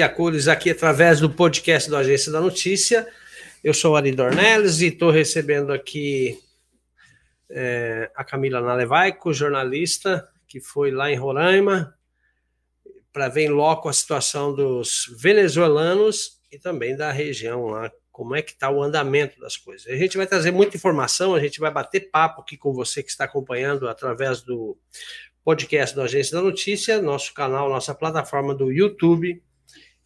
a cores aqui através do podcast do Agência da Notícia. Eu sou Ari Dornelles e estou recebendo aqui é, a Camila Nalevaico, jornalista, que foi lá em Roraima para ver em loco a situação dos venezuelanos e também da região lá, como é que está o andamento das coisas. A gente vai trazer muita informação, a gente vai bater papo aqui com você que está acompanhando através do podcast da Agência da Notícia, nosso canal, nossa plataforma do YouTube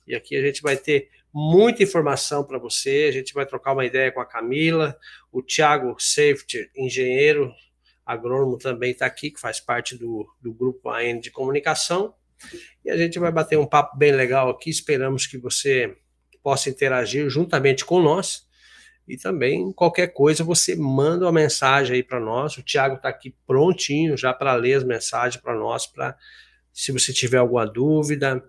e aqui a gente vai ter muita informação para você. A gente vai trocar uma ideia com a Camila, o Thiago Safety, engenheiro agrônomo, também está aqui, que faz parte do, do grupo AN de comunicação. E a gente vai bater um papo bem legal aqui. Esperamos que você possa interagir juntamente com nós. E também, qualquer coisa, você manda uma mensagem aí para nós. O Thiago está aqui prontinho já para ler as mensagens para nós, para se você tiver alguma dúvida,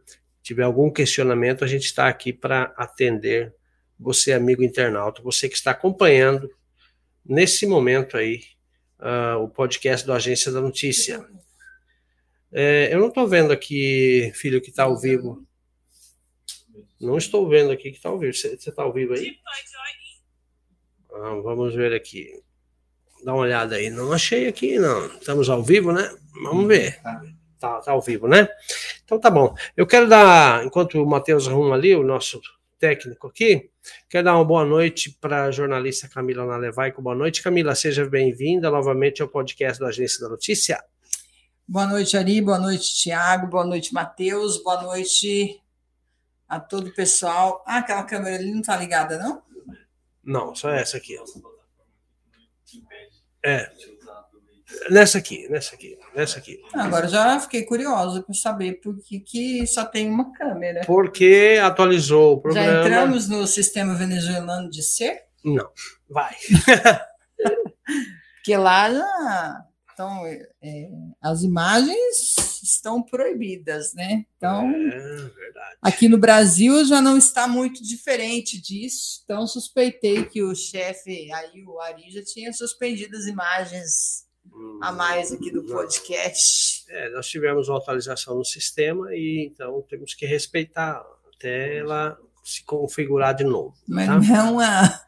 tiver algum questionamento, a gente está aqui para atender você, amigo internauta, você que está acompanhando nesse momento aí uh, o podcast do Agência da Notícia. É, eu não estou vendo aqui, filho, que está ao vivo. Não estou vendo aqui que está ao vivo. Você está ao vivo aí? Ah, vamos ver aqui. Dá uma olhada aí. Não achei aqui, não. Estamos ao vivo, né? Vamos ver. Tá. Tá, tá ao vivo, né? Então tá bom. Eu quero dar, enquanto o Matheus arruma ali, o nosso técnico aqui, quero dar uma boa noite para a jornalista Camila Nalevaico. Boa noite, Camila. Seja bem-vinda novamente ao podcast da Agência da Notícia. Boa noite, Ari. Boa noite, Tiago. Boa noite, Matheus. Boa noite a todo o pessoal. Ah, aquela câmera ali não tá ligada, não? Não, só essa aqui. É. Nessa aqui, nessa aqui, nessa aqui. Agora já fiquei curiosa para saber por que, que só tem uma câmera. Porque atualizou o programa. Já entramos no sistema venezuelano de ser? Não, vai. Porque lá já então, é, as imagens estão proibidas, né? Então, é, aqui no Brasil já não está muito diferente disso. Então, suspeitei que o chefe aí, o Ari, já tinha suspendido as imagens a mais aqui do podcast. É, nós tivemos uma atualização no sistema e então temos que respeitar até ela se configurar de novo. Mas tá? não, é,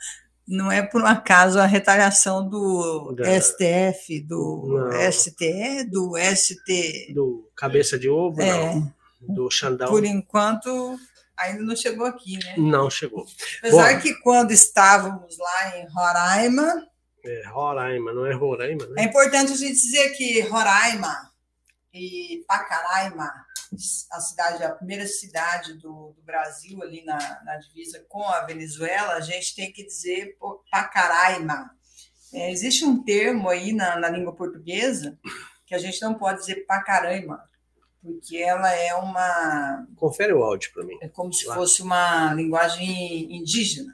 não é por um acaso a retaliação do da, STF, do não, STE, do ST. Do Cabeça de Ovo, é, não. Do Xandão. Por enquanto, ainda não chegou aqui, né? Não chegou. Apesar Bom, que quando estávamos lá em Roraima, é Roraima, não é Roraima, né? É importante a gente dizer que Roraima e Pacaraima, a cidade, a primeira cidade do, do Brasil ali na, na, divisa com a Venezuela, a gente tem que dizer Pacaraima. É, existe um termo aí na, na língua portuguesa que a gente não pode dizer Pacaraima, porque ela é uma. Confere o áudio para mim. É como se Lá. fosse uma linguagem indígena.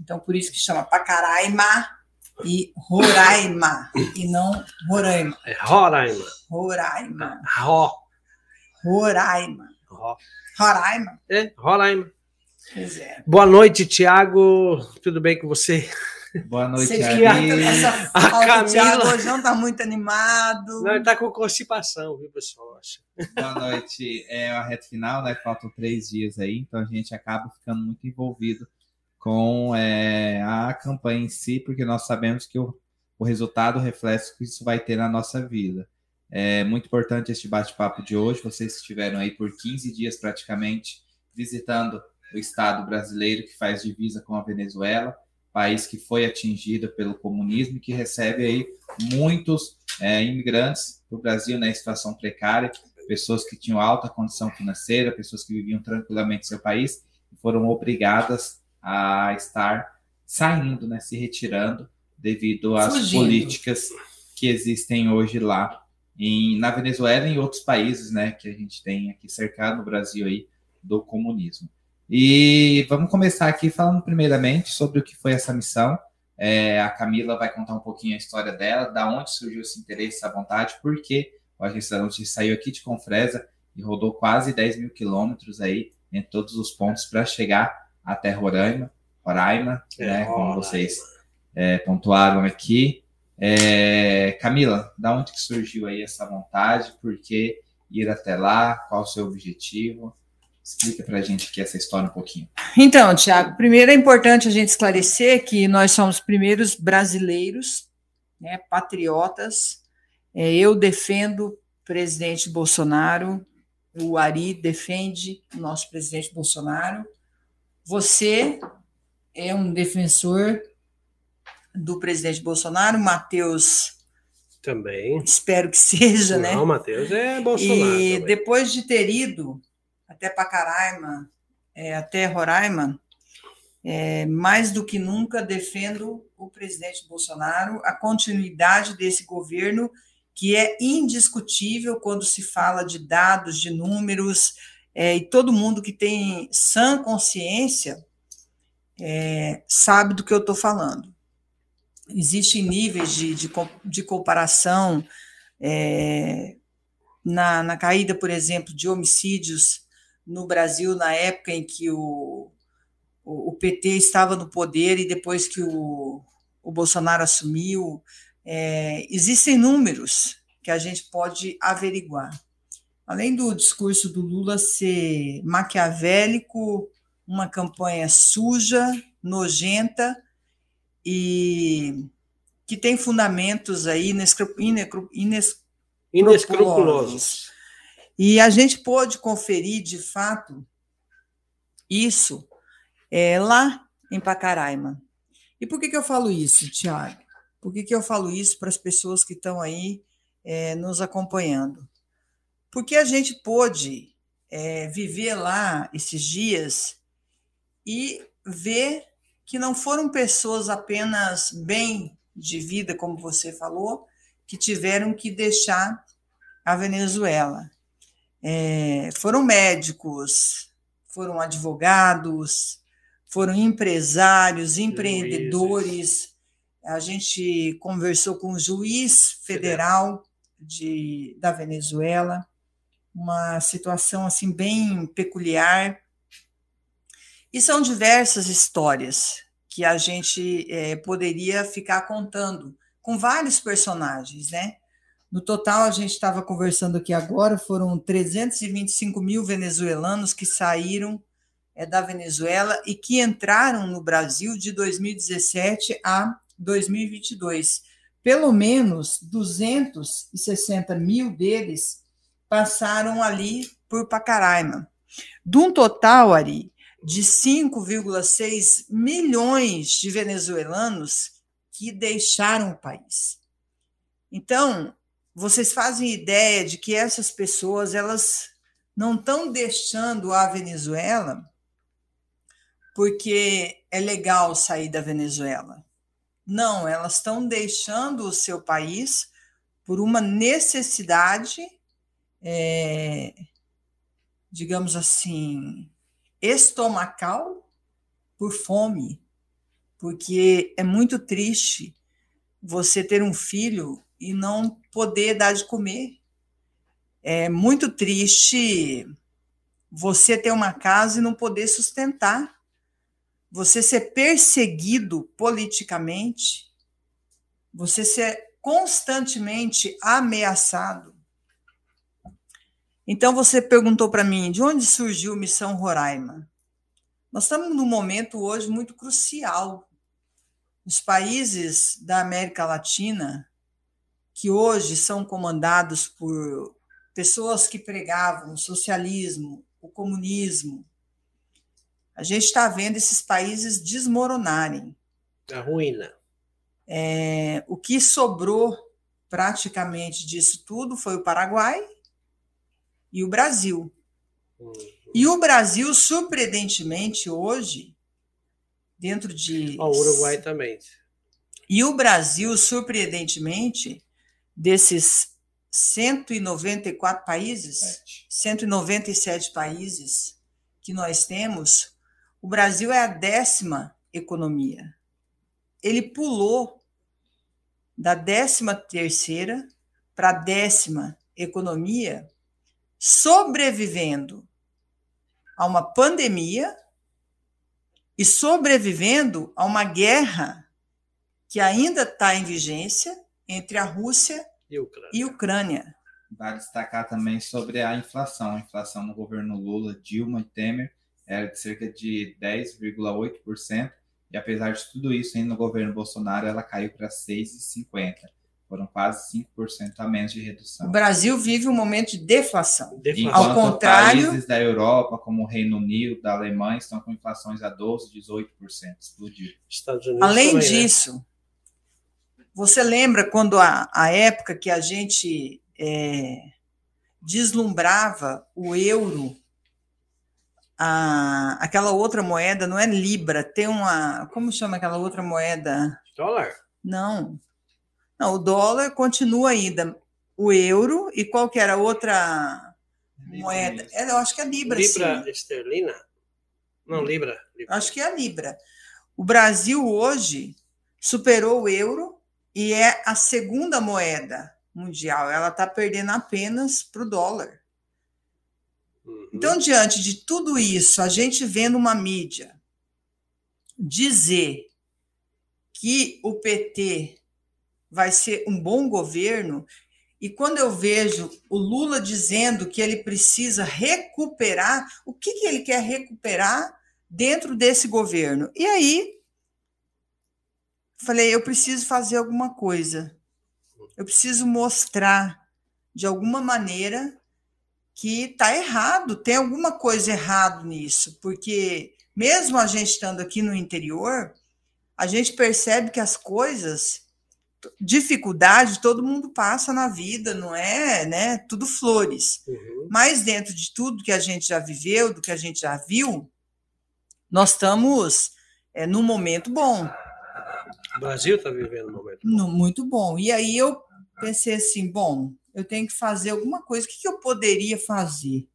Então, por isso que chama Pacaraima e Roraima, e não Roraima. É Roraima. Roraima. Ro. Roraima. Ro. Roraima. É, Roraima. Pois é. Boa noite, Tiago. Tudo bem com você? Boa noite. Essa a Camila... Thiago hoje não está muito animado. Não, ele está com constipação, viu, pessoal? Boa noite. É a reta final, né? Faltam três dias aí, então a gente acaba ficando muito envolvido com é, a campanha em si, porque nós sabemos que o, o resultado, o reflexo que isso vai ter na nossa vida. É muito importante este bate-papo de hoje. Vocês estiveram aí por 15 dias praticamente visitando o Estado brasileiro que faz divisa com a Venezuela, país que foi atingido pelo comunismo e que recebe aí muitos é, imigrantes do Brasil né, em situação precária, pessoas que tinham alta condição financeira, pessoas que viviam tranquilamente seu país e foram obrigadas a estar saindo, né, se retirando devido às Fugindo. políticas que existem hoje lá em, na Venezuela e em outros países, né, que a gente tem aqui cercado no Brasil aí do comunismo. E vamos começar aqui falando primeiramente sobre o que foi essa missão. É, a Camila vai contar um pouquinho a história dela, da onde surgiu esse interesse, essa vontade, porque o Agência da Notícia saiu aqui de Confresa e rodou quase 10 mil quilômetros aí em todos os pontos para chegar até Roraima, Roraima, é, né, como vocês é, pontuaram aqui. É, Camila, da onde que surgiu aí essa vontade? Por que ir até lá? Qual o seu objetivo? Explica para a gente aqui essa história um pouquinho. Então, Tiago, primeiro é importante a gente esclarecer que nós somos primeiros brasileiros, né, patriotas. É, eu defendo o presidente Bolsonaro, o Ari defende o nosso presidente Bolsonaro. Você é um defensor do presidente Bolsonaro, Matheus também. Espero que seja, Não, né? Não, Matheus é Bolsonaro. E também. depois de ter ido até Pacaraima, é, até Roraima, é, mais do que nunca defendo o presidente Bolsonaro, a continuidade desse governo, que é indiscutível quando se fala de dados, de números, é, e todo mundo que tem sã consciência é, sabe do que eu estou falando. Existem níveis de, de, de comparação é, na, na caída, por exemplo, de homicídios no Brasil na época em que o, o, o PT estava no poder e depois que o, o Bolsonaro assumiu. É, existem números que a gente pode averiguar. Além do discurso do Lula ser maquiavélico, uma campanha suja, nojenta e que tem fundamentos aí inescrupulosos. inescrupulosos. E a gente pôde conferir, de fato, isso é, lá em Pacaraima. E por que, que eu falo isso, Tiago? Por que, que eu falo isso para as pessoas que estão aí é, nos acompanhando? Porque a gente pôde é, viver lá esses dias e ver que não foram pessoas apenas bem de vida, como você falou, que tiveram que deixar a Venezuela. É, foram médicos, foram advogados, foram empresários, empreendedores. A gente conversou com o juiz federal de, da Venezuela, uma situação assim bem peculiar. E são diversas histórias que a gente é, poderia ficar contando com vários personagens, né? No total, a gente estava conversando aqui agora, foram 325 mil venezuelanos que saíram é, da Venezuela e que entraram no Brasil de 2017 a 2022. Pelo menos 260 mil deles passaram ali por Pacaraima. De um total, Ari, de 5,6 milhões de venezuelanos que deixaram o país. Então, vocês fazem ideia de que essas pessoas elas não estão deixando a Venezuela porque é legal sair da Venezuela. Não, elas estão deixando o seu país por uma necessidade, é, digamos assim, estomacal, por fome, porque é muito triste você ter um filho e não poder dar de comer. É muito triste você ter uma casa e não poder sustentar. Você ser perseguido politicamente, você ser constantemente ameaçado. Então você perguntou para mim de onde surgiu Missão Roraima. Nós estamos num momento hoje muito crucial. Os países da América Latina que hoje são comandados por pessoas que pregavam o socialismo, o comunismo. A gente está vendo esses países desmoronarem. A ruína. É, o que sobrou praticamente disso tudo foi o Paraguai e o Brasil. Uhum. E o Brasil, surpreendentemente, hoje, dentro de. O Uruguai também. E o Brasil, surpreendentemente, desses 194 países, Sete. 197 países que nós temos, o Brasil é a décima economia. Ele pulou da décima terceira para a décima economia, sobrevivendo a uma pandemia e sobrevivendo a uma guerra que ainda está em vigência entre a Rússia e Ucrânia. e Ucrânia. vale destacar também sobre a inflação. A inflação no governo Lula, Dilma e Temer era de cerca de 10,8%, e apesar de tudo isso, ainda no governo Bolsonaro ela caiu para 6,50%. Foram quase 5% a menos de redução. O Brasil vive um momento de deflação. deflação. Ao contrário, países da Europa, como o Reino Unido, da Alemanha, estão com inflações a 12%, 18%. Explodiu. Além também, né? disso, né? você lembra quando a, a época que a gente é, deslumbrava o euro a, aquela outra moeda não é libra, tem uma. Como chama aquela outra moeda? Dólar? Não. Não, o dólar continua ainda. O euro e qual que era a outra moeda? É, eu acho que é libra. Libra sim. esterlina? Não, libra, libra. Acho que é a libra. O Brasil hoje superou o euro e é a segunda moeda mundial. Ela está perdendo apenas para o dólar. Uhum. Então, diante de tudo isso, a gente vendo uma mídia dizer que o PT vai ser um bom governo, e quando eu vejo o Lula dizendo que ele precisa recuperar, o que, que ele quer recuperar dentro desse governo? E aí, falei, eu preciso fazer alguma coisa. Eu preciso mostrar, de alguma maneira, que está errado, tem alguma coisa errado nisso, porque mesmo a gente estando aqui no interior, a gente percebe que as coisas, dificuldade, todo mundo passa na vida, não é, né? Tudo flores. Uhum. Mas dentro de tudo que a gente já viveu, do que a gente já viu, nós estamos é, num momento bom. O Brasil está vivendo um momento bom. Muito bom. E aí eu pensei assim, bom, eu tenho que fazer alguma coisa. O que, que eu poderia fazer?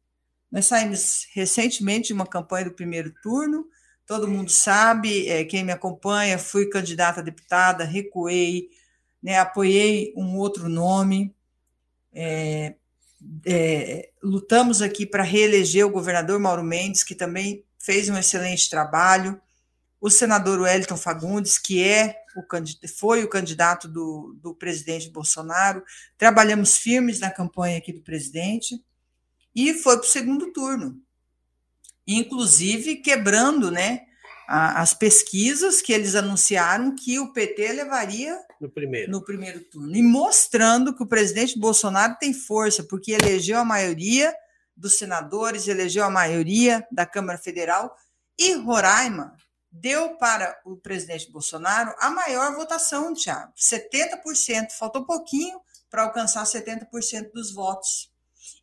Nós saímos recentemente de uma campanha do primeiro turno, todo mundo sabe, é, quem me acompanha, fui candidata a deputada, recuei, né, apoiei um outro nome, é, é, lutamos aqui para reeleger o governador Mauro Mendes, que também fez um excelente trabalho, o senador Wellington Fagundes, que é o, foi o candidato do, do presidente Bolsonaro, trabalhamos firmes na campanha aqui do presidente, e foi para o segundo turno. Inclusive quebrando né, a, as pesquisas que eles anunciaram que o PT levaria no primeiro. no primeiro turno, e mostrando que o presidente Bolsonaro tem força, porque elegeu a maioria dos senadores, elegeu a maioria da Câmara Federal, e Roraima deu para o presidente Bolsonaro a maior votação, Tiago, 70%. Faltou pouquinho para alcançar 70% dos votos.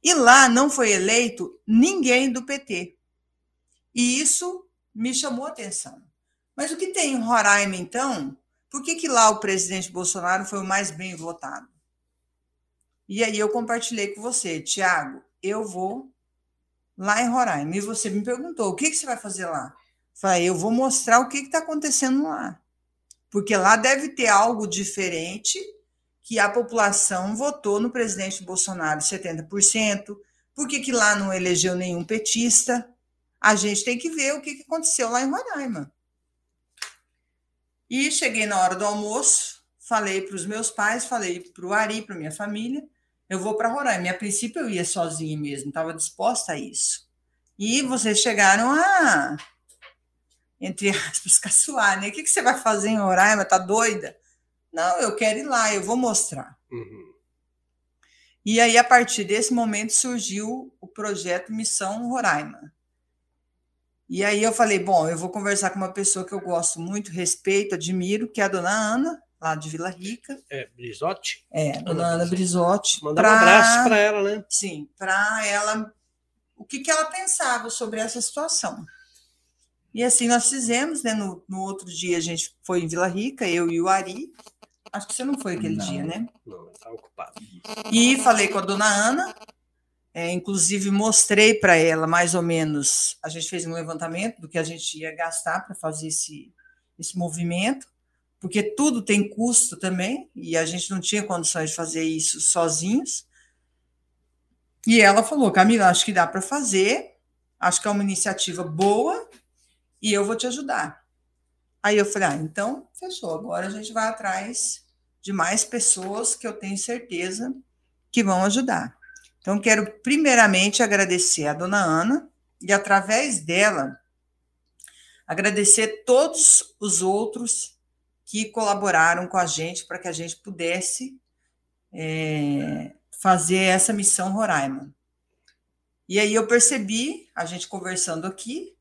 E lá não foi eleito ninguém do PT. E isso me chamou a atenção. Mas o que tem em Roraima, então? Por que, que lá o presidente Bolsonaro foi o mais bem votado? E aí eu compartilhei com você, Tiago, eu vou lá em Roraima. E você me perguntou, o que, que você vai fazer lá? Falei, eu vou mostrar o que está acontecendo lá. Porque lá deve ter algo diferente que a população votou no presidente Bolsonaro 70%. Por que, que lá não elegeu nenhum petista? A gente tem que ver o que, que aconteceu lá em Roraima. E cheguei na hora do almoço, falei para os meus pais, falei para o Ari, para minha família, eu vou para Roraima. A princípio eu ia sozinha mesmo, estava disposta a isso. E vocês chegaram a entre aspas, caçoar, né? O que, que você vai fazer em Roraima? Tá doida? Não, eu quero ir lá, eu vou mostrar. Uhum. E aí, a partir desse momento, surgiu o projeto Missão Roraima. E aí eu falei, bom, eu vou conversar com uma pessoa que eu gosto muito, respeito, admiro, que é a dona Ana, lá de Vila Rica. É, Brizotti? É, dona Ana, Ana Brizotti. Manda pra... um abraço para ela, né? Sim, para ela, o que, que ela pensava sobre essa situação. E assim nós fizemos, né? No, no outro dia a gente foi em Vila Rica, eu e o Ari. Acho que você não foi aquele não, dia, né? Não, estava ocupado. E falei com a dona Ana, é, inclusive mostrei para ela mais ou menos. A gente fez um levantamento do que a gente ia gastar para fazer esse, esse movimento, porque tudo tem custo também, e a gente não tinha condições de fazer isso sozinhos. E ela falou: Camila, acho que dá para fazer, acho que é uma iniciativa boa, e eu vou te ajudar. Aí eu falei, ah, então fechou. Agora a gente vai atrás de mais pessoas que eu tenho certeza que vão ajudar. Então, quero primeiramente agradecer a dona Ana e, através dela, agradecer todos os outros que colaboraram com a gente para que a gente pudesse é, fazer essa missão Roraima. E aí eu percebi, a gente conversando aqui,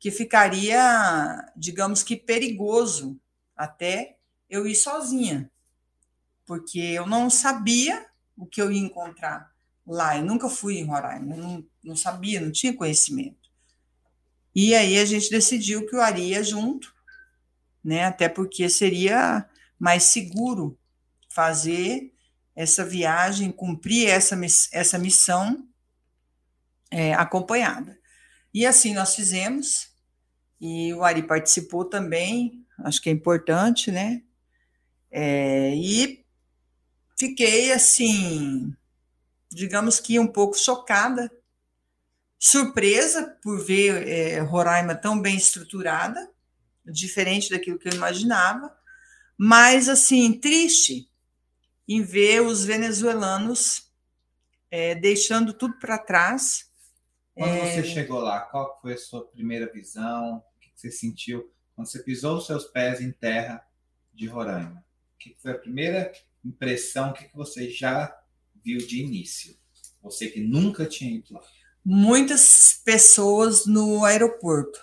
que ficaria, digamos que perigoso até eu ir sozinha, porque eu não sabia o que eu ia encontrar lá. Eu nunca fui em Roraima, não, não sabia, não tinha conhecimento. E aí a gente decidiu que o Ari ia junto, né? Até porque seria mais seguro fazer essa viagem, cumprir essa, essa missão é, acompanhada. E assim nós fizemos, e o Ari participou também, acho que é importante, né? É, e fiquei assim, digamos que um pouco chocada, surpresa por ver é, Roraima tão bem estruturada, diferente daquilo que eu imaginava, mas assim, triste em ver os venezuelanos é, deixando tudo para trás quando é... você chegou lá, qual foi a sua primeira visão? O que você sentiu quando você pisou os seus pés em terra de Roraima? O que foi a primeira impressão? O que você já viu de início? Você que nunca tinha ido lá. Muitas pessoas no aeroporto.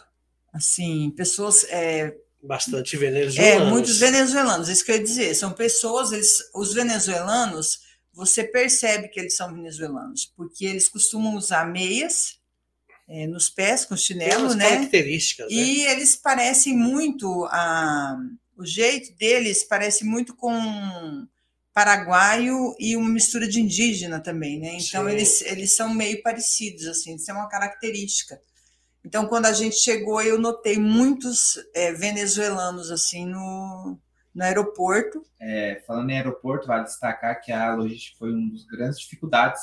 Assim, pessoas. É, Bastante venezuelanos. É, muitos venezuelanos, isso que eu ia dizer. São pessoas, eles, os venezuelanos, você percebe que eles são venezuelanos, porque eles costumam usar meias é, nos pés com chinelo, né? Características. Né? E eles parecem muito a o jeito deles parece muito com paraguaio e uma mistura de indígena também, né? Então eles, eles são meio parecidos assim, isso é uma característica. Então quando a gente chegou eu notei muitos é, venezuelanos assim no, no aeroporto. É, falando em aeroporto, vale destacar que a logística foi uma das grandes dificuldades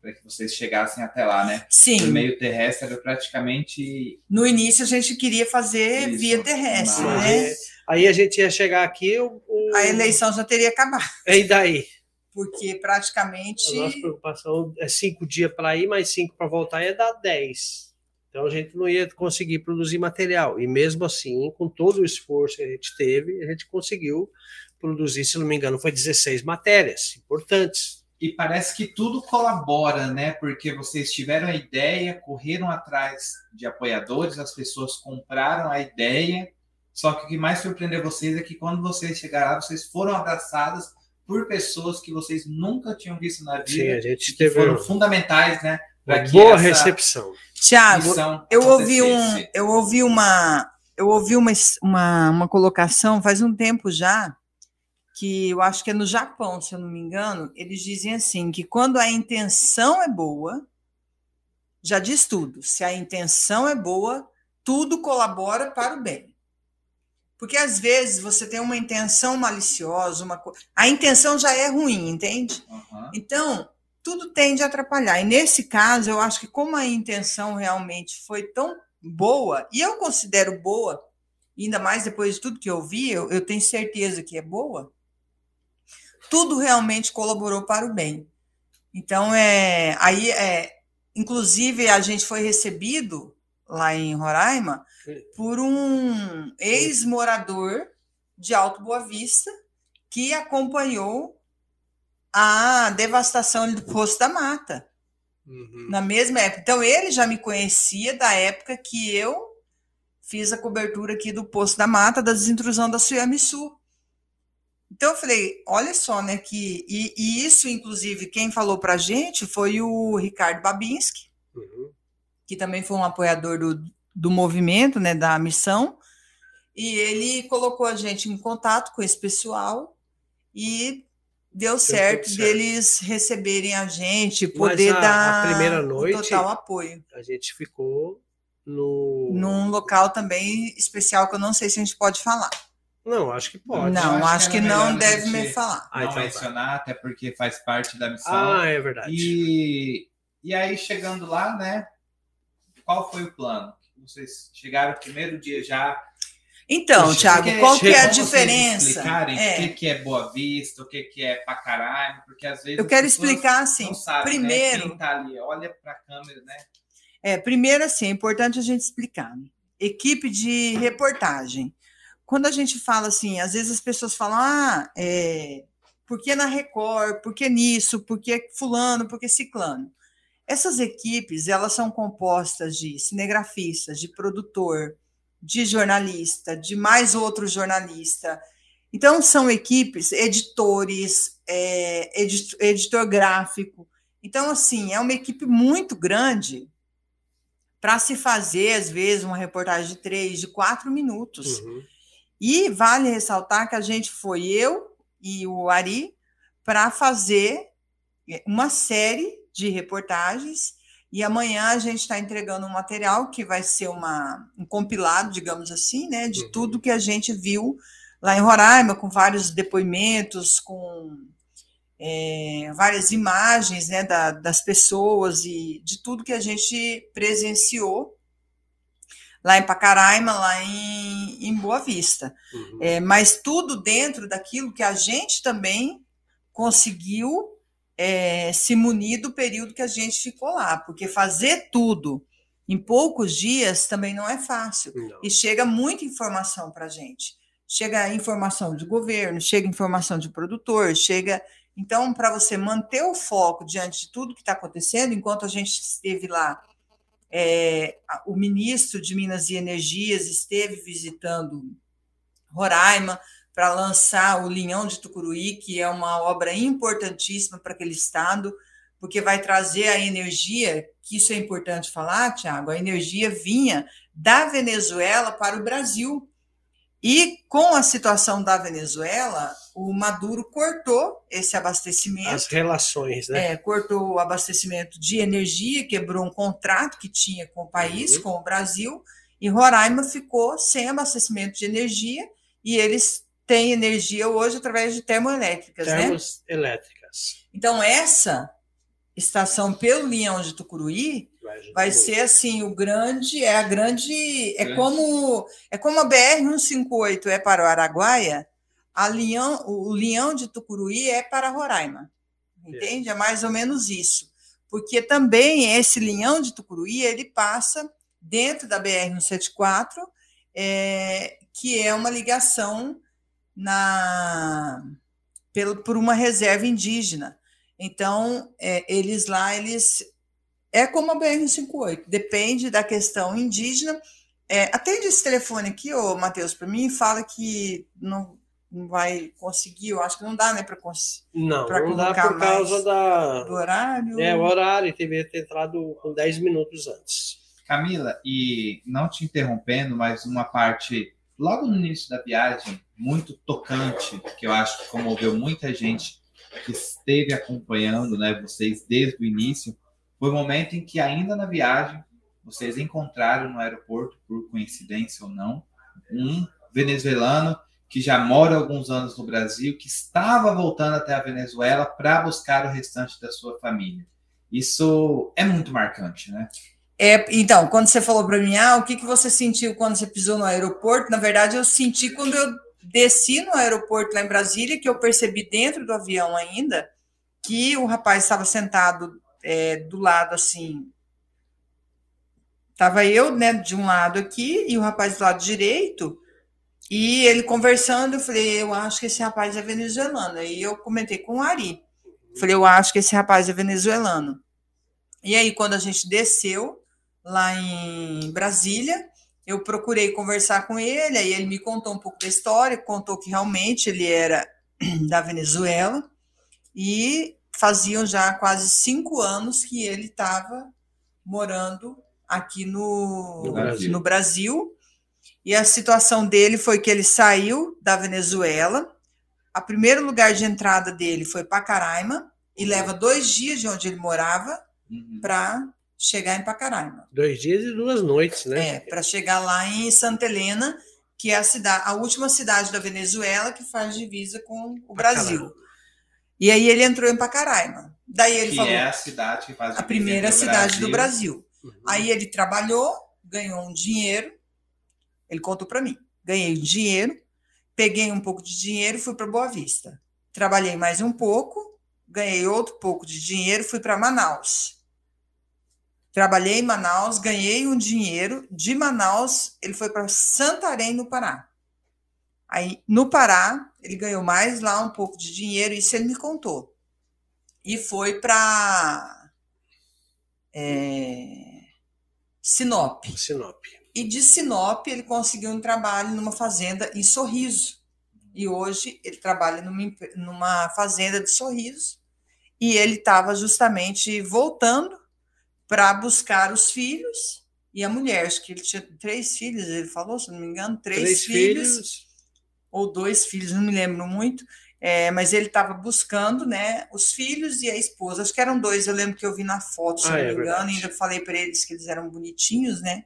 para que vocês chegassem até lá, né? Sim. O meio terrestre era praticamente. No início a gente queria fazer Isso, via terrestre, mas... né? Aí a gente ia chegar aqui. O, o... A eleição já teria acabado. E daí? Porque praticamente. A nossa preocupação é cinco dias para ir, mais cinco para voltar ia dar dez. Então a gente não ia conseguir produzir material. E mesmo assim, com todo o esforço que a gente teve, a gente conseguiu produzir, se não me engano, foi 16 matérias importantes e parece que tudo colabora, né? Porque vocês tiveram a ideia, correram atrás de apoiadores, as pessoas compraram a ideia. Só que o que mais surpreendeu vocês é que quando vocês chegaram lá, vocês foram abraçadas por pessoas que vocês nunca tinham visto na vida. Sim, a gente teve foram fundamentais, né? Uma boa recepção. Tiago, eu ouvi um, eu ouvi uma, eu ouvi uma, uma, uma colocação faz um tempo já que eu acho que é no Japão, se eu não me engano, eles dizem assim que quando a intenção é boa, já diz tudo. Se a intenção é boa, tudo colabora para o bem. Porque às vezes você tem uma intenção maliciosa, uma a intenção já é ruim, entende? Uhum. Então, tudo tende a atrapalhar. E nesse caso, eu acho que como a intenção realmente foi tão boa, e eu considero boa, ainda mais depois de tudo que eu vi, eu, eu tenho certeza que é boa, tudo realmente colaborou para o bem. Então, é, aí, é, inclusive, a gente foi recebido lá em Roraima por um ex-morador de Alto Boa Vista que acompanhou a devastação do Poço da Mata. Uhum. Na mesma época. Então, ele já me conhecia da época que eu fiz a cobertura aqui do Poço da Mata, da desintrusão da Suiami Sul. Então eu falei, olha só, né? Que, e, e isso, inclusive, quem falou para a gente foi o Ricardo Babinski, uhum. que também foi um apoiador do, do movimento, né? Da missão. E ele colocou a gente em contato com esse pessoal e deu, deu certo, certo deles receberem a gente, poder a, dar a primeira noite, total apoio. A gente ficou no... num local também especial que eu não sei se a gente pode falar. Não, acho que pode. Não, acho, acho, que, que não deve me falar. Não então mencionar, até porque faz parte da missão. Ah, é verdade. E, e aí, chegando lá, né? Qual foi o plano? Vocês chegaram no primeiro dia já Então, Thiago, Porque qual que é a diferença? explicarem É. o que, que é Boa Vista, o que, que é Pacaraima, porque às vezes Eu quero explicar assim. sabem, primeiro, né? Quem tá ali, olha para a câmera, né? É, primeiro, assim, é importante a gente explicar. Equipe de reportagem. Quando a gente fala assim, às vezes as pessoas falam, ah, é, por que na Record? Por que nisso? Por que fulano? Por que ciclano? Essas equipes, elas são compostas de cinegrafistas, de produtor, de jornalista, de mais outro jornalista. Então, são equipes, editores, é, edit- editor gráfico. Então, assim, é uma equipe muito grande para se fazer, às vezes, uma reportagem de três, de quatro minutos. Uhum. E vale ressaltar que a gente foi eu e o Ari para fazer uma série de reportagens. E amanhã a gente está entregando um material que vai ser uma, um compilado, digamos assim, né, de Uhum. tudo que a gente viu lá em Roraima, com vários depoimentos, com é, várias imagens né, da- das pessoas e de tudo que a gente presenciou lá em Pacaraima, lá em, em Boa Vista. Uhum. É, mas tudo dentro daquilo que a gente também conseguiu é, se munir do período que a gente ficou lá, porque fazer tudo em poucos dias também não é fácil. Não. E chega muita informação para a gente. Chega informação de governo, chega informação de produtor, chega. Então, para você manter o foco diante de tudo que está acontecendo, enquanto a gente esteve lá, é, o ministro de Minas e Energias esteve visitando Roraima para lançar o Linhão de Tucuruí, que é uma obra importantíssima para aquele estado, porque vai trazer a energia, que isso é importante falar, Tiago, a energia vinha da Venezuela para o Brasil. E com a situação da Venezuela, o Maduro cortou esse abastecimento. As relações, né? É, cortou o abastecimento de energia, quebrou um contrato que tinha com o país, Uhum. com o Brasil, e Roraima ficou sem abastecimento de energia, e eles têm energia hoje através de termoelétricas, né? Termos elétricas. Então, essa estação pelo Linhão de Tucuruí vai ser assim o grande é a grande é Grande. como é como a BR 158 é para o Araguaia a Linhão, o Linhão de Tucuruí é para Roraima entende é mais ou menos isso porque também esse Linhão de Tucuruí ele passa dentro da BR 174 é, que é uma ligação na pelo, por uma reserva indígena então é, eles lá eles é como a BR-58, depende da questão indígena. É, atende esse telefone aqui, ô Matheus, para mim, fala que não, não vai conseguir, eu acho que não dá, né, para conseguir Não, pra não dá colocar por causa mais da. do horário. É, o horário, devia ter entrado com 10 minutos antes. Camila, e não te interrompendo, mas uma parte logo no início da viagem, muito tocante, que eu acho que comoveu muita gente que esteve acompanhando né, vocês desde o início, foi o momento em que, ainda na viagem, vocês encontraram no aeroporto, por coincidência ou não, um venezuelano que já mora alguns anos no Brasil, que estava voltando até a Venezuela para buscar o restante da sua família. Isso é muito marcante, né? É, então, quando você falou para mim, ah, o que, que você sentiu quando você pisou no aeroporto? Na verdade, eu senti quando eu desci no aeroporto lá em Brasília, que eu percebi dentro do avião ainda que o rapaz estava sentado é, do lado assim. Tava eu, né, de um lado aqui e o rapaz do lado direito, e ele conversando, eu falei, eu acho que esse rapaz é venezuelano. Aí eu comentei com o Ari. Falei, eu acho que esse rapaz é venezuelano. E aí, quando a gente desceu lá em Brasília, eu procurei conversar com ele, aí ele me contou um pouco da história, contou que realmente ele era da Venezuela e faziam já quase cinco anos que ele estava morando aqui no, No Brasil. no Brasil. E a situação dele foi que ele saiu da Venezuela. O primeiro lugar de entrada dele foi Pacaraima, e leva dois dias de onde ele morava Uhum. para chegar em Pacaraima. Dois dias e duas noites, né? É, para chegar lá em Santa Helena, que é a cidade, a última cidade da Venezuela que faz divisa com o Brasil. E aí ele entrou em Pacaraima. Daí ele que falou é a cidade que faz a primeira divisa cidade do Brasil. Uhum. Aí ele trabalhou, ganhou um dinheiro. Ele contou para mim. ganhei dinheiro, peguei um pouco de dinheiro e fui para Boa Vista. Trabalhei mais um pouco, ganhei outro pouco de dinheiro, fui para Manaus. Trabalhei em Manaus, ganhei um dinheiro. De Manaus, ele foi para Santarém, no Pará. Aí, no Pará, ele ganhou mais lá um pouco de dinheiro, isso ele me contou. E foi para é, Sinop. Sinop. E de Sinop, ele conseguiu um trabalho numa fazenda em Sorriso. E hoje ele trabalha numa, numa fazenda de Sorriso. E ele estava justamente voltando para buscar os filhos e a mulher. Acho que ele tinha três filhos, ele falou, se não me engano, três, três filhos, filhos, ou dois filhos, não me lembro muito. É, mas ele estava buscando né, os filhos e a esposa. Acho que eram dois, eu lembro que eu vi na foto, se ah, não me é engano, verdade. ainda falei para eles que eles eram bonitinhos, né?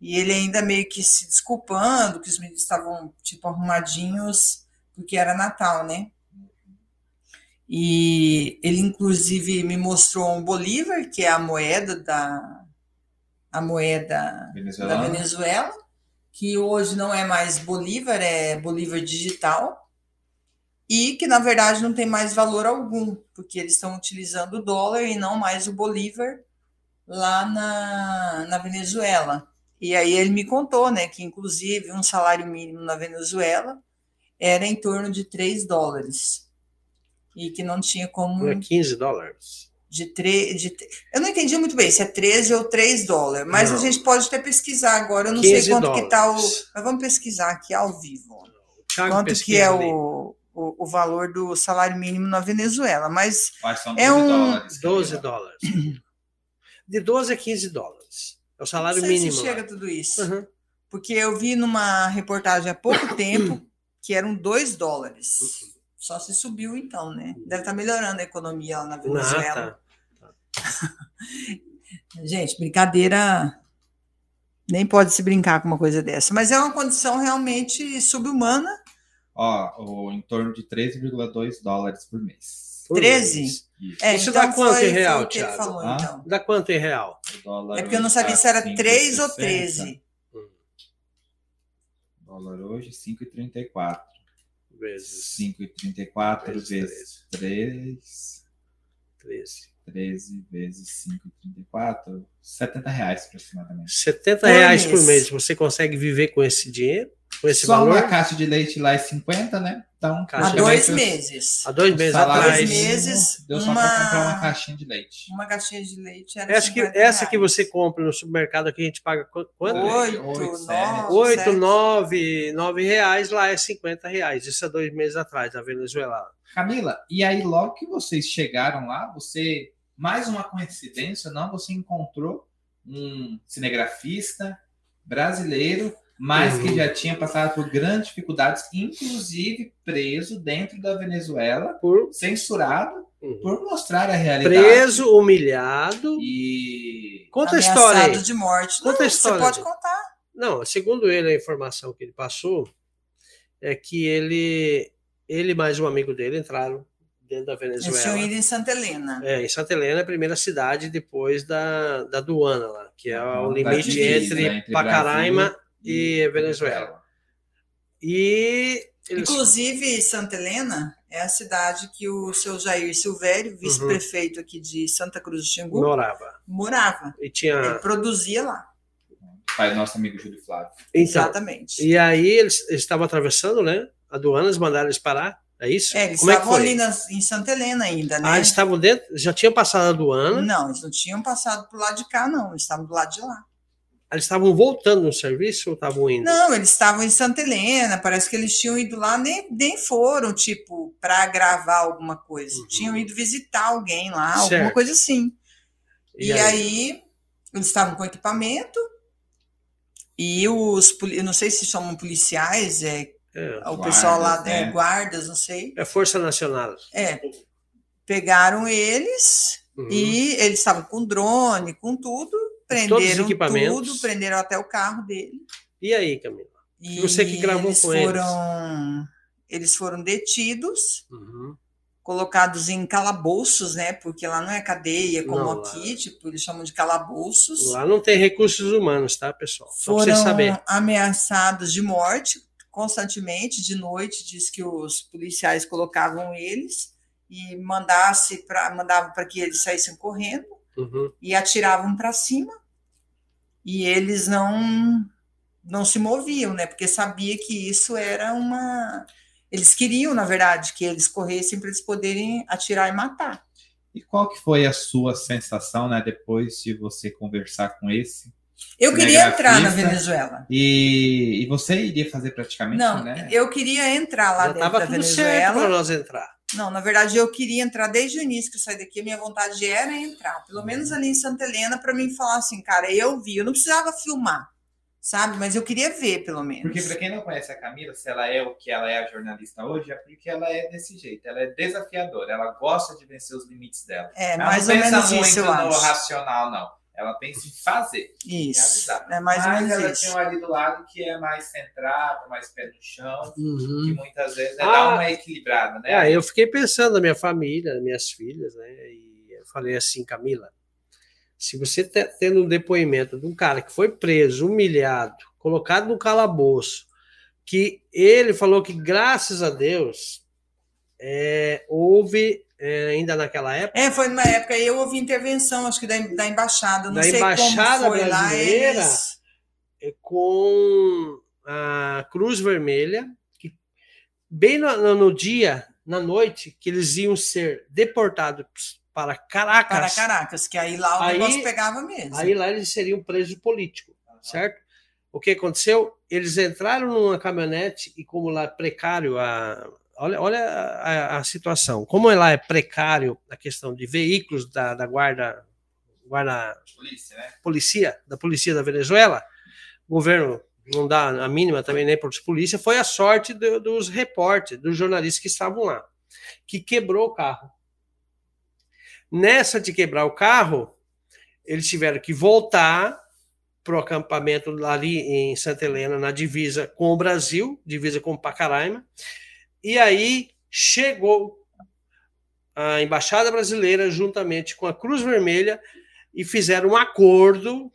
E ele ainda meio que se desculpando, que os meninos estavam tipo arrumadinhos, porque era Natal, né? E ele, inclusive, me mostrou um Bolívar, que é a moeda da, a moeda da Venezuela, que hoje não é mais Bolívar, é Bolívar digital, e que, na verdade, não tem mais valor algum, porque eles estão utilizando o dólar e não mais o Bolívar lá na, na Venezuela. E aí ele me contou, né, que inclusive um salário mínimo na Venezuela era em torno de 3 dólares e que não tinha como. É 15 dólares. De, tre... de Eu não entendi muito bem se é 13 ou 3 dólares, mas não. a gente pode até pesquisar agora. Eu não sei quanto dólares. que está o. Mas vamos pesquisar aqui ao vivo. quanto que é o, o, o, valor do salário mínimo na Venezuela. Mas é um. Dólares, 12 dólares. De 12 a 15 dólares. É o salário não sei mínimo. Se chega lá. tudo isso. Uhum. Porque eu vi numa reportagem há pouco tempo que eram 2 dólares. Uhum. Só se subiu então, né? Deve estar tá melhorando a economia lá na Venezuela. Ah, tá. Gente, brincadeira. Nem pode se brincar com uma coisa dessa. Mas é uma condição realmente subhumana. Ó, em torno de 13,2 dólares por mês. Por 13? Mês. Isso, é, Isso então dá quanto foi, em real, Thiago? Falou, ah? então. Dá quanto em real? É porque eu não sabia se era 3 ou 13. Hum. Dólar hoje, 5,34 vezes 5,34 vezes, vezes 3. 13. 13 vezes 5,34, 70 reais aproximadamente. 70 reais por mês. Você consegue viver com esse dinheiro? Com esse Só valor? uma caixa de leite lá é 50, né? Então, Há dois meses. Há dois meses atrás. Dois meses. Deu só uma... para comprar uma caixinha de leite. Uma caixinha de leite era essa que, essa que você compra no supermercado aqui, a gente paga quanto? Oito, Oito, nove, nove reais, lá é 50 reais. Isso há dois meses atrás, na Venezuela. Camila, e aí logo que vocês chegaram lá, você, mais uma coincidência, não? Você encontrou um cinegrafista brasileiro mas uhum. que já tinha passado por grandes dificuldades, inclusive preso dentro da Venezuela, por... censurado, uhum. por mostrar a realidade. Preso, humilhado. E. Conta a história. Aí. de morte. Conta Não, a história. Você pode contar. Não, segundo ele, a informação que ele passou é que ele, ele mais um amigo dele entraram dentro da Venezuela. Eles tinham ido em Santa Helena. É, em Santa Helena, a primeira cidade depois da, da aduana lá, que é o limite divisa, entre, entre Pacaraima e Venezuela. E eles... Inclusive, Santa Helena é a cidade que o seu Jair Silvério, uhum. vice-prefeito aqui de Santa Cruz do Xingu, morava. Morava. E tinha... Ele produzia lá. Pai do nosso amigo Júlio Flávio. Então, Exatamente. E aí eles, eles estavam atravessando, né? Aduanas, mandaram eles parar. É isso? É, eles Como estavam é ali na, em Santa Helena ainda, né? Ah, eles estavam dentro? Já tinham passado a aduana? Não, eles não tinham passado pro lado de cá, não. Eles estavam do lado de lá. Eles estavam voltando no serviço ou estavam indo? Não, eles estavam em Santa Helena. Parece que eles tinham ido lá, nem, nem foram, tipo, para gravar alguma coisa. Uhum. Tinham ido visitar alguém lá, certo. alguma coisa assim. E, e aí? aí? eles estavam com equipamento. E os, eu não sei se chamam policiais, é, é o guardas, pessoal lá, é, né? guardas, não sei. É Força Nacional. É. Pegaram eles uhum. e eles estavam com drone, com tudo Prenderam tudo, prenderam até o carro dele. E aí, Camila? E você que gravou eles com foram, eles? Eles foram detidos, uhum. colocados em calabouços, né? Porque lá não é cadeia como não, aqui, lá... tipo, eles chamam de calabouços. Lá não tem recursos humanos, tá, pessoal? Só foram ameaçados de morte, constantemente de noite, diz que os policiais colocavam eles e mandasse para mandava para que eles saíssem correndo Uhum. e atiravam para cima e eles não não se moviam, né? Porque sabia que isso era uma eles queriam, na verdade, que eles corressem para eles poderem atirar e matar. E qual que foi a sua sensação, né, depois de você conversar com esse? Eu queria entrar na. Venezuela. E, e você iria fazer praticamente, Não, né? eu queria entrar lá Já dentro estava da tudo certo Venezuela. para nós entrar. Não, na verdade, eu queria entrar desde o início que eu saí daqui. A minha vontade era entrar, pelo menos ali em Santa Helena, para mim falar assim, cara, eu vi. Eu não precisava filmar, sabe? Mas eu queria ver, pelo menos. Porque para quem não conhece a Camila, se ela é o que ela é a jornalista hoje, é porque ela é desse jeito. Ela é desafiadora. Ela gosta de vencer os limites dela. É, Ela mais não ou pensa menos muito isso, eu no acho. racional, não. Ela pensa em fazer. Isso. É mais Mas ela isso. tinha um ali do lado que é mais centrado, mais pé no chão, que Uhum. muitas vezes é Ah. dar uma equilibrada, né? É, eu fiquei pensando na minha família, nas minhas filhas, né? E eu falei assim, Camila, se você tá tendo um depoimento de um cara que foi preso, humilhado, colocado no calabouço, que ele falou que, graças a Deus, é, houve, é, ainda naquela época, É, foi numa época aí eu ouvi intervenção, acho que da, da embaixada. Não Da sei embaixada como foi lá. brasileira? Eles... é, com a Cruz Vermelha, que bem no, no- dia, na noite, que eles iam ser deportados para Caracas, Para Caracas, que aí lá o Aí- negócio pegava mesmo. aí lá eles seriam presos políticos, certo? O que aconteceu? Eles entraram numa caminhonete e como lá precário a olha, olha a, a situação, como lá é precário a questão de veículos da, da guarda guarda Polícia, né? da polícia da Venezuela, o governo não dá a mínima também nem para os polícia, foi a sorte do- dos repórteres, dos jornalistas que estavam lá, que quebrou o carro. Nessa de quebrar o carro, eles tiveram que voltar para o acampamento ali em Santa Helena, na divisa com o Brasil, divisa com Pacaraima, e aí chegou a embaixada brasileira juntamente com a Cruz Vermelha e fizeram um acordo,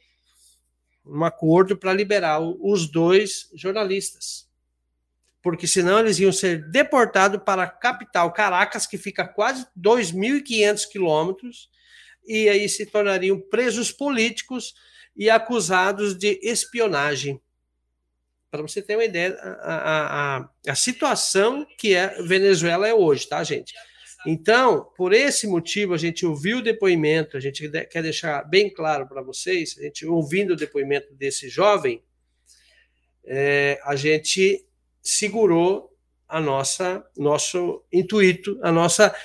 um acordo para liberar os dois jornalistas. Porque senão eles iam ser deportados para a capital Caracas, que fica a quase 2.500 quilômetros, e aí se tornariam presos políticos e acusados de espionagem. Para você ter uma ideia, a, a, a, situação que a Venezuela é hoje, tá, gente? Então, por esse motivo, a gente ouviu o depoimento, a gente quer deixar bem claro para vocês, a gente ouvindo o depoimento desse jovem, é, a gente segurou a nossa nosso intuito, a nossa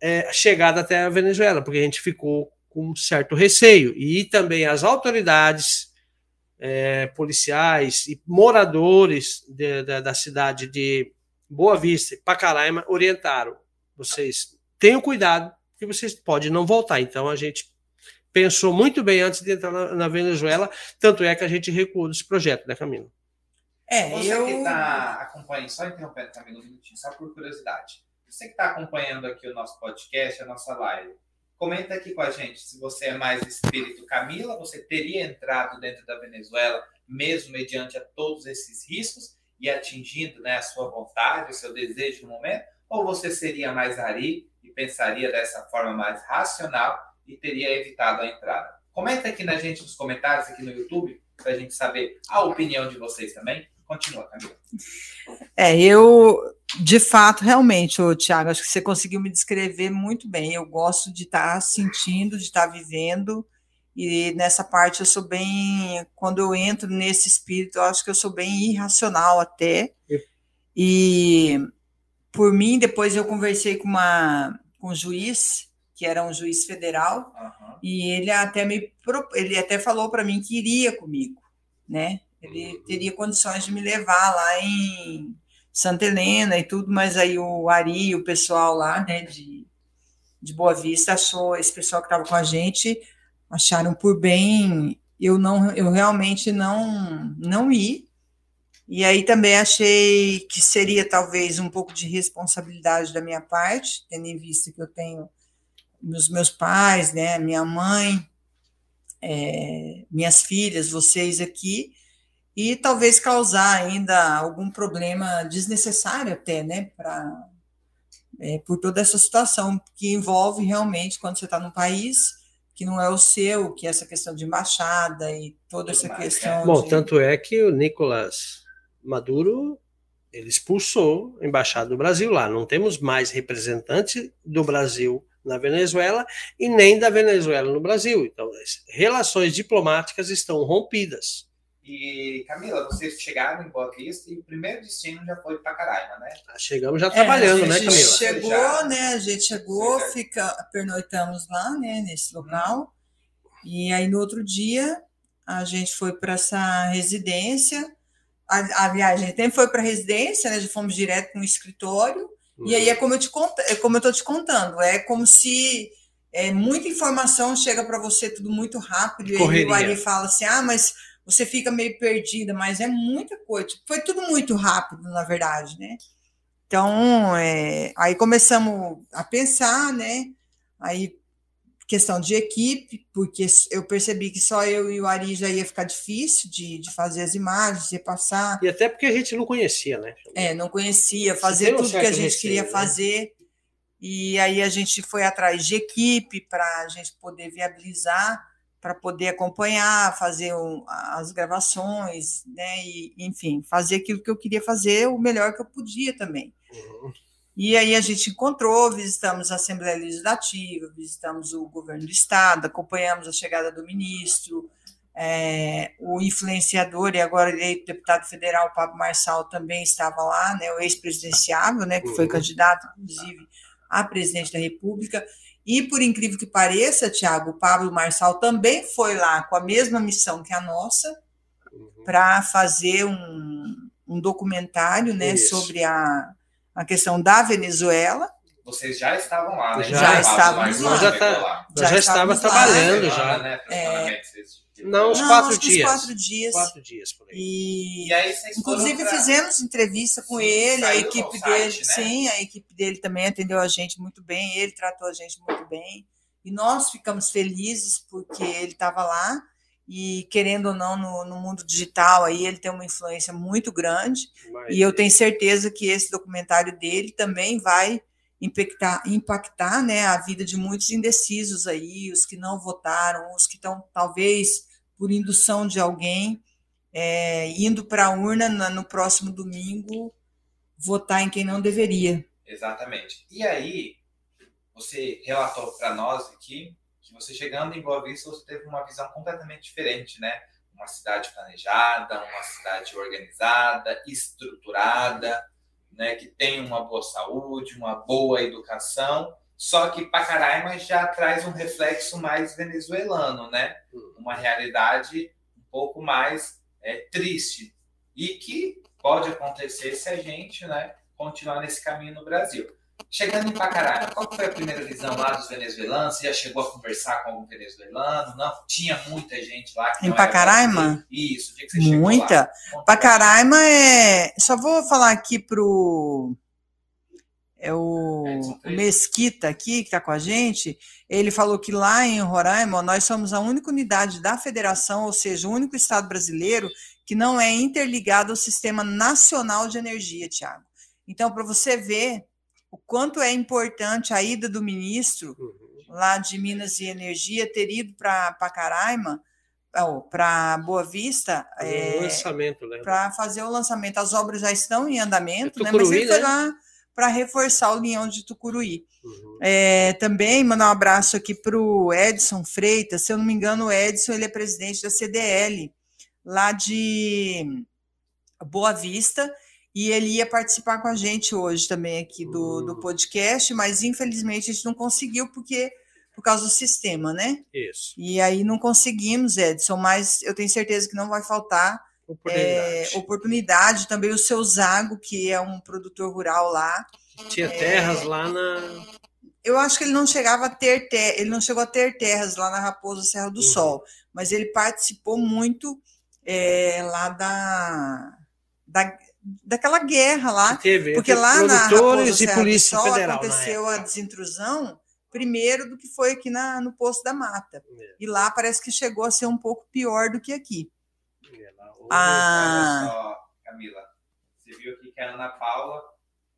é, chegada até a Venezuela, porque a gente ficou com um certo receio. E também as autoridades é, policiais e moradores de- da- da cidade de Boa Vista e Pacaraima orientaram vocês tenham cuidado, que vocês podem não voltar. Então a gente pensou muito bem antes de entrar na, na Venezuela, tanto é que a gente recuou desse projeto, né, Camila? É, Você eu. que está acompanhando, só interrompendo Camila um minutinho, só por curiosidade. Você que está acompanhando aqui o nosso podcast, a nossa live, comenta aqui com a gente se você é mais espírito Camila, você teria entrado dentro da Venezuela, mesmo mediante a todos esses riscos e atingindo né, a sua vontade, o seu desejo no momento, ou você seria mais Ari e pensaria dessa forma mais racional e teria evitado a entrada? Comenta aqui na gente nos comentários aqui no YouTube para a gente saber a opinião de vocês também. Continua, Camila. É, eu, de fato, realmente, Tiago, acho que você conseguiu me descrever muito bem. Eu gosto de estar sentindo, de estar vivendo, e nessa parte eu sou bem. Quando eu entro nesse espírito, eu acho que eu sou bem irracional até. E por mim, depois eu conversei com, uma, com um juiz, que era um juiz federal, Aham. e ele até me ele até falou para mim que iria comigo, né? Ele teria condições de me levar lá em Santa Helena e tudo, mas aí o Ari o pessoal lá, né, de, de Boa Vista achou, esse pessoal que estava com a gente, acharam por bem eu não eu realmente não não ir. E aí também achei que seria talvez um pouco de responsabilidade da minha parte, tendo em vista que eu tenho os meus pais, né, minha mãe, é, minhas filhas, vocês aqui, e talvez causar ainda algum problema desnecessário até, né, para é, por toda essa situação que envolve realmente quando você está num país que não é o seu, que é essa questão de embaixada e toda essa questão. Bom, de... tanto é que o Nicolás Maduro ele expulsou a embaixada do Brasil lá. Não temos mais representante do Brasil na Venezuela e nem da Venezuela no Brasil. Então, as relações diplomáticas estão rompidas. E, Camila, vocês chegaram em Boa Vista e o primeiro destino já foi para Caraima, né? Ah, chegamos já trabalhando, é, né, Camila? Chegou, já... né? A gente chegou, fica, pernoitamos lá, né, nesse local. E aí, no outro dia, a gente foi para essa residência. A, a viagem até foi para a residência, né? Já fomos direto no escritório. Uhum. E aí é como eu te conto, é como eu estou te contando, é como se é, muita informação chega para você tudo muito rápido. Correria. E aí o Ari fala assim: ah, mas você fica meio perdida, mas é muita coisa. Tipo, foi tudo muito rápido, na verdade, né? Então, é, aí começamos a pensar, né? Aí, questão de equipe, porque eu percebi que só eu e o Ari já ia ficar difícil de, de fazer as imagens, de passar. E até porque a gente não conhecia, né? É, não conhecia, fazer tudo que a gente queria né? fazer. E aí a gente foi atrás de equipe para a gente poder viabilizar para poder acompanhar, fazer um, as gravações, né? E, enfim, fazer aquilo que eu queria fazer o melhor que eu podia também. Uhum. E aí a gente encontrou, visitamos a Assembleia Legislativa, visitamos o governo do Estado, acompanhamos a chegada do ministro, é, o influenciador e agora eleito deputado federal, Pablo Marçal, também estava lá, né, o ex-presidenciável, né, que foi uhum. candidato, inclusive, a presidente da República, e, por incrível que pareça, Tiago, o Pablo Marçal também foi lá com a mesma missão que a nossa, uhum. para fazer um, um documentário né, sobre a, a questão da Venezuela. Vocês já estavam lá, né? Já, já estávamos lá. Já, tá, já, já estava trabalhando, já. Né, é, não, uns quatro dias. quatro dias. Quatro dias por aí. E, e aí inclusive pra... fizemos entrevista com ele, a equipe dele, site, né? sim, a equipe dele também atendeu a gente muito bem, ele tratou a gente muito bem. E nós ficamos felizes porque ele estava lá e querendo ou não no, no, mundo digital aí ele tem uma influência muito grande Mas... e eu tenho certeza que esse documentário dele também vai impactar, impactar né, a vida de muitos indecisos aí, os que não votaram, os que estão talvez por indução de alguém, é, indo para a urna no próximo domingo votar em quem não deveria. Exatamente. E aí, você relatou para nós aqui que você chegando em Boa Vista, você teve uma visão completamente diferente, né? Uma cidade planejada, uma cidade organizada, estruturada, né? Que tem uma boa saúde, uma boa educação só que Pacaraima já traz um reflexo mais venezuelano, né? Hum. Uma realidade um pouco mais é, triste e que pode acontecer se a gente, né, continuar nesse caminho no Brasil. Chegando em Pacaraima, qual foi a primeira visão lá dos venezuelanos? Você já chegou a conversar com algum venezuelano? Não? Tinha muita gente lá. em Pacaraima? Isso, o dia que você Muita. Pacaraima é. Só vou falar aqui pro é o, o Mesquita aqui, que está com a gente, ele falou que lá em Roraima nós somos a única unidade da federação, ou seja, o único estado brasileiro que não é interligado ao Sistema Nacional de Energia, Tiago. Então, para você ver o quanto é importante a ida do ministro uhum. lá de Minas e Energia ter ido para Pacaraima, para Boa Vista, é, lançamento, né? Para fazer o lançamento. As obras já estão em andamento, é né? Mas ele foi né? lá para reforçar o Leão de Tucuruí. Uhum. É, também mandar um abraço aqui para o Edson Freitas. Se eu não me engano, o Edson ele é presidente da CDL, lá de Boa Vista, e ele ia participar com a gente hoje também aqui do, uhum. do podcast, mas infelizmente a gente não conseguiu porque por causa do sistema, né? Isso. E aí não conseguimos, Edson, mas eu tenho certeza que não vai faltar Oportunidade. É, oportunidade. Também o seu Zago, que é um produtor rural lá. Tinha é, terras lá na. Eu acho que ele não chegava a ter ter, ele não chegou a ter terras lá na Raposa Serra do uhum. Sol, mas ele participou muito é, lá da, da daquela guerra lá, teve, porque lá na Raposa Serra Polícia do Sol Federal, aconteceu a desintrusão primeiro do que foi aqui na, no Poço da Mata. É. E lá parece que chegou a ser um pouco pior do que aqui. Ah. Olha só, Camila. Você viu aqui que a Ana Paula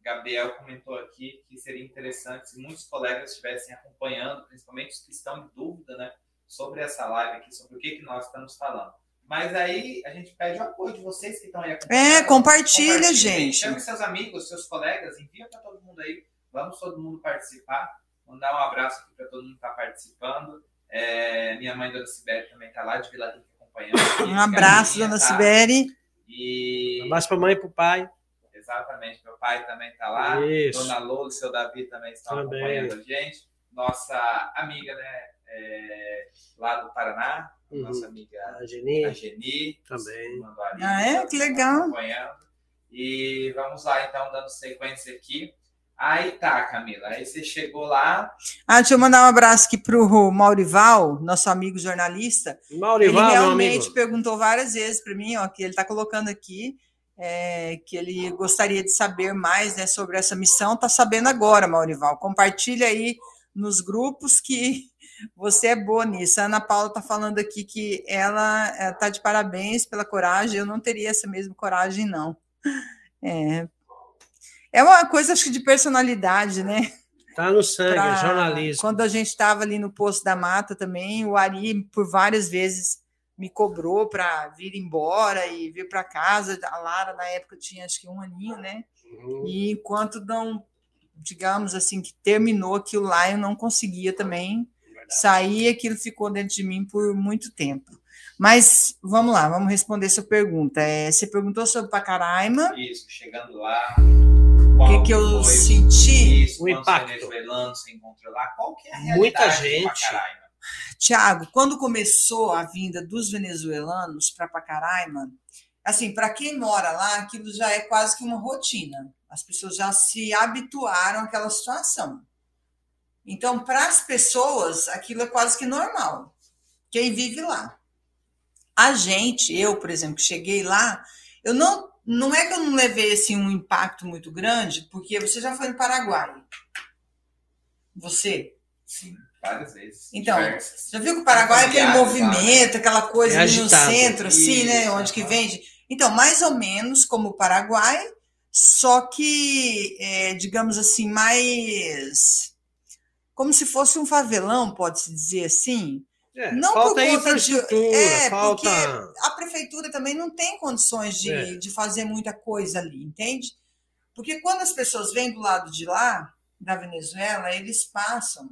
Gabriel comentou aqui que seria interessante se muitos colegas estivessem acompanhando, principalmente os que estão em dúvida, né, sobre essa live aqui, sobre o que, que nós estamos falando. Mas aí a gente pede o apoio de vocês que estão aí acompanhando. É, compartilha, gente. Chame seus amigos, seus colegas, envia para todo mundo aí. Vamos todo mundo participar. Mandar um abraço aqui para todo mundo que está participando. É, minha mãe, Dona Sibeli, também está lá de Vila Rica acompanhando. Um abraço, Dona tá? Sibeli. E... Um abraço para a mãe e para o pai. Exatamente, meu pai também está lá. Isso. Dona Lola e seu Davi também estão Também. acompanhando a gente. Nossa amiga, né? é, lá do Paraná, Uhum. nossa amiga A Geni a Geni. também. ali, Ah, é? Que tá legal. Acompanhando. E vamos lá, então, dando sequência aqui. Aí tá, Camila. Aí você chegou lá. Ah, deixa eu mandar um abraço aqui para o Maurival, nosso amigo jornalista. Maurival, ele meu realmente amigo. perguntou várias vezes para mim, ó, que ele está colocando aqui, é, que ele gostaria de saber mais né, sobre essa missão. Está sabendo agora, Maurival. Compartilha aí nos grupos que você é boa nisso. A Ana Paula está falando aqui que ela está de parabéns pela coragem. Eu não teria essa mesma coragem, não. É, é uma coisa, acho que, de personalidade, né? Tá no sangue, pra- jornalismo. Quando a gente estava ali no Poço da Mata também, o Ari, por várias vezes, me cobrou para vir embora e vir para casa. A Lara, na época, tinha acho que um aninho, né? Uhum. E enquanto não, digamos assim, que terminou aquilo lá, eu não conseguia também sair, aquilo ficou dentro de mim por muito tempo. Mas vamos lá, vamos responder sua pergunta. É, você perguntou sobre Pacaraima, Isso, chegando lá. o que, que eu senti? Isso, O impacto. lá? Qual que é a realidade Muita de gente. Tiago, quando começou a vinda dos venezuelanos para Pacaraima, assim, para quem mora lá, aquilo já é quase que uma rotina. As pessoas já se habituaram àquela situação. Então, para as pessoas, aquilo é quase que normal. Quem vive lá. A gente, eu, por exemplo, que cheguei lá, eu não, não é que eu não levei assim um impacto muito grande, porque você já foi no Paraguai. Você? Sim, várias vezes. Então, diversas. Já viu que o Paraguai é aquele Familiares lá, movimento, aquela coisa É ali no centro, assim, né? Isso, Onde que vende. Então, mais ou menos como o Paraguai, só que, é, digamos assim, mais. Como se fosse um favelão, pode-se dizer assim. É, Não falta por conta de- infraestrutura, é, falta. A prefeitura também não tem condições de, É. de fazer muita coisa ali, entende? Porque quando as pessoas vêm do lado de lá, da Venezuela, eles passam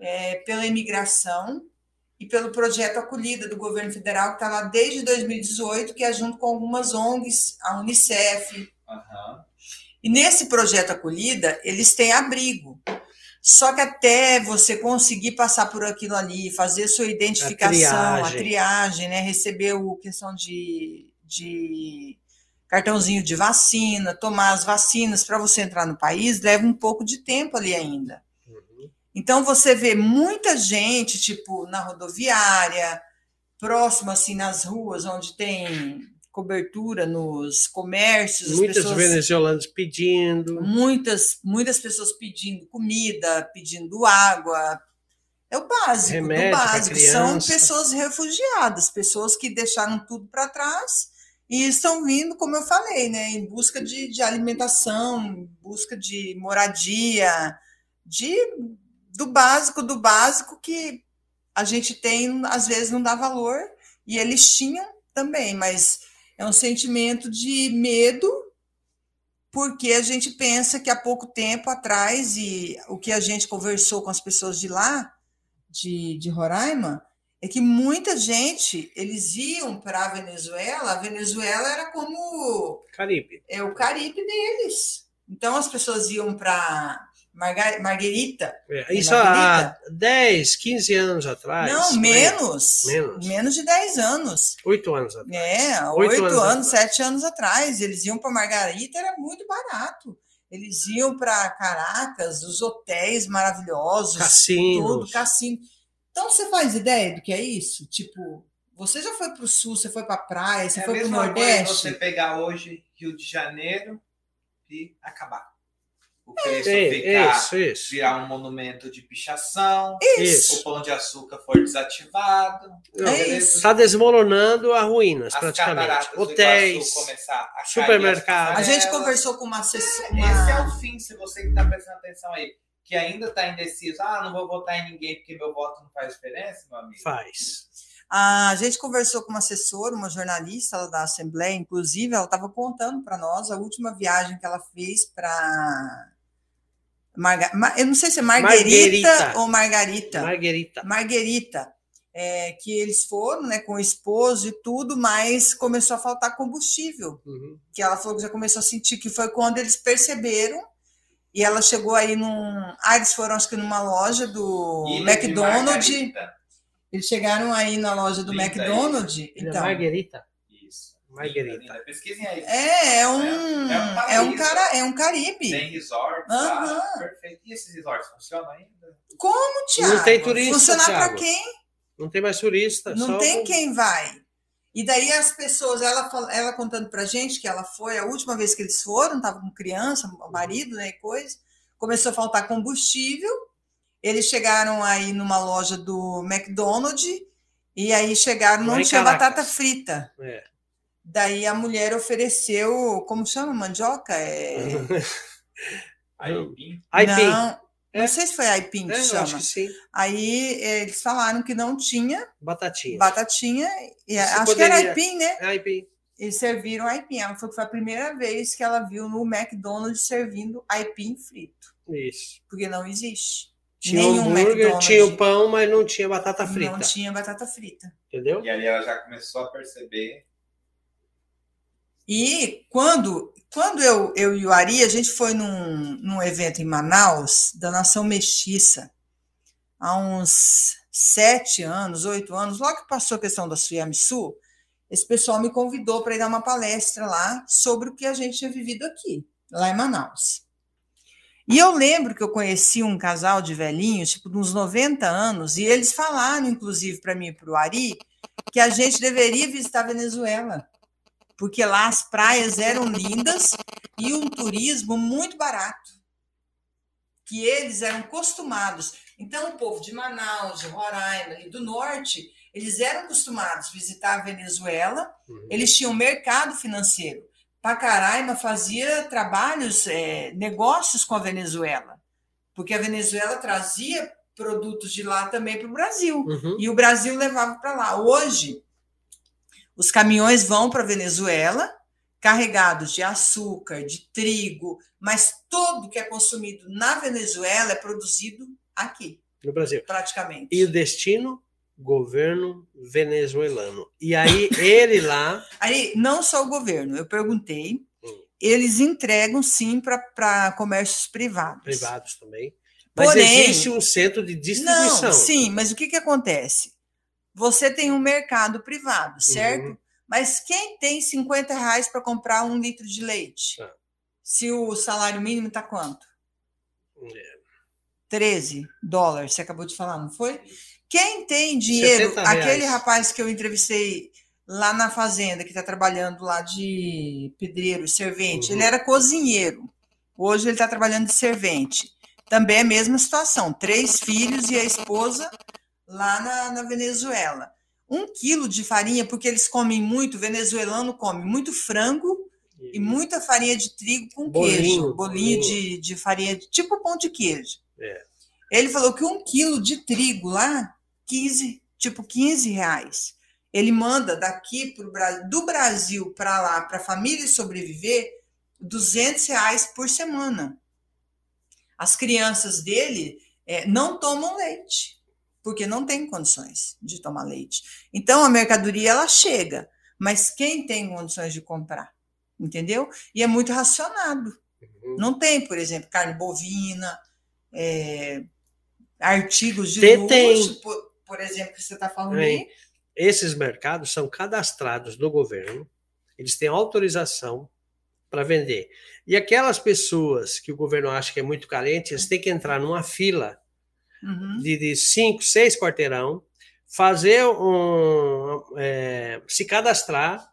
é, pela imigração e pelo projeto Acolhida do governo federal, que está lá desde 2018, que é junto com algumas ONGs, a Unicef. Aham. E nesse projeto Acolhida, eles têm abrigo. Só que até você conseguir passar por aquilo ali, fazer sua identificação, a triagem. triagem, né? receber o questão de, de cartãozinho de vacina, tomar as vacinas para você entrar no país, leva um pouco de tempo ali ainda. Uhum. Então você vê muita gente, tipo, na rodoviária, próximo assim nas ruas onde tem cobertura nos comércios, as Muitos pessoas- venezuelanos pedindo. muitas muitas pessoas pedindo comida, pedindo água. É o básico, Remédio básico. São pessoas refugiadas, pessoas que deixaram tudo para trás e estão vindo, como eu falei, né, em busca de, de alimentação, em busca de moradia, de do básico, do básico que a gente tem, às vezes não dá valor, e eles tinham também, mas é um sentimento de medo porque a gente pensa que há pouco tempo atrás, e o que a gente conversou com as pessoas de lá, de, de Roraima, é que muita gente, eles iam para a Venezuela, a Venezuela era como Caribe. é o Caribe deles. Então as pessoas iam para Marga Marguerita. É, Isso há Margarita? 10, 15 anos atrás. Não, menos, Menos. menos. de 10 anos. Oito anos atrás. É, Oito oito anos anos, atrás. sete anos atrás. Eles iam para Margarita, era muito barato. Eles iam para Caracas, os hotéis maravilhosos, Cassinos. tudo, cassino. Então você faz ideia do que é isso? Tipo, você já foi para o sul, você foi para a praia, você É foi para o mesma coisa Nordeste? você pegar hoje Rio de Janeiro e acabar. O Cristo É, ficar, isso, isso. virar um monumento de pichação, Isso. o pão de açúcar for desativado. Está desmoronando a ruínas, as praticamente. Hotéis. A supermercado. A gente conversou com uma assessora. Esse é o fim, se você que está prestando atenção aí, que ainda está indeciso, ah, não vou votar em ninguém porque meu voto não faz diferença, meu amigo. Faz. A gente conversou com uma assessora, uma jornalista da Assembleia, inclusive, ela estava contando para nós a última viagem que ela fez para. Marga... Ma- Eu não sei se é Marguerita, Marguerita. ou Margarita. Marguerita. Marguerita. é, que eles foram né, com o esposo e tudo, mas começou a faltar combustível. Uhum. Que ela falou que já começou a sentir que foi quando eles perceberam. E ela chegou aí num. Ah, eles foram, acho que numa loja do Ilha McDonald's. Eles chegaram aí na loja do Linda McDonald's. É Então, Marguerita. Margarita. Pesquisem aí. é, é um, É- é um paraíso. é um cara, é um Caribe. Tem resorts Aham. lá. Perfeito. E esses resorts funcionam ainda? Como, Tiago? Não tem turista, Funcionar para quem? Não tem mais turista. Não só tem o- quem vai. E daí as pessoas, ela, ela contando pra gente que ela foi, a última vez que eles foram, tava com criança, o marido, né, e coisa, começou a faltar combustível. Eles chegaram aí numa loja do McDonald's e aí chegaram, não em tinha Caracas. batata frita. É. Daí a mulher ofereceu, como chama, mandioca? É... Aipim? Aipim. Não, É. não sei se foi aipim que É, eu chama. acho que sim. Aí eh, eles falaram que não tinha Batatinha. batatinha, e acho que era poderia- aipim, né? É aipim. Eles serviram aipim. Ela falou que foi a primeira vez que ela viu no McDonald's servindo aipim frito, Isso. porque não existe. Tinha o Nenhum hambúrguer, McDonald's. tinha o pão, mas não tinha batata frita. Não tinha batata frita. Entendeu? E ali ela já começou a perceber. E quando, quando eu, eu e o Ari, a gente foi num, num evento em Manaus, da Nação Mestiça, há uns sete anos, oito anos, logo que passou a questão da Suiamisu, esse pessoal me convidou para ir dar uma palestra lá sobre o que a gente tinha vivido aqui, lá em Manaus. E eu lembro que eu conheci um casal de velhinhos, tipo, de uns 90 anos, e eles falaram, inclusive, para mim e para o Ari, que a gente deveria visitar a Venezuela porque lá as praias eram lindas e um turismo muito barato, que eles eram acostumados. Então, o povo de Manaus, de Roraima e do norte, eles eram acostumados a visitar a Venezuela, Uhum. eles tinham mercado financeiro. Pacaraima fazia trabalhos, eh, negócios com a Venezuela, porque a Venezuela trazia produtos de lá também para o Brasil Uhum. e o Brasil levava para lá. Hoje, os caminhões vão para a Venezuela carregados de açúcar, de trigo, mas tudo que é consumido na Venezuela é produzido aqui, No Brasil. praticamente. E o destino? Governo venezuelano. E aí, ele lá. Aí, não só o governo, eu perguntei, Hum. eles entregam sim para comércios privados. privados também. Mas Porém- existe um centro de distribuição. Não, sim, mas o que, que acontece? Você tem um mercado privado, certo? Uhum. Mas quem tem 50 reais para comprar um litro de leite? Ah. Se o salário mínimo está quanto? É. 13 dólares, você acabou de falar, não foi? Quem tem dinheiro, 70 reais. aquele rapaz que eu entrevistei lá na fazenda, que está trabalhando lá de pedreiro, servente, Uhum. ele era cozinheiro. Hoje ele está trabalhando de servente. Também é a mesma situação, três filhos e a esposa lá na, na Venezuela. Um quilo de farinha, porque eles comem muito, o venezuelano come muito frango e muita farinha de trigo com Bolinho, queijo. Bolinho bolinho. de, de farinha, tipo pão de queijo. É. Ele falou que um quilo de trigo lá, 15, tipo 15 reais. Ele manda daqui pro, do Brasil para lá, para a família sobreviver, 200 reais por semana. As crianças dele eh, não tomam leite, porque não tem condições de tomar leite. Então a mercadoria ela chega, mas quem tem condições de comprar? Entendeu? E é muito racionado. Uhum. Não tem, por exemplo, carne bovina, é, artigos de Tem, tem. luxo, por, por exemplo, que você está falando Tem. aí. Esses mercados são cadastrados no governo, eles têm autorização para vender. E aquelas pessoas que o governo acha que é muito carente, eles têm que entrar numa fila Uhum. de, de cinco, seis quarteirão, fazer um. é, se cadastrar,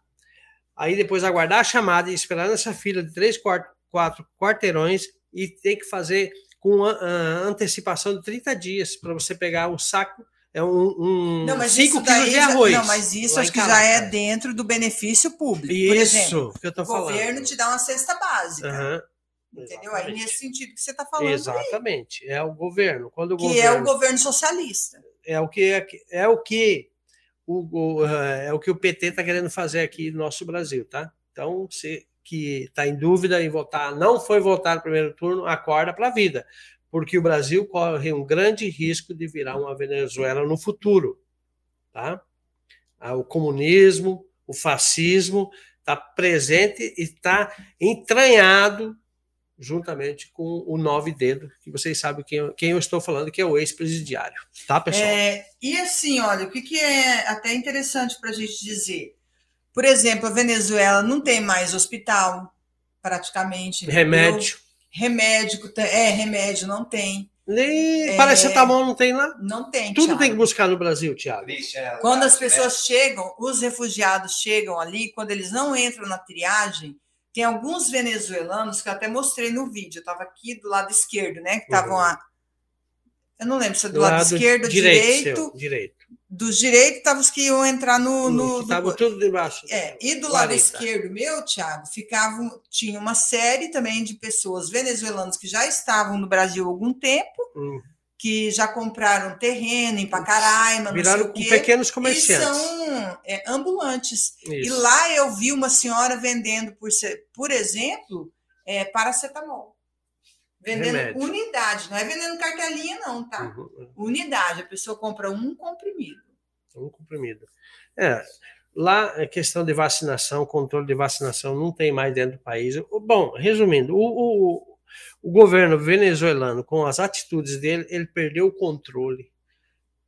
aí depois aguardar a chamada e esperar nessa fila de três, quatro, quatro quarteirões e tem que fazer com a, a antecipação de 30 dias para você pegar um saco é um, um Não, mas 5 isso daí quilos de arroz. Não, mas isso acho que já é dentro do benefício público. Por Isso exemplo, que eu tô o falando. governo te dá uma cesta básica. Aham, Entendeu? Aí nesse sentido que você está falando. aí, Exatamente. É o governo. Quando o Que governo é o governo socialista. é o que é, é o que o, o, é o que o PT está querendo fazer aqui no nosso Brasil, tá? Então, se que está em dúvida em votar, não foi votar no primeiro turno, acorda para a vida, porque o Brasil corre um grande risco de virar uma Venezuela no futuro, tá? Ah, O comunismo, o fascismo está presente e está entranhado juntamente com o nove dedo, que vocês sabem quem, quem eu estou falando, que é o ex-presidiário, tá, pessoal? É, e assim, olha, o que, que é até interessante para a gente dizer? Por exemplo, a Venezuela não tem mais hospital, praticamente. Remédio. Remédio, é, remédio não tem. Nem É. paracetamol não tem lá. Não tem. Tudo Thiago. tem que buscar no Brasil, Thiago. Triste é Quando as verdade, pessoas chegam, os refugiados chegam ali, quando eles não entram na triagem, tem alguns venezuelanos que eu até mostrei no vídeo. Eu estava aqui do lado esquerdo, né? Que estavam Uhum. lá. Eu não lembro se é do lado, esquerdo, direito. direito. seu, direito. Dos direitos estavam os que iam entrar no. no, tava no- tudo debaixo. É, e do lado Guarita. esquerdo meu, Thiago, ficavam, tinha uma série também de pessoas venezuelanas que já estavam no Brasil há algum tempo, Hum. Que já compraram terreno em Pacaraima, não sei Viraram o quê, pequenos e comerciantes. são é, ambulantes. E Isso. lá eu vi uma senhora vendendo, por, por exemplo, é, paracetamol. Vendendo Remédio. unidade, não é vendendo cartelinha, não, tá? Uhum. Unidade, a pessoa compra um comprimido. Um comprimido. É, lá a questão de vacinação, controle de vacinação não tem mais dentro do país. Bom, resumindo, o, o, o governo venezuelano, com as atitudes dele, ele perdeu o controle,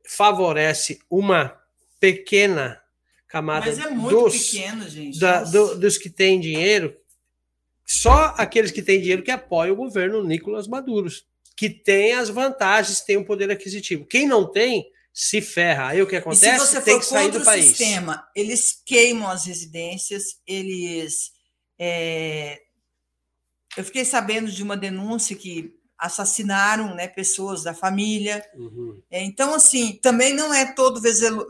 favorece uma pequena camada Mas é muito dos, pequeno, gente. da- do- dos que têm dinheiro, só aqueles que têm dinheiro que apoiam o governo Nicolás Maduro, que tem as vantagens, tem o poder aquisitivo. Quem não tem, se ferra. Aí o que E acontece? se você tem que sair do país. sistema, eles queimam as residências, eles. é, Eu fiquei sabendo de uma denúncia que assassinaram né, pessoas da família. Uhum. É, Então, assim, também não é todo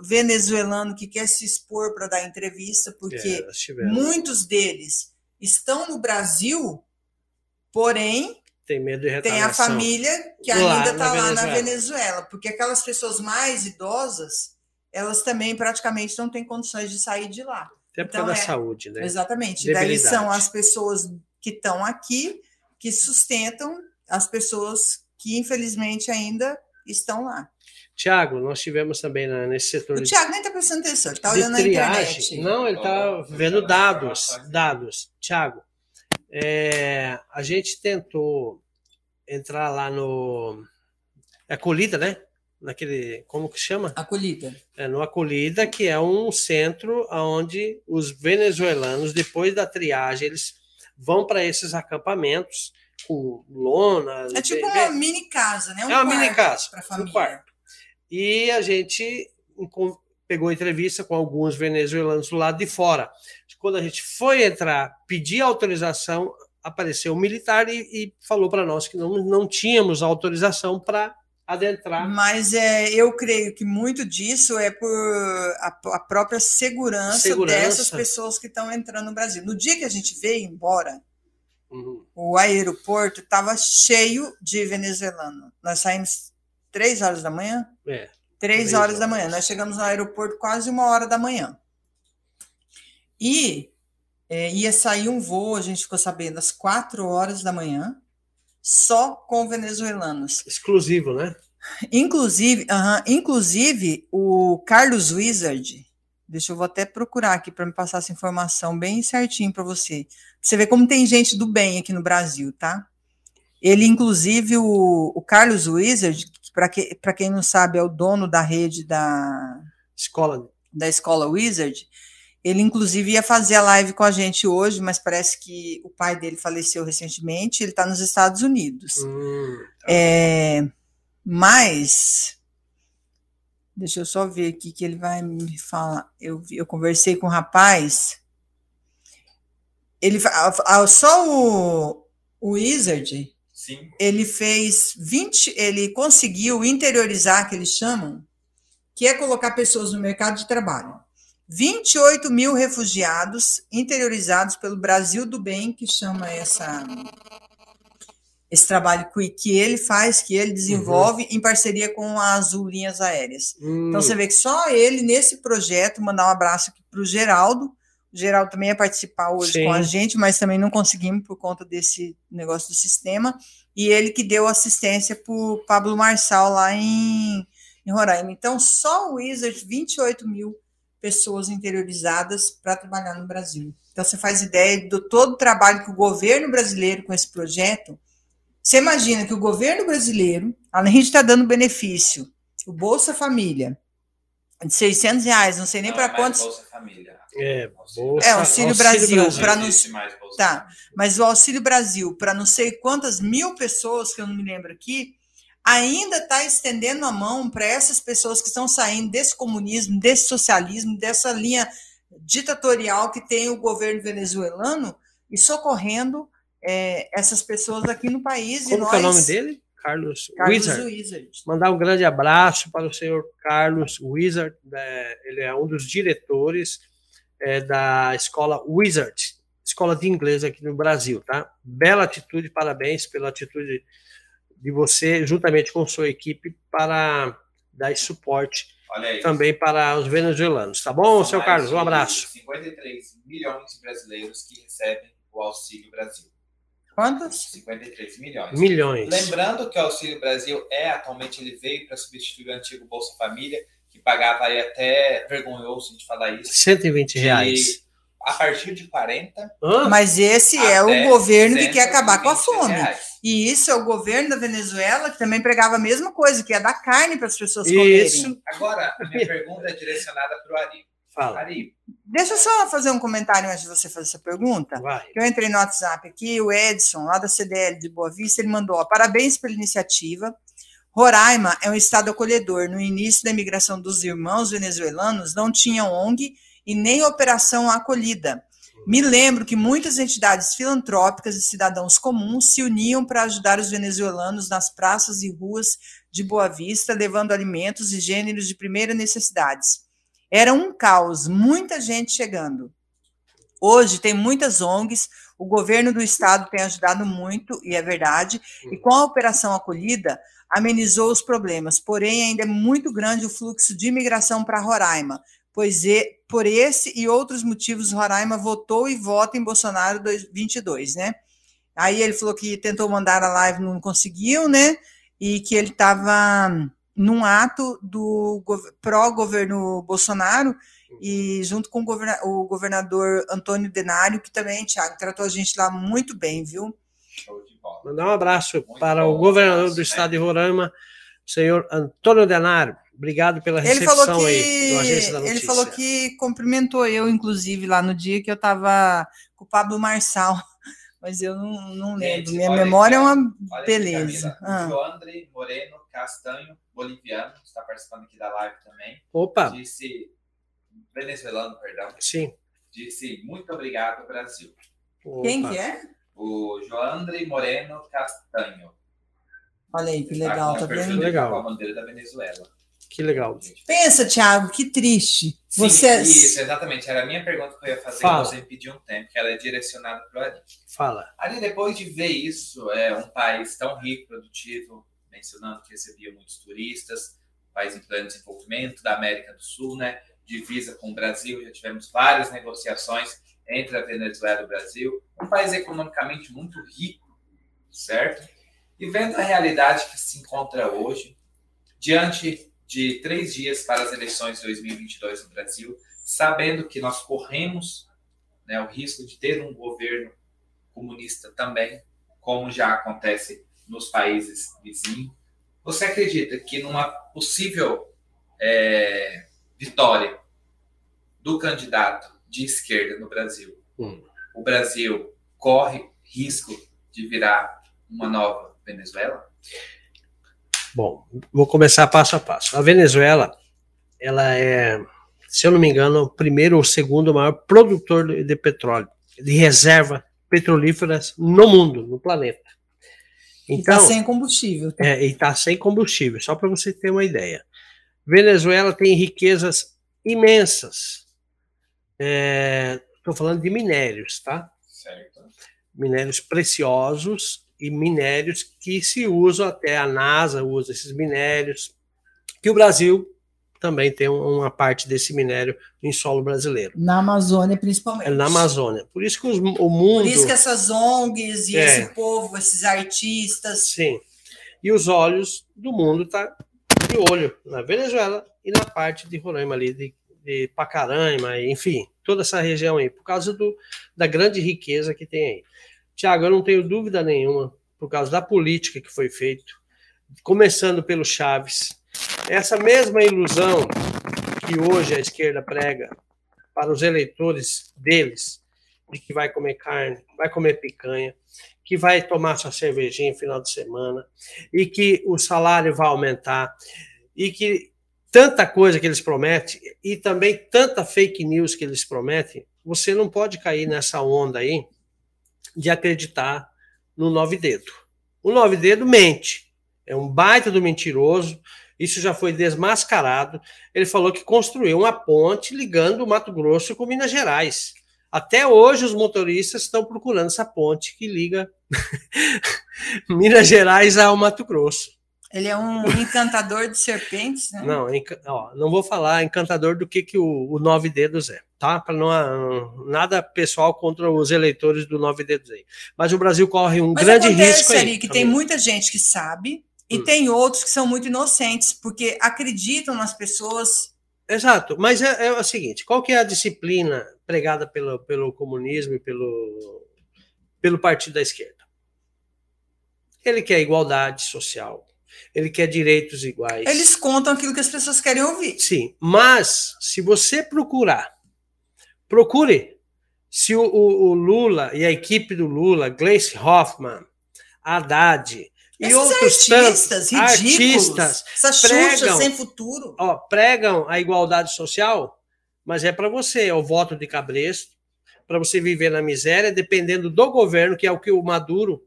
venezuelano que quer se expor para dar entrevista, porque É, tivemos. muitos deles estão no Brasil, porém Tem medo de tem a família que Lá ainda está lá na Venezuela. Porque aquelas pessoas mais idosas, elas também praticamente não têm condições de sair de lá. Até por Então, causa da é- saúde, né? Exatamente. Daí são as pessoas que estão aqui que sustentam as pessoas que infelizmente ainda estão lá. Tiago, nós tivemos também na- nesse setor O de, Tiago nem está prestando atenção, ele está olhando na triagem. internet. Não, ele está vendo dados. Dados. Tiago, é, a gente tentou entrar lá no. É Acolhida, né? Naquele. Como que chama? Acolhida. É, no Acolhida, que é um centro onde os venezuelanos, depois da triagem, eles vão para esses acampamentos com lona. É tipo uma mini casa, né? Um É uma mini casa, para um família. quarto. E a gente pegou entrevista com alguns venezuelanos do lado de fora. Quando a gente foi entrar, pedir autorização, apareceu um militar e, e falou para nós que não, não tínhamos autorização para adentrar. Mas é, eu creio que muito disso é por a, a própria segurança, Segurança. dessas pessoas que estão entrando no Brasil. No dia que a gente veio embora, Uhum. o aeroporto estava cheio de venezuelano. Nós saímos três horas da manhã? É, Três Três horas da horas. manhã. Nós chegamos no aeroporto quase uma hora da manhã. E é, ia sair um voo, a gente ficou sabendo, às quatro horas da manhã, só com venezuelanos. exclusivo, né? Inclusive, aham, inclusive o Carlos Wizard, deixa eu vou até procurar aqui para me passar essa informação bem certinho para você. Você vê como tem gente do bem aqui no Brasil, tá? Ele, inclusive, o, o Carlos Wizard, para que, pra quem não sabe, é o dono da rede da, Escola. da escola Wizard. Ele, inclusive, ia fazer a live com a gente hoje, mas parece que o pai dele faleceu recentemente. Ele está nos Estados Unidos. Hum, É, mas deixa eu só ver aqui que ele vai me falar. Eu, eu conversei com o rapaz. Ele fa- a- a- só o, o Wizard Sim. ele fez 20, ele conseguiu interiorizar, que eles chamam, que é colocar pessoas no mercado de trabalho. 28 mil refugiados interiorizados pelo Brasil do Bem, que chama essa, esse trabalho que, ele faz, que ele desenvolve em parceria com a Azul Linhas Aéreas. Hum, Então você vê que só ele nesse projeto, mandar um abraço aqui para o Geraldo. O Geraldo também ia participar hoje Sim. com a gente, mas também não conseguimos por conta desse negócio do sistema. E ele que deu assistência para o Pablo Marçal lá em, em Roraima. Então, só o Wizard, 28 mil pessoas interiorizadas para trabalhar no Brasil. Então, você faz ideia do todo o trabalho que o governo brasileiro com esse projeto. Você imagina que o governo brasileiro, além de estar dando benefício, o Bolsa Família, de 600 reais, não sei nem para quantos, Bolsa Família. É, Auxílio. Bolsa- É, Auxílio Brasil, Não pra não- Tá. Mas o Auxílio Brasil, para não sei quantas mil pessoas, que eu não me lembro aqui, ainda está estendendo a mão para essas pessoas que estão saindo desse comunismo, desse socialismo, dessa linha ditatorial que tem o governo venezuelano e socorrendo é, essas pessoas aqui no país. e Como nós, que é o nome dele? Carlos, Carlos Wizard. Wizard. Mandar um grande abraço para o senhor Carlos Wizard, né, ele é um dos diretores é, da escola Wizard, escola de inglês aqui no Brasil, tá? Bela atitude, parabéns pela atitude de você, juntamente com sua equipe, para dar esse suporte também para os venezuelanos, tá bom, São seu Carlos? Um de abraço. 53 milhões de brasileiros que recebem o Auxílio Brasil. Quantos? 53 milhões. Milhões. Lembrando que o Auxílio Brasil é, atualmente, ele veio para substituir o antigo Bolsa Família, que pagava aí até vergonhoso a gente falar isso. 120 reais. de- a partir de 40 Hã? Mas esse é o governo que quer acabar com a 120 fome. reais. E isso é o governo da Venezuela que também pregava a mesma coisa, que é dar carne para as pessoas comerem. Isso, Agora, a minha pergunta é direcionada para o Ari. fala, Ari, Deixa eu só fazer um comentário antes de você fazer essa pergunta. vai. Eu entrei no WhatsApp aqui, o Edson, lá da CDL de Boa Vista, ele mandou: ó, parabéns pela iniciativa. Roraima é um estado acolhedor. No início da imigração dos irmãos venezuelanos, não tinha ONG e nem operação acolhida. Me lembro que muitas entidades filantrópicas e cidadãos comuns se uniam para ajudar os venezuelanos nas praças e ruas de Boa Vista, levando alimentos e gêneros de primeira necessidades. Era um caos, muita gente chegando. Hoje tem muitas ONGs, o governo do estado tem ajudado muito, e é verdade, e com a operação acolhida, amenizou os problemas, porém ainda é muito grande o fluxo de imigração para Roraima, pois e, por esse e outros motivos Roraima votou e vota em Bolsonaro 2022, né? Aí ele falou que tentou mandar a live, não conseguiu, né? E que ele estava num ato do gov- pró-governo Bolsonaro e junto com o, governa- o governador Antônio Denário, que também, Thiago, tratou a gente lá muito bem, viu? show de bola. Mandar um abraço Muito para bom, o governador abraço, do né? estado de Roraima, senhor Antônio Denário. Obrigado pela Ele recepção falou que aí do Agência da Notícia. ele falou que cumprimentou eu, inclusive, lá no dia que eu estava com o Pablo Marçal, mas eu não, não lembro. Gente, Minha memória é aqui, ó. uma beleza. Ah. O Joandre Moreno Castanho, boliviano, está participando aqui da live também. Opa, Disse, venezuelano, perdão, sim. disse muito obrigado, Brasil. Quem Opa. que é? O Joandre Moreno Castanho. Olha aí, que legal, tá vendo? Legal. Com a bandeira da Venezuela. Que legal. Pensa, Thiago, que triste. Sim, Você Isso, exatamente. Era a minha pergunta que eu ia fazer, Fala. que você me pediu um tempo, que ela é direcionada para o Ari. Fala. Ali, depois de ver isso, é um país tão rico, produtivo, mencionando que recebia muitos turistas, país em pleno desenvolvimento da América do Sul, né? Divisa com o Brasil, já tivemos várias negociações entre a Venezuela e o Brasil. Um país economicamente muito rico, certo? E vendo a realidade que se encontra hoje, diante de três dias para as eleições de 2022 no Brasil, sabendo que nós corremos né, o risco de ter um governo comunista também, como já acontece nos países vizinhos. Você acredita que numa possível é, vitória do candidato de esquerda no Brasil, Hum. o Brasil corre risco de virar uma nova Venezuela? Bom, vou começar passo a passo. A Venezuela, ela é, se eu não me engano, o primeiro ou segundo maior produtor de petróleo, de reserva petrolíferas no mundo, no planeta. Então, está sem combustível. É, e está sem combustível, só para você ter uma ideia. Venezuela tem riquezas imensas. Estou é, falando de minérios, tá? Certo. Minérios preciosos e minérios que se usam até a NASA usa esses minérios, que o Brasil também tem uma parte desse minério em solo brasileiro. Na Amazônia, principalmente. É na Amazônia. Por isso que os, o mundo. Por isso que essas ONGs e é, esse povo, esses artistas. Sim. E os olhos do mundo tá de olho na Venezuela e na parte de Roraima ali, de, de Pacaraima, enfim, toda essa região aí, por causa do, da grande riqueza que tem aí. Tiago, eu não tenho dúvida nenhuma, por causa da política que foi feito, começando pelo Chaves, essa mesma ilusão que hoje a esquerda prega para os eleitores deles, de que vai comer carne, vai comer picanha, que vai tomar sua cervejinha no final de semana, e que o salário vai aumentar, e que tanta coisa que eles prometem, e também tanta fake news que eles prometem, você não pode cair nessa onda aí de acreditar no nove dedo. O nove dedo mente, é um baita do mentiroso, isso já foi desmascarado. Ele falou que construiu uma ponte ligando o Mato Grosso com Minas Gerais. Até hoje os motoristas estão procurando essa ponte que liga Minas Gerais ao Mato Grosso. Ele é um encantador de serpentes, né? Não, ó, não vou falar encantador do que, que o, o Nove Dedos é, tá? Para não nada pessoal contra os eleitores do Nove Dedos aí. Mas o Brasil corre um Mas grande risco aí. Que tem muita gente que sabe e hum. tem outros que são muito inocentes, porque acreditam nas pessoas. Exato, mas é, é, o seguinte: qual que é a disciplina pregada pelo, pelo comunismo e pelo, pelo partido da esquerda? Ele quer igualdade social, ele quer direitos iguais. Eles contam aquilo que as pessoas querem ouvir. Sim, mas se você procurar, procure se o, o, o Lula e a equipe do Lula, Gleice Hoffmann, Haddad, e outros artistas, artistas essas pregam, sem futuro. Ó, pregam a igualdade social, mas é para você, é o voto de cabresto, para você viver na miséria, dependendo do governo, que é o que o Maduro,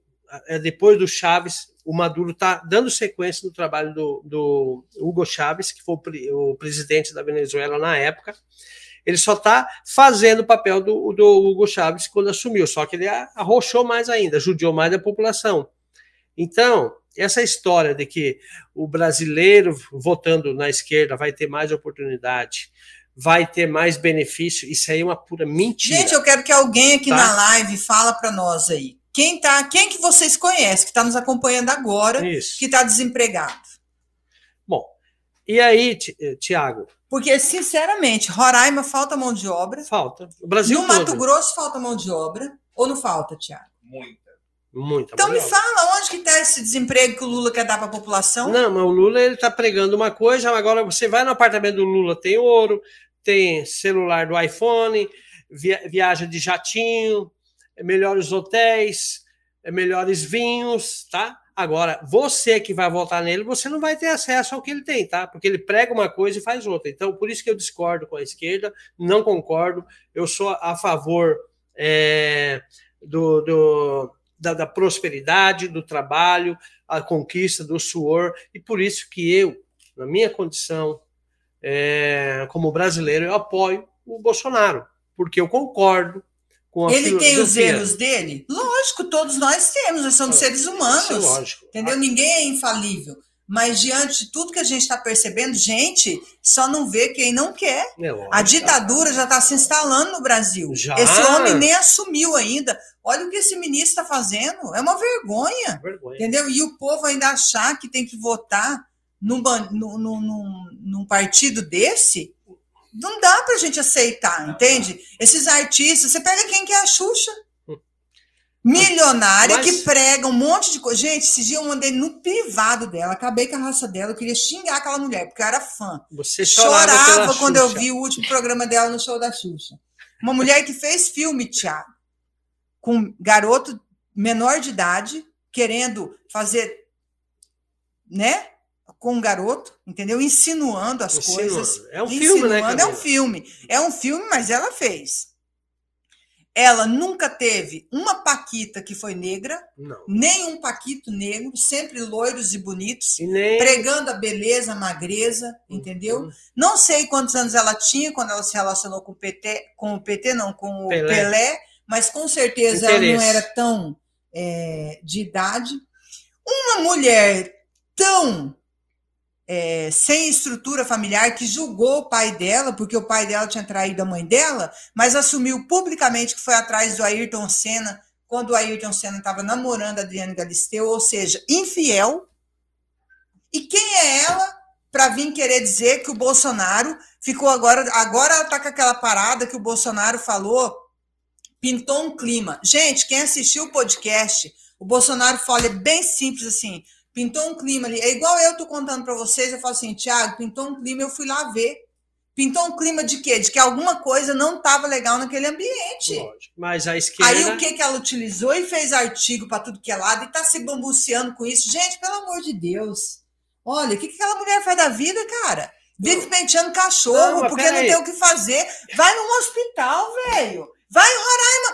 é depois do Chaves, o Maduro está dando sequência no trabalho do, do Hugo Chaves, que foi o, o, presidente da Venezuela na época. Ele só está fazendo o papel do, do Hugo Chaves quando assumiu, só que ele arrochou mais ainda, judiou mais a população. Então, essa história de que o brasileiro votando na esquerda vai ter mais oportunidade, vai ter mais benefício, isso aí é uma pura mentira. Gente, eu quero que alguém aqui tá? na live fala para nós aí. Quem tá, quem que vocês conhecem que está nos acompanhando agora, isso. que está desempregado? Bom, e aí, eh, Tiago? Porque, sinceramente, Roraima falta mão de obra. Falta. O Brasil No todo. Mato Grosso falta mão de obra. Ou não falta, Tiago? Muito. Muita então me fala, onde que está esse desemprego que o Lula quer dar para a população? Não, mas o Lula ele está pregando uma coisa, agora você vai no apartamento do Lula, tem ouro, tem celular do iPhone, via, viaja de jatinho, é melhores hotéis, é melhores vinhos, tá? Agora, você que vai votar nele, você não vai ter acesso ao que ele tem, tá? Porque ele prega uma coisa e faz outra. Então, por isso que eu discordo com a esquerda, não concordo. Eu sou a favor é, do, do da, da prosperidade, do trabalho, a conquista, do suor, e por isso que eu, na minha condição é, como brasileiro, eu apoio o Bolsonaro, porque eu concordo Ele tem os erros dele? Lógico, todos nós temos, nós somos é, seres humanos. Sim, lógico. Entendeu? Ninguém é infalível. Mas diante de tudo que a gente está percebendo, gente, só não vê quem não quer. É a ditadura já está se instalando no Brasil. Já? Esse homem nem assumiu ainda. Olha o que esse ministro está fazendo. É uma vergonha, vergonha, Entendeu? E o povo ainda achar que tem que votar num, num, num, num partido desse. Não dá para a gente aceitar, entende? Esses artistas, você pega quem que é a Xuxa. Milionária Mas... que prega um monte de coisa. Gente, esse dia eu mandei no privado dela, acabei com a raça dela, eu queria xingar aquela mulher, porque eu era fã. Você chorava quando Xuxa. eu vi o último programa dela no show da Xuxa. Uma mulher que fez filme, Thiago, com garoto menor de idade, querendo fazer, né? Com um garoto, entendeu? Insinuando as coisas. É um filme, né? É um filme. É um filme, mas ela fez. ela nunca teve uma paquita que foi negra, Não. nem um paquito negro, sempre loiros e bonitos, E nem. pregando a beleza, a magreza, entendeu? Uhum. Não sei quantos anos ela tinha quando ela se relacionou com o PT, com o PT não, com o Pelé. Pelé, mas com certeza ela não Interesse. era tão é, de idade. Uma mulher tão é, sem estrutura familiar que julgou o pai dela, porque o pai dela tinha traído a mãe dela, mas assumiu publicamente que foi atrás do Ayrton Senna quando o Ayrton Senna estava namorando a Adriane Galisteu, ou seja, infiel. E quem é ela para vir querer dizer que o Bolsonaro ficou agora. Agora ela está com aquela parada que o Bolsonaro falou, pintou um clima. Gente, quem assistiu o podcast, o Bolsonaro fala é bem simples assim. Pintou um clima ali. É igual eu tô contando para vocês, eu falo assim, Tiago, pintou um clima, eu fui lá ver. Pintou um clima de quê? De que alguma coisa não estava legal naquele ambiente. Lógico. Mas a esquerda. Aí o que, que ela utilizou e fez artigo para tudo que é lado e tá se bambuceando com isso. Gente, pelo amor de Deus. Olha, o que, que aquela mulher faz da vida, cara? Vive penteando cachorro, Não, porque não peraí. tem o que fazer. Vai num hospital, velho. Vai em Roraima.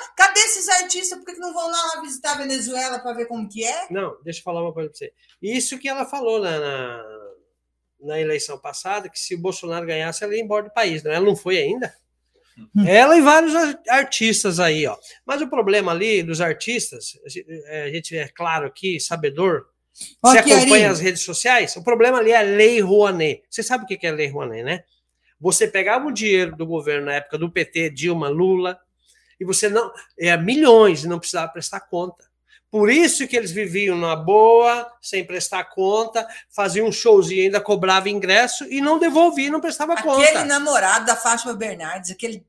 Esses artistas? Por que, que não vão lá visitar a Venezuela para ver como que é? Não, deixa eu falar uma coisa para você. Isso que ela falou na, na, na eleição passada, que se o Bolsonaro ganhasse, ela ia embora do país. Né? Ela não foi ainda. Ela e vários ar- artistas aí, ó. Mas o problema ali dos artistas, a gente- é, é claro aqui, sabedor, você aqui, acompanha Ari. as redes sociais, o problema ali é a Lei Rouanet. Você sabe o que que é a Lei Rouanet, né? Você pegava o dinheiro do governo na época do PT, Dilma, Lula, e você não. É milhões e não precisava prestar conta. Por isso que eles viviam na boa, sem prestar conta, faziam um showzinho, ainda cobrava ingresso e não devolvia, não prestava Aquele conta. namorado da Fátima Bernardes, aquele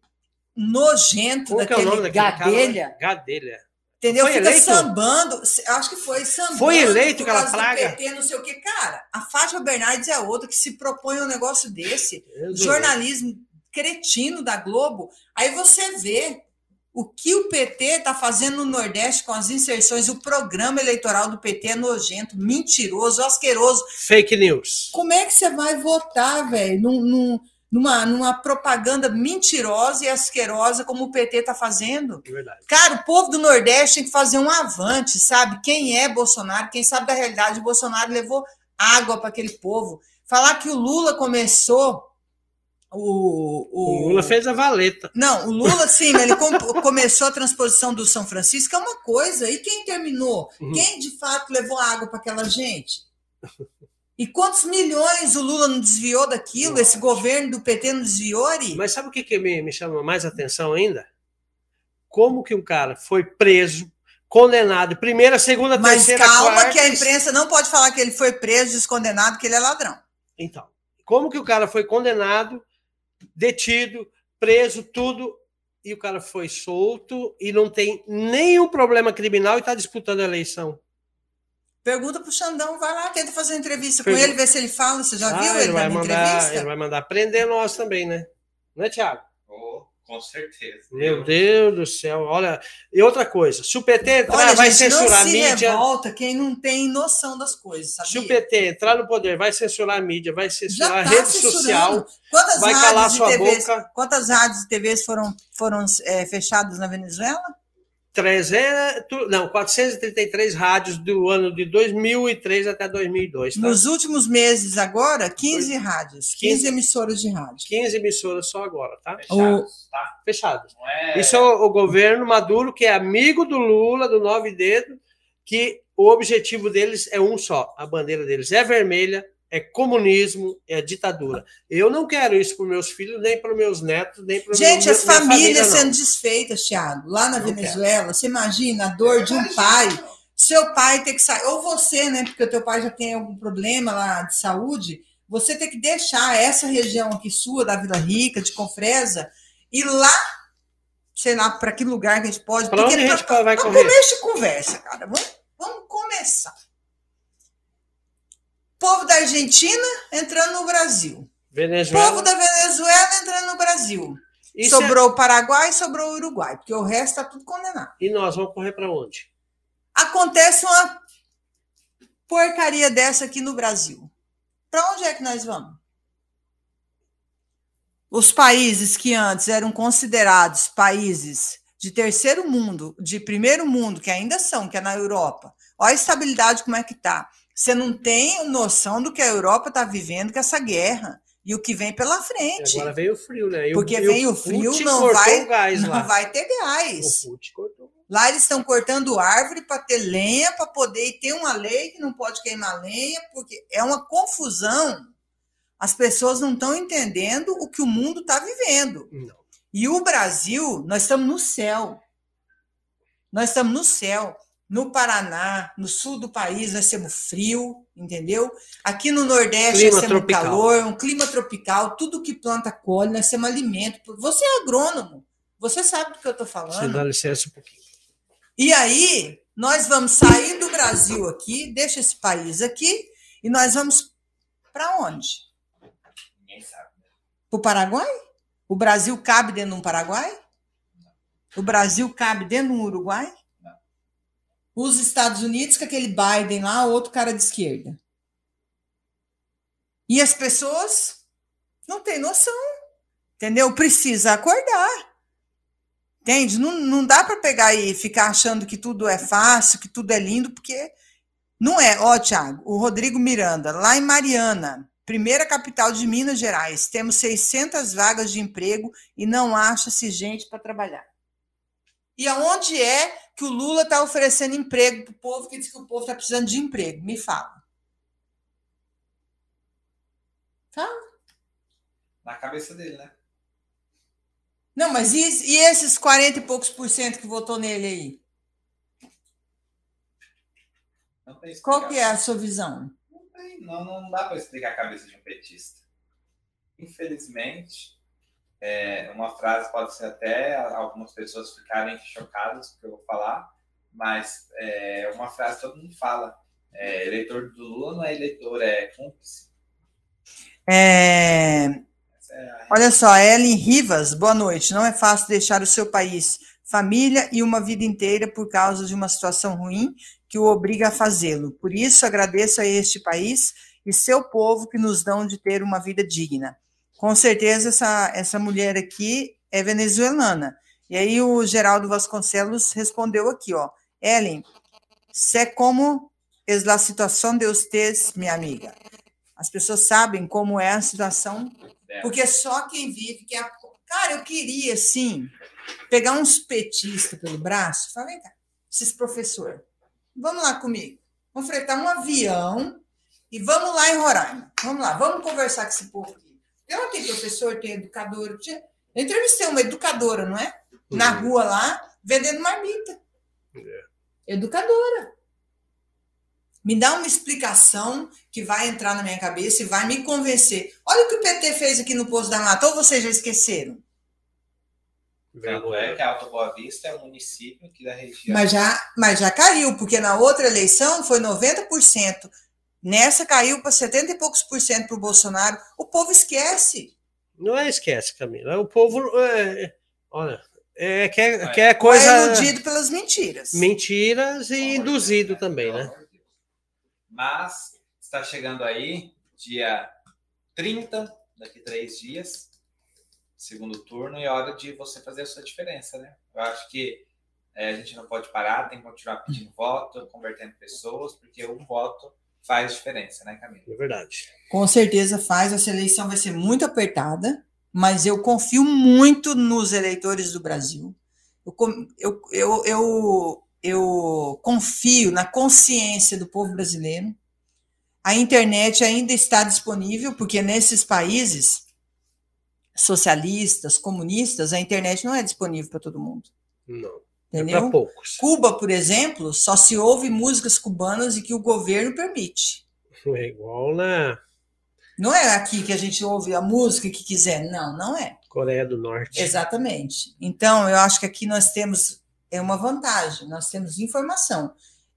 nojento Qual que é o nome daquele daquele gadelha. cara? Gadelha. Entendeu? Foi Fica eleito? sambando. Acho que foi sambando. Foi eleito aquela praga? PT, não sei o que. Cara, a Fátima Bernardes é outra que se propõe um negócio desse. Jornalismo cretino da Globo. Aí você vê o que o PT está fazendo no Nordeste com as inserções. O programa eleitoral do PT é nojento, mentiroso, asqueroso. Fake news. Como é que você vai votar, velho, num, num- numa, numa propaganda mentirosa e asquerosa como o PT está fazendo? É verdade. Cara, o povo do Nordeste tem que fazer um avante, sabe? Quem é Bolsonaro, quem sabe da realidade, o Bolsonaro levou água para aquele povo. Falar que o Lula começou. O, O Lula fez a valeta. Não, o Lula, sim, ele com- começou a transposição do São Francisco, é uma coisa. E quem terminou? Uhum. Quem de fato levou água para aquela gente? E quantos milhões o Lula não desviou daquilo? Nossa. Esse governo do PT não desviou, Ari? Mas sabe o que, que me, me chama mais atenção ainda? Como que um cara foi preso, condenado, primeira, segunda, Mas terceira, calma quarta... que a e- imprensa não pode falar que ele foi preso, descondenado, que ele é ladrão. Então, como que o cara foi condenado, detido, preso, tudo, e o cara foi solto e não tem nenhum problema criminal e está disputando a eleição? Pergunta pro Xandão, vai lá, tenta fazer uma entrevista com Pergunta. ele, ver se ele fala. Você já Ah, viu ele vai dando mandar, entrevista? ele vai mandar prender nós também, né? Não é, Thiago? Oh, com certeza. Meu Deus do céu, olha. E outra coisa, se o PT entrar, Olha, vai gente, não censurar a se mídia. revolta quem não tem noção das coisas, sabia? Se o PT entrar no poder, vai censurar a mídia, vai censurar a tá rede censurando. social, Quantas vai rádios calar e sua TVs, boca. Quantas rádios e TVs foram, foram é, fechadas na Venezuela? 300, não, 433 rádios do ano de 2003 até 2002, tá? Nos últimos meses agora, 15 rádios, 15 15 emissoras de rádio. 15 emissoras só agora, tá? Fechados, tá? Fechadas. Não é... Isso é o, o governo Maduro, que é amigo do Lula, do Nove Dedo, que o objetivo deles é um só. A bandeira deles é vermelha, é comunismo, é ditadura. Eu não quero isso para meus filhos, nem para meus netos, nem para Gente, as minha famílias família, sendo desfeitas, Thiago, lá na Não Venezuela, você imagina a dor de um pai, seu pai ter que sair, ou você, né, porque o teu pai já tem algum problema lá de saúde, você ter que deixar essa região aqui sua, da Vila Rica, de Confresa, e lá, sei lá, para que lugar que a gente pode... Onde porque a gente pra- vai pra começo de conversa, cara, vamos, vamos começar. Povo da Argentina entrando no Brasil. Venezuela. Povo da Venezuela entrando no Brasil. Isso é- sobrou o Paraguai e sobrou o Uruguai, porque o resto está tudo condenado. E nós vamos correr para onde? Acontece uma porcaria dessa aqui no Brasil. Para onde é que nós vamos? Os países que antes eram considerados países de terceiro mundo, de primeiro mundo, que ainda são, que é na Europa, olha a estabilidade como é que está. Você não tem noção do que a Europa está vivendo com essa guerra e o que vem pela frente. E agora veio o frio, né? E Porque o, vem o frio, não vai, gás não lá. vai ter gás. O Putin cortou. Lá eles estão cortando árvore para ter lenha, para poder ter uma lei que não pode queimar lenha, porque é uma confusão. As pessoas não estão entendendo o que o mundo está vivendo. Não. E o Brasil, nós estamos no céu. Nós estamos no céu. No Paraná, no sul do país, nós temos frio, entendeu? Aqui no Nordeste, Clima nós temos tropical. calor, um clima tropical, tudo que planta colhe, nós temos alimento. Você é agrônomo, você sabe do que eu estou Você falando. dá licença um pouquinho. E aí, nós vamos sair do Brasil aqui, deixa esse país aqui, e nós vamos para onde? Ninguém sabe. Para o Paraguai? O Brasil cabe dentro de um Paraguai? O Brasil cabe dentro de um Uruguai? Os Estados Unidos, com aquele Biden lá, outro cara de esquerda. E as pessoas não têm noção, entendeu? Precisa acordar. Entende? Não, não dá para pegar e ficar achando que tudo é fácil, que tudo é lindo, porque não é. Ó, Tiago, o Rodrigo Miranda, lá em Mariana, primeira capital de Minas Gerais, temos 600 vagas de emprego e não acha-se gente para trabalhar. E aonde é que o Lula está oferecendo emprego para o povo que diz que o povo está precisando de emprego? Me fala. Fala. Na cabeça dele, né? Não, mas e, e esses 40 e poucos por cento que votou nele aí? Não tem Qual que é a sua visão? Não tem, não, não dá para explicar a cabeça de um petista. Infelizmente, é, uma frase pode ser até algumas pessoas ficarem chocadas com o que eu vou falar, mas é uma frase que todo mundo fala. É, eleitor do Lula não é eleitor, é cúmplice. É, é Olha só, Ellen Rivas, boa noite. Não é fácil deixar o seu país, família e uma vida inteira por causa de uma situação ruim que o obriga a fazê-lo. Por isso, agradeço a este país e seu povo que nos dão de ter uma vida digna. Com certeza, essa, essa mulher aqui é venezuelana. E aí, o Geraldo Vasconcelos respondeu aqui, ó. Ellen, sé como es la situação de ustedes, minha amiga. As pessoas sabem como é a situação dela. porque só quem vive que é a... Cara, eu queria, assim, pegar uns petistas pelo braço falar, vem cá, esses professor, vamos lá comigo. Vamos fretar um avião e vamos lá em Roraima. Vamos lá, vamos conversar com esse povo aqui. Eu não tenho professor, tem educador. eu tinha- Eu entrevistei uma educadora, não é? Na Uhum. rua lá, vendendo marmita. Educadora. Me dá uma explicação que vai entrar na minha cabeça e vai me convencer. Olha o que o PT fez aqui no Poço da Mata, ou vocês já esqueceram? Tanto é que a Alta Boa Vista é um município aqui da região. Mas já, mas já caiu, porque na outra eleição foi 90%. Nessa caiu para 70 e poucos por cento para o Bolsonaro. O povo esquece. Não é esquece, Camila. O povo. é, olha, é, quer, Vai. quer Ou é coisa. iludido pelas mentiras. Mentiras e induzido Deus, também, pelo né? Mas está chegando aí, dia 30, daqui três dias, segundo turno, e é hora de você fazer a sua diferença, né? Eu acho que é, a gente não pode parar, tem que continuar pedindo voto, convertendo pessoas, porque um voto faz diferença, né, Camila? É verdade. Com certeza faz. Essa eleição vai ser muito apertada, mas eu confio muito nos eleitores do Brasil. Eu, eu, eu, eu, eu confio na consciência do povo brasileiro. A internet ainda está disponível, porque nesses países socialistas, comunistas, a internet não é disponível para todo mundo. Não. É Entendeu? para poucos. Cuba, por exemplo, só se ouve músicas cubanas e que o governo permite. É igual na Não é aqui que a gente ouve a música que quiser. Não, não é. Coreia do Norte. Exatamente. Então, eu acho que aqui nós temos é uma vantagem, nós temos informação.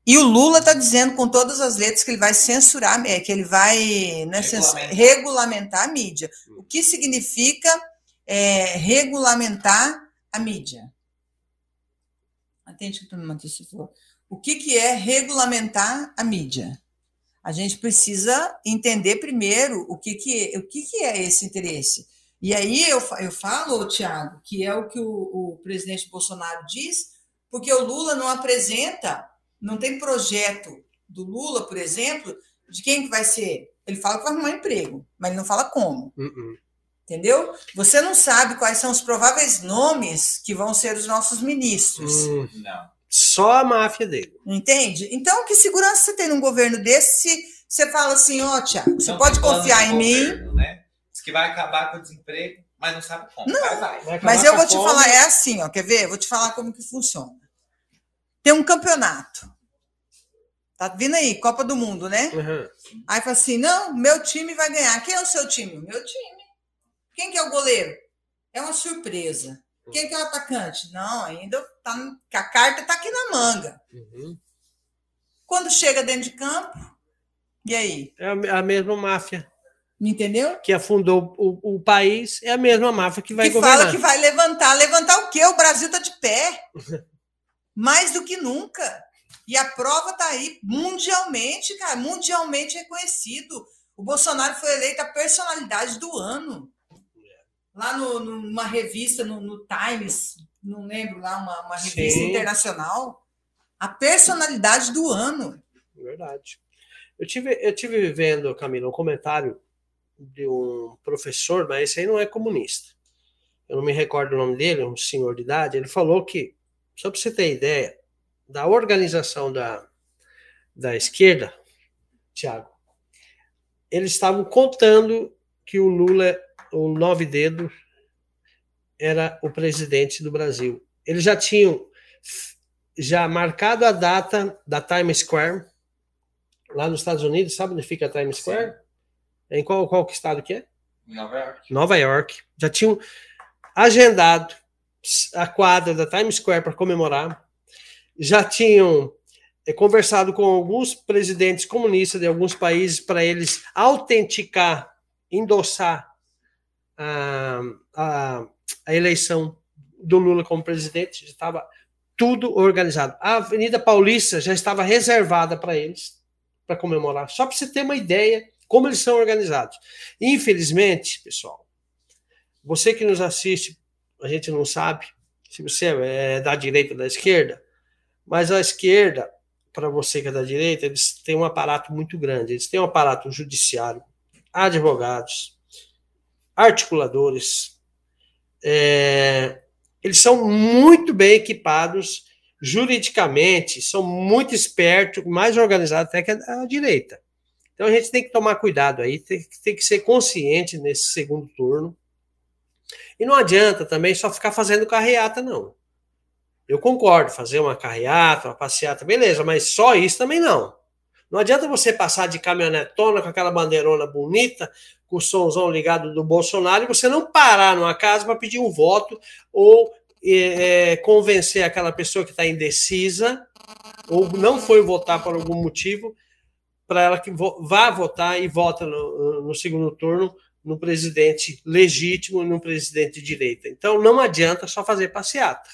E o Lula está dizendo com todas as letras que ele vai censurar, é, que ele vai né, Regulamentar. regulamentar a mídia. O que significa é, regulamentar a mídia? Atende que tu me mantém se for. O que, que é regulamentar a mídia? A gente precisa entender primeiro o que, que, é, o que, que é esse interesse. E aí eu, eu falo, Tiago, que é o que o, o presidente Bolsonaro diz, porque o Lula não apresenta, não tem projeto do Lula, por exemplo, de quem que vai ser. Ele fala que vai arrumar emprego, mas ele não fala como. Uh -uh. Entendeu? Você não sabe quais são os prováveis nomes que vão ser os nossos ministros. Hum, Não. só a máfia dele. Entende? Então, que segurança você tem num governo desse se você fala assim, ó, Tiago, você Não pode confiar em mim, governo, Né? Diz que vai acabar com o desemprego, mas não sabe como. Não. Vai, vai. Vai mas eu vou a te fome. falar, é assim, ó, quer ver? Vou te falar como que funciona. Tem um campeonato. Tá vindo aí, Copa do Mundo, né? Uhum. Aí fala assim: não, meu time vai ganhar. Quem é o seu time? Meu time. Quem que é o goleiro? É uma surpresa. Quem que é o atacante? Não, ainda tá, a carta tá aqui na manga. Uhum. Quando chega dentro de campo, e aí? É a mesma máfia entendeu? que afundou o, o país, é a mesma máfia que vai que governar. fala que vai levantar. Levantar o quê? O Brasil tá de pé. Mais do que nunca. E a prova tá aí mundialmente, cara, mundialmente reconhecido. O Bolsonaro foi eleito a personalidade do ano. Lá no, numa revista, no, no Times, não lembro lá, uma, uma revista Sim. internacional. A personalidade do ano. Verdade. Eu tive, eu tive vendo, Camila, um comentário de um professor, mas esse aí não é comunista. Eu não me recordo o nome dele, um senhor de idade. Ele falou que, só para você ter ideia, da organização da, da esquerda, Tiago, eles estavam contando que o Lula, o nove dedos, era o presidente do Brasil. Eles já tinham já marcado a data da Times Square, lá nos Estados Unidos, sabe onde fica a Times Square? Em qual, qual estado que é? Nova York. Nova York. Já tinham agendado a quadra da Times Square para comemorar. Já tinham eh, conversado com alguns presidentes comunistas de alguns países para eles autenticar, endossar a, a, a eleição do Lula como presidente. Já estava tudo organizado. A Avenida Paulista já estava reservada para eles, para comemorar. Só para você ter uma ideia como eles são organizados. Infelizmente, pessoal, você que nos assiste, a gente não sabe se você é da direita ou da esquerda, mas a esquerda, para você que é da direita, eles têm um aparato muito grande. Eles têm um aparato judiciário, advogados, articuladores. É, eles são muito bem equipados juridicamente, são muito espertos, mais organizados até que a, direita. Então a gente tem que tomar cuidado aí, tem, tem, que ser consciente nesse segundo turno. E não adianta também só ficar fazendo carreata, não. Eu concordo, fazer uma carreata, uma passeata, beleza, mas só isso também não. Não adianta você passar de caminhonetona com aquela bandeirona bonita, com o somzão ligado do Bolsonaro, e você não parar numa casa para pedir um voto ou é, convencer aquela pessoa que está indecisa ou não foi votar por algum motivo para ela que vá votar e vota no, no, segundo turno no presidente legítimo no presidente de direita. Então não adianta só fazer passeata,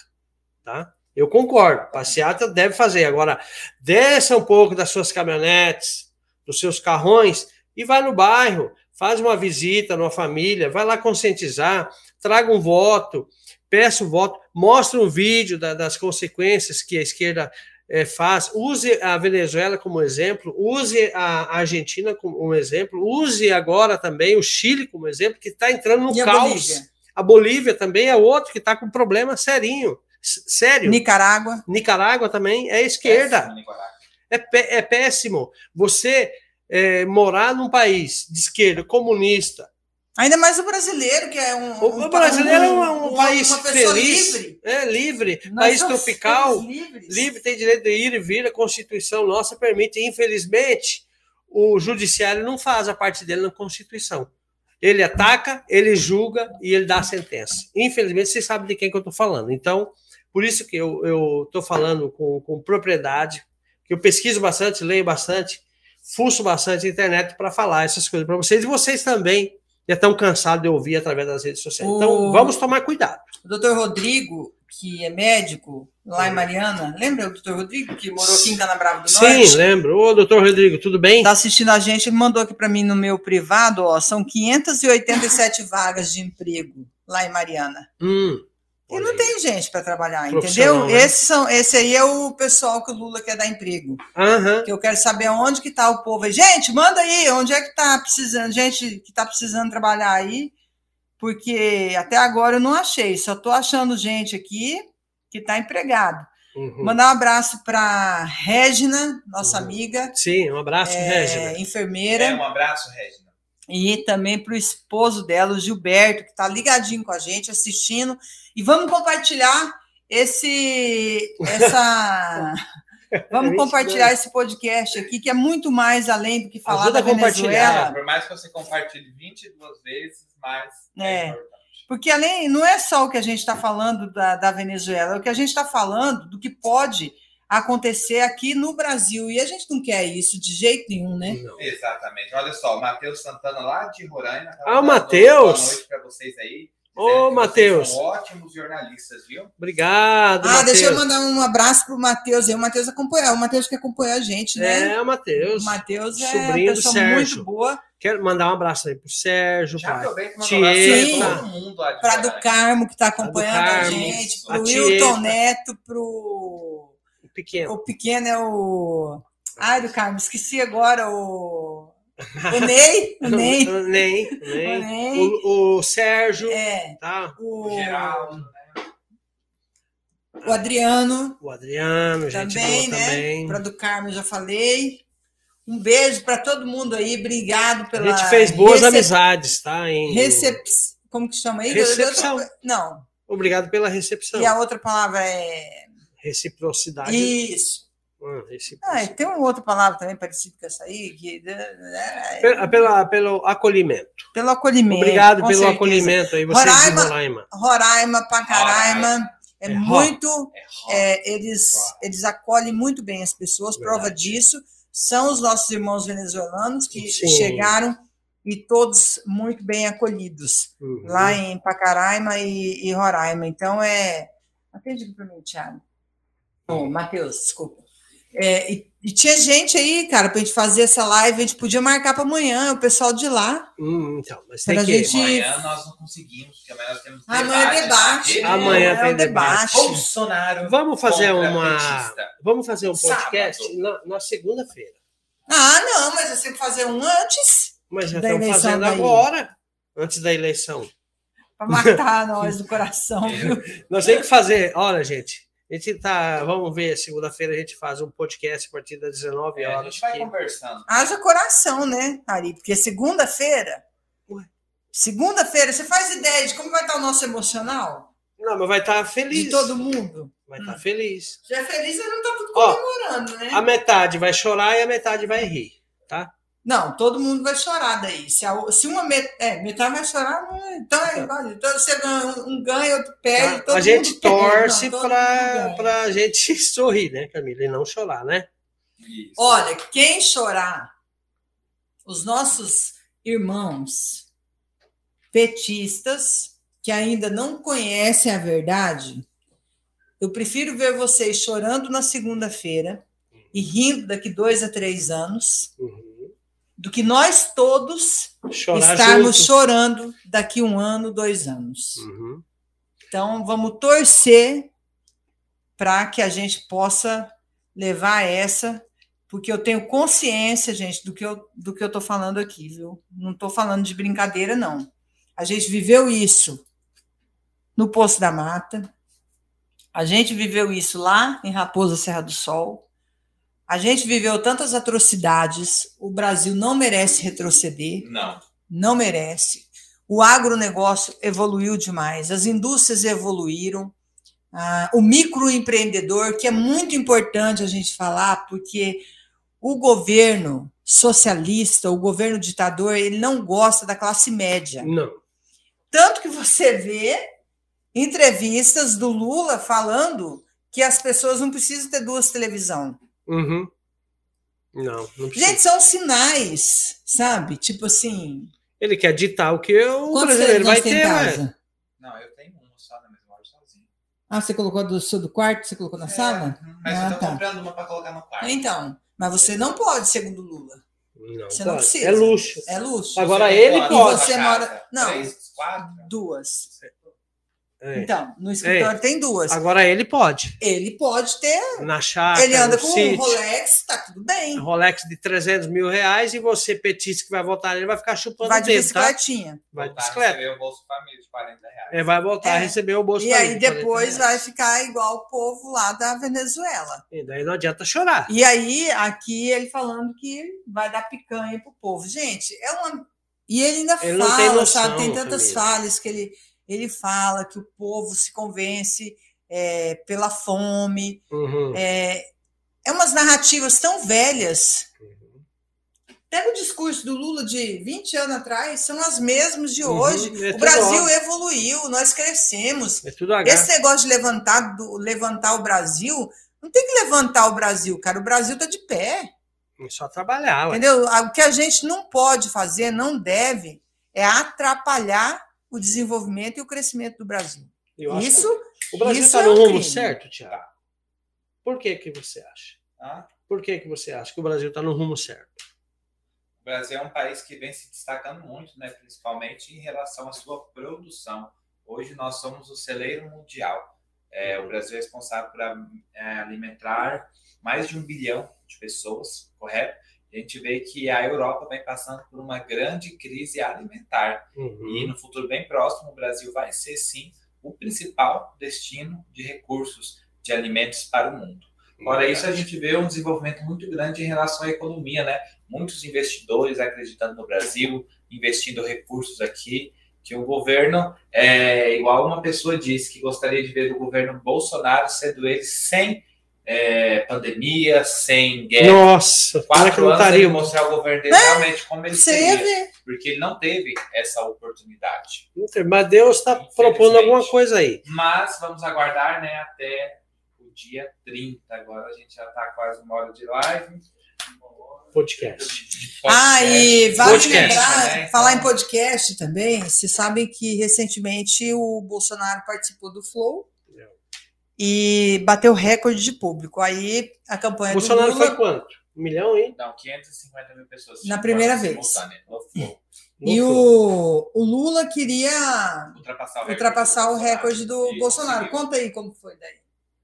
tá? Eu concordo, passeata deve fazer. Agora, desça um pouco das suas caminhonetes, dos seus carrões e vai no bairro, faz uma visita numa família, vai lá conscientizar, traga um voto, peça o voto, mostre um vídeo da, das consequências que a esquerda é, faz, use a Venezuela como exemplo, use a Argentina como um exemplo, use agora também o Chile como exemplo, que está entrando no e caos. A Bolívia? a Bolívia também é outro que está com problema serinho. Sério. Nicarágua. Nicarágua também é esquerda. É, é péssimo. Você é, morar num país de esquerda, comunista, Ainda mais o brasileiro, que é um. O, um brasileiro um, é um, um país feliz. livre. É livre. Nós país tropical. Livre, tem direito de ir e vir. A Constituição nossa permite. Infelizmente, o judiciário não faz a parte dele na Constituição. Ele ataca, ele julga e ele dá a sentença. Infelizmente, você sabe de quem que eu estou falando. Então, por isso que eu estou falando com, com propriedade, que eu pesquiso bastante, leio bastante, fuço bastante na internet para falar essas coisas para vocês. E vocês também já estão cansados de ouvir através das redes sociais. O... Então, vamos tomar cuidado. O doutor Rodrigo que é médico lá em Mariana. Lembra o doutor Rodrigo, que morou aqui em Canabrava do Sim, Norte? lembro. Ô, doutor Rodrigo, tudo bem? Está assistindo a gente, ele mandou aqui para mim no meu privado, ó, são 587 vagas de emprego lá em Mariana. Hum, E não tem gente para trabalhar, entendeu? né? Esse, são, esse aí é o pessoal que o Lula quer dar emprego. Aham. Que eu quero saber onde que está o povo aí. Gente, manda aí, onde é que está precisando, gente que está precisando trabalhar aí, porque até agora eu não achei, só estou achando gente aqui que está empregado. uhum. Mandar um abraço para Regina, nossa Uhum. amiga, Sim, um abraço, é, Régina. enfermeira. É, um abraço, Regina. E também para o esposo dela, o Gilberto, que está ligadinho com a gente, assistindo. E vamos compartilhar esse. Essa. Vamos Gente, compartilhar esse podcast aqui, que é muito mais além do que falar Ajuda da a compartilhar. Venezuela. Por mais que você compartilhe 22 vezes, mais É. importante. Porque além, não é só o que a gente está falando da, da Venezuela, é o que a gente está falando do que pode acontecer aqui no Brasil. E a gente não quer isso de jeito nenhum, né? Não. Exatamente. Olha só, o Matheus Santana lá de Roraima. tá Ah, o Matheus! Boa noite para vocês aí. Ô, Matheus. Ótimos jornalistas, viu? Obrigado, Ah, deixa eu mandar um abraço para o Matheus aí. O Matheus acompanha, o Matheus que acompanha a gente, né? É, o Matheus. O Matheus é uma sobrinho pessoa Sérgio. muito boa. Quero mandar um abraço aí pro Sérgio, Já e manda Tieta. um pra Para do. Carmo, que está acompanhando a Carmo, gente, a para o Tieta. Wilton Neto, para o Pequeno. o pequeno é o. Ai, do Carmo, esqueci agora o. O Ney. O Ney. O Ney. o O Ney. Ney. O, o Sérgio, É. tá? O, O Geraldo, né? o Adriano O Adriano, gente também, boa né? também. Para do Carmo, eu já falei. Um beijo para todo mundo aí. Obrigado A pela. gente fez boas recep- amizades, tá? Em... Recep... Como que chama aí? Recepção. Não. Obrigado pela recepção. E a outra palavra é. Reciprocidade. Isso. Ah, tem uma outra palavra também parecida com essa aí, que Pela, pela- pelo acolhimento. pelo acolhimento. Obrigado pelo certeza. acolhimento aí, vocês Roraima- de Roraima. Roraima, Pacaraima, é, É muito. É é, eles, eles acolhem muito bem as pessoas, prova Verdade. disso. São os nossos irmãos venezuelanos que Sim. chegaram e todos muito bem acolhidos Uhum. lá em Pacaraima e, e Roraima. Então é. Atende para mim, Thiago. Ô, Matheus, desculpa. É, e, e tinha gente aí, cara, para a gente fazer essa live, a gente podia marcar para amanhã, o pessoal de lá. Hum, então, mas tem Pra que. gente- Amanhã nós não conseguimos, porque amanhã nós temos Amanhã é debate. Amanhã é tem o debate. Bolsonaro. Vamos fazer uma. petista. Vamos fazer um Sábado. podcast na, na segunda-feira. Ah, não, mas você tem que fazer um antes Mas já eleição fazendo daí. agora, antes da eleição. para matar nós do coração, viu? Nós temos que fazer. Olha, gente, a gente tá. Vamos ver, segunda-feira a gente faz um podcast a partir das 19 É, a horas. gente vai aqui. conversando. Haja coração, né, Ari? Porque segunda-feira. Ué. Segunda-feira, você faz ideia de como vai estar o nosso emocional? Não, mas vai estar feliz. De todo mundo? Vai estar feliz. Já é feliz, ele não está tudo Ó, comemorando, né? A metade vai chorar e a metade vai rir, tá? Não, todo mundo vai chorar daí. Se, a- se uma met... é, metade vai chorar, não é- então é igual. Então você ganha, um ganha, outro perde. Todo a gente torce para a gente sorrir, né, Camila? E não chorar, né? Isso. Olha, quem chorar, os nossos irmãos petistas que ainda não conhecem a verdade, eu prefiro ver vocês chorando na segunda-feira e rindo daqui dois a três anos, Uhum. Do que nós todos Chorar estarmos junto. chorando daqui um ano, dois anos. Uhum. Então, vamos torcer para que a gente possa levar essa, porque eu tenho consciência, gente, do que eu do que eu estou falando aqui, viu? Não estou falando de brincadeira, não. A gente viveu isso no Poço da Mata, a gente viveu isso lá em Raposa Serra do Sol, a gente viveu tantas atrocidades, o Brasil não merece retroceder Não. não merece. O agronegócio evoluiu demais, as indústrias evoluíram, ah, o microempreendedor, que é muito importante a gente falar, porque o governo socialista, o governo ditador, ele não gosta da classe média. Não. Tanto que você vê entrevistas do Lula falando que as pessoas não precisam ter duas televisão. Uhum. Não, não precisa. Gente, são sinais, sabe? Tipo assim, Ele quer ditar o que o quantos brasileiro vai ter, casa? Não, eu tenho uma só, né, mas eu moro sozinho. Ah, você colocou do seu do quarto? Você colocou na É, sala? Mas Ah, eu tô tá. comprando uma para colocar no quarto. Então, mas você não pode, segundo Lula. Não, Você não pode. precisa. É luxo. É luxo. Agora Você ele pode. quantas Você na mora- não. Três, quatro? Duas. É. Então, no escritório tem duas. Agora ele pode. Ele pode ter. Na chácara, ele anda com um sítio. Rolex, tá tudo bem. Rolex de 300 mil reais e você, petista que vai votar ele, vai ficar chupando Vai o de dedo, tá? bicicletinha. Vai de Voltar a bicicleta. receber o Bolsa Família de 40 reais. É, vai voltar a É. receber o bolso E Família aí de 40 depois reais. vai ficar igual o povo lá da Venezuela. E daí não adianta chorar. E aí, aqui ele falando que vai dar picanha pro povo. Gente, é uma. E ele ainda Ele não fala, tem noção, sabe? Tem tantas Camila. falhas que ele, ele fala que o povo se convence é, pela fome. Uhum. É, é umas narrativas tão velhas. Uhum. Pega o discurso do Lula de 20 anos atrás, são as mesmas de Uhum, hoje. é o Brasil evoluiu, nós crescemos. É. Esse negócio de levantar, do- levantar o Brasil, não tem que levantar o Brasil, cara. O Brasil está de pé. É só trabalhar. ué. Entendeu? O que a gente não pode fazer, não deve, é atrapalhar o desenvolvimento e o crescimento do Brasil. Eu acho Isso, que o Brasil isso está é no um rumo crime. certo, Tiago? Por que que você acha? Tá? Por que que você acha que o Brasil está no rumo certo? O Brasil é um país que vem se destacando muito, né, principalmente em relação à sua produção. Hoje nós somos o celeiro mundial. É, o Brasil é responsável por é, alimentar mais de um bilhão de pessoas, correto? A gente vê que a Europa vem passando por uma grande crise alimentar. Uhum. E no futuro bem próximo, o Brasil vai ser, sim, o principal destino de recursos de alimentos para o mundo. Fora isso, a gente vê um desenvolvimento muito grande em relação à economia, né? Muitos investidores acreditando no Brasil, investindo recursos aqui, que o governo, é, igual uma pessoa disse, que gostaria de ver o governo Bolsonaro sendo ele sem é, pandemia, sem guerra. Nossa, é que Quatro não anos ele estaria? mostrar o governo dele realmente como ele seria, porque ele não teve essa oportunidade. Mas Deus está propondo alguma coisa aí. Mas vamos aguardar, né, até o dia 30. Agora a gente já está quase uma hora de live. Podcast. Podcast. Ah, e vale Podcast, lembrar, né? Falar em podcast também, vocês sabem que recentemente o Bolsonaro participou do Flow e bateu recorde de público. Aí a campanha O Bolsonaro do Lula... foi quanto? Um milhão, hein? Não, 550 mil pessoas. Na primeira vez. Flow. E o, o Lula queria Ultrapassar o recorde, ultrapassar do o recorde do E Bolsonaro. conseguiu. Conta aí como foi daí.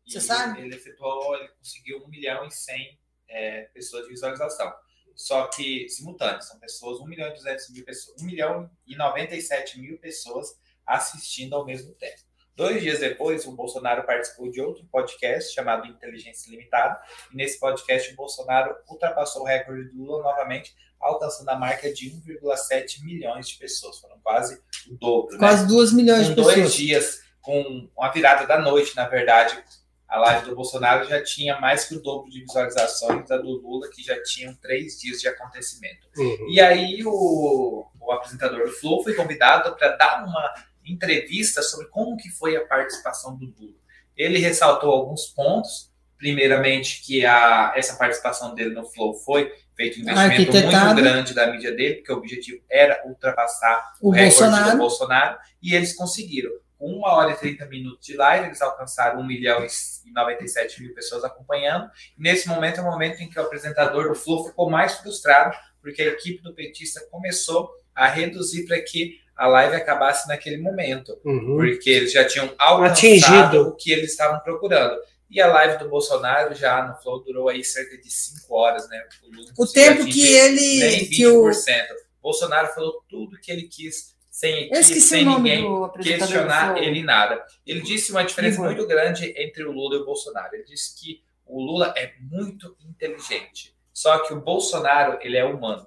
Você E sabe? Ele efetuou, ele conseguiu 1 milhão e 100 é, pessoas de visualização. Só que simultâneos, são pessoas, 1 milhão e 200 mil pessoas, 1 milhão e 97 mil pessoas assistindo ao mesmo tempo. Dois dias depois, o Bolsonaro participou de outro podcast chamado Inteligência Limitada, e nesse podcast o Bolsonaro ultrapassou o recorde do Lula novamente, alcançando a marca de 1,7 milhões de pessoas. Foram quase o dobro, né? Quase 2 milhões com de dois pessoas. dias, com uma virada da noite, na verdade, a live do Bolsonaro já tinha mais que o dobro de visualizações da do Lula, que já tinham três dias de acontecimento. Uhum. E aí o, o apresentador do Flow foi convidado para dar uma entrevista sobre como que foi a participação do Lula. Ele ressaltou alguns pontos, primeiramente que a, essa participação dele no Flow foi feito um investimento muito grande da mídia dele, porque o objetivo era ultrapassar O recorde Bolsonaro. do Bolsonaro, e eles conseguiram. Com uma hora e 30 minutos de live, eles alcançaram 1 milhão e 97 mil pessoas acompanhando. E nesse momento é o momento em que o apresentador do Flow ficou mais frustrado, porque a equipe do petista começou a reduzir para que a live acabasse naquele momento, Uhum. porque eles já tinham alcançado Atingido. o que eles estavam procurando. E a live do Bolsonaro já no Flow durou aí cerca de 5 horas, né? Lula O conseguiu tempo que ele. nem Que o... 20%. Bolsonaro falou tudo que ele quis, sem equipe, sem o ninguém questionar ele nada. Ele disse uma diferença Igor. muito grande entre o Lula e o Bolsonaro. Ele disse que o Lula é muito inteligente, só que o Bolsonaro ele é humano.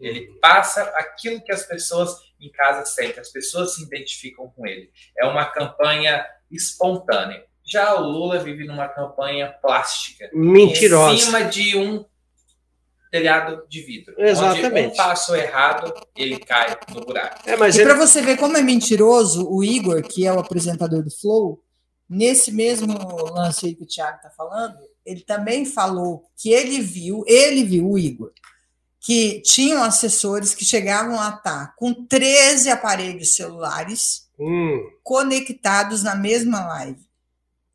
Ele passa aquilo que as pessoas em casa sentem, as pessoas se identificam com ele. É uma campanha espontânea. Já o Lula vive numa campanha plástica, em Mentirosa. cima de um telhado de vidro. Exatamente. Onde um passo errado, ele cai no buraco. É, mas E ele... para você ver como é mentiroso, o Igor, que é o apresentador do Flow, nesse mesmo lance aí que o Thiago está falando, ele também falou que ele viu, ele viu o Igor, que tinham assessores que chegavam a estar com 13 aparelhos celulares Hum, conectados na mesma live.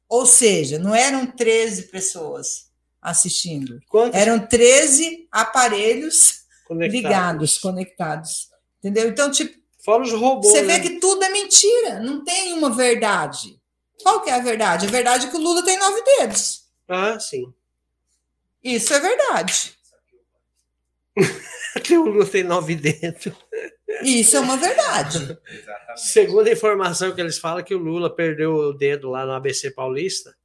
Ou seja, não eram 13 pessoas assistindo. Quantos Eram 13 aparelhos conectados? ligados, conectados. Entendeu? Então, tipo, Fora os robôs. você né? vê que tudo é mentira, não tem uma verdade. Qual que é a verdade? A verdade é que o Lula tem nove dedos. Ah, sim. Isso é verdade. Que o Lula tem nove dedos. Isso é uma verdade. Exatamente. Segundo a informação que eles falam, que o Lula perdeu o dedo lá no ABC Paulista,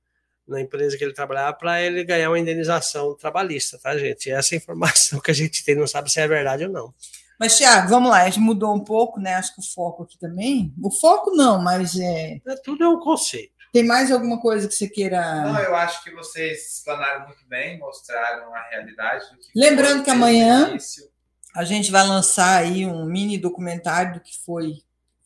na empresa que ele trabalhava, para ele ganhar uma indenização trabalhista, tá, gente? Essa é informação que a gente tem, não sabe se é verdade ou não. Mas, Tiago, vamos lá, a gente mudou um pouco, né? Acho que o foco aqui também. O foco não, mas é... É, Tudo é um conceito. Tem mais alguma coisa que você Não, queira. eu acho que vocês explanaram muito bem, mostraram a realidade do que Lembrando foi que amanhã-. A gente vai lançar aí um mini documentário do que foi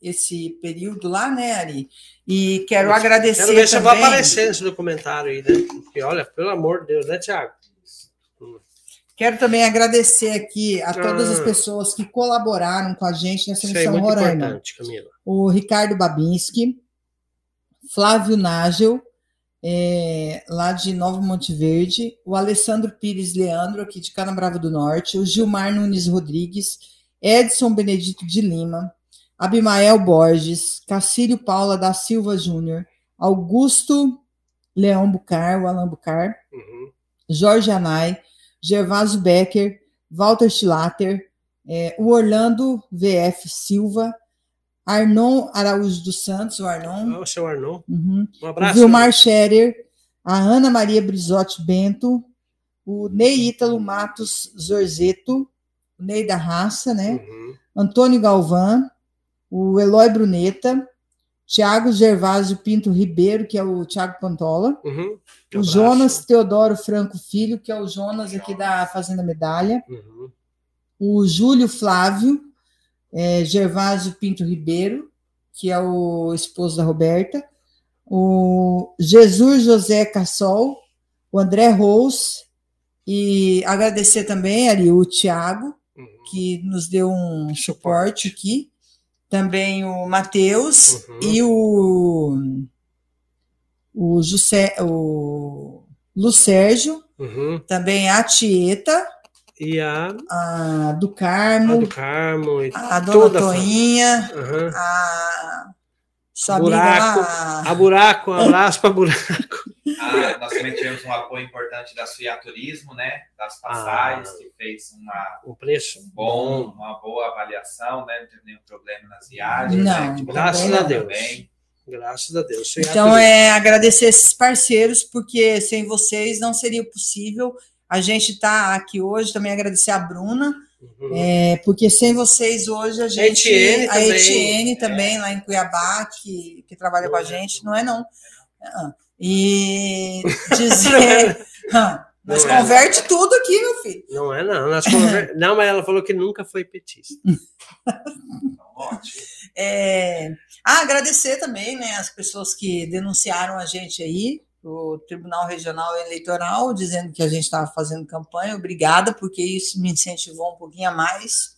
esse período lá, né, Ari? E quero Quero agradecer Quero ver se eu vou também. aparecer nesse documentário aí, né? Porque, olha, pelo amor de Deus, né, Tiago? Quero também agradecer aqui a todas as Ah. pessoas que colaboraram com a gente nessa Isso é missão muito Roraima. importante, Camila. o Ricardo Babinski, Flávio Nágel, é, lá de Novo Monte Verde, o Alessandro Pires Leandro, aqui de Canabrava do Norte, o Gilmar Nunes Rodrigues, Edson Benedito de Lima, Abimael Borges, Cacílio Paula da Silva Júnior, Augusto Leão Bucar, o Alan Bucar, Uhum. Jorge Anai, Gervásio Becker, Walter Schlatter, eh, o Orlando VF Silva, Arnon Araújo dos Santos, o Arnon, Ah, o seu Arnon. uhum, Um o abraço. Vilmar Scherer, a Ana Maria Brizotti Bento, o Ney Ítalo Matos Zorzeto, o Ney da Raça, né? Uhum. Antônio Galvão, o Eloy Bruneta, Tiago Gervásio Pinto Ribeiro, que é o Tiago Pantola, Uhum. Um o abraço. Jonas Teodoro Franco Filho, que é o Jonas aqui da Fazenda Medalha, Uhum. o Júlio Flávio eh, Gervásio Pinto Ribeiro, que é o esposo da Roberta, o Jesus José Cassol, o André Rose, e agradecer também ali o Tiago, Uhum. que nos deu um suporte aqui, também o Matheus Uhum. e o, o, José, o Lucérgio, Uhum. também a Tieta, E a, a do a Carmo, do Carmo. E a Dona a. Toinha, Uhum. a sua Buraco, amiga A buraco, um abraço para buraco. Ah, nós também tivemos um apoio importante da Suia Turismo, né? Das passagens, Ah. que fez uma, O preço um bom, uma boa avaliação, né? Não teve nenhum problema nas viagens. Não, né? Graças a. Deus. Também. Graças a Deus. Isso Então, é agradecer esses parceiros, porque sem vocês não seria possível. A gente está aqui hoje, também agradecer a Bruna, Uhum. é, porque sem vocês hoje a gente. Etienne a também. Etienne também, lá em Cuiabá, que, que trabalha com a gente, não é não. Ah, E dizer. Ah, Nós Não é. converte tudo aqui, meu filho. Não é, não. Nós conver- não, mas ela falou que nunca foi petista. Ótimo. É, ah, agradecer também né, as pessoas que denunciaram a gente aí, o Tribunal Regional Eleitoral, dizendo que a gente estava fazendo campanha. Obrigada, porque isso me incentivou um pouquinho a mais.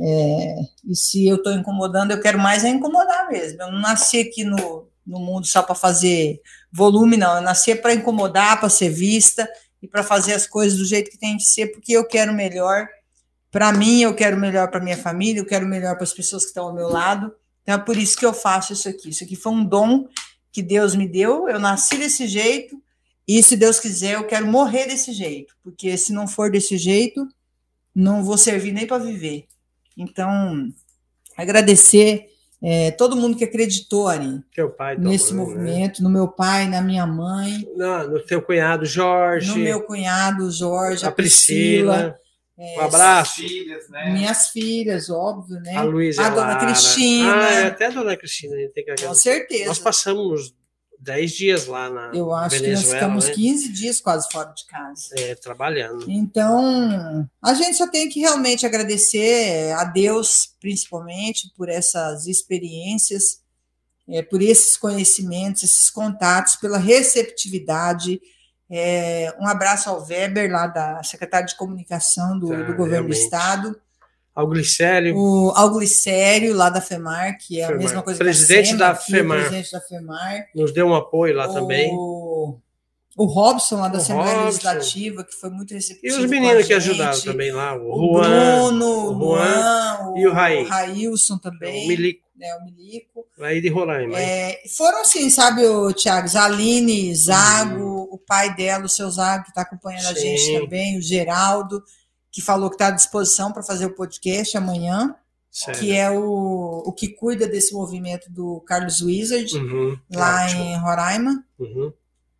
É, e se eu estou incomodando, eu quero mais é incomodar mesmo. Eu não nasci aqui no, no mundo só para fazer volume, não. Eu nasci para incomodar, para ser vista e para fazer as coisas do jeito que tem que ser, porque eu quero melhor para mim, eu quero melhor para minha família, eu quero melhor para as pessoas que estão ao meu lado. Então é por isso que eu faço isso aqui. Isso aqui foi um dom que Deus me deu. Eu nasci desse jeito e, se Deus quiser, eu quero morrer desse jeito, porque se não for desse jeito, não vou servir nem para viver. Então, agradecer é, todo mundo que acreditou ali pai, nesse mãe, né? movimento, no meu pai, na minha mãe, no teu cunhado Jorge, no meu cunhado Jorge, a a Priscila, Priscila, um abraço. Filhas, né? minhas filhas, óbvio, né? A Luísa A dona Lara. Cristina. Ah, é, até a dona Cristina, a gente tem que Com agradecer. certeza. Nós passamos 10 dias lá na Eu acho que Venezuela, nós ficamos né? 15 dias quase fora de casa. É, trabalhando. Então, a gente só tem que realmente agradecer a Deus, principalmente, por essas experiências, é, por esses conhecimentos, esses contatos, pela receptividade. É, um abraço ao Weber, lá da secretária de comunicação do, Tá, do governo do realmente. Estado. Ao Glicério. O Alglicério, lá da FEMAR, que é FEMAR. a mesma coisa Presidente que a SEMA, da aqui, FEMAR. O presidente da FEMAR. Nos deu um apoio lá o, também. O Robson, lá da O Assembleia Robson. Legislativa, que foi muito E receptivo. os com meninos que ajudaram também lá. O, O Juan, Bruno, o o Luan, e o Raí. Railson também. o Milico, né, o Milico. aí de Roraima. É, foram assim, sabe, o Thiago, Zaline, Zago, Uhum. o pai dela, o seu Zago, que está acompanhando a Sim. gente também, o Geraldo, que falou que está à disposição para fazer o podcast amanhã, Sério. que é o, o que cuida desse movimento do Carlos Wizard, Uhum, lá ótimo. em Roraima. Uhum,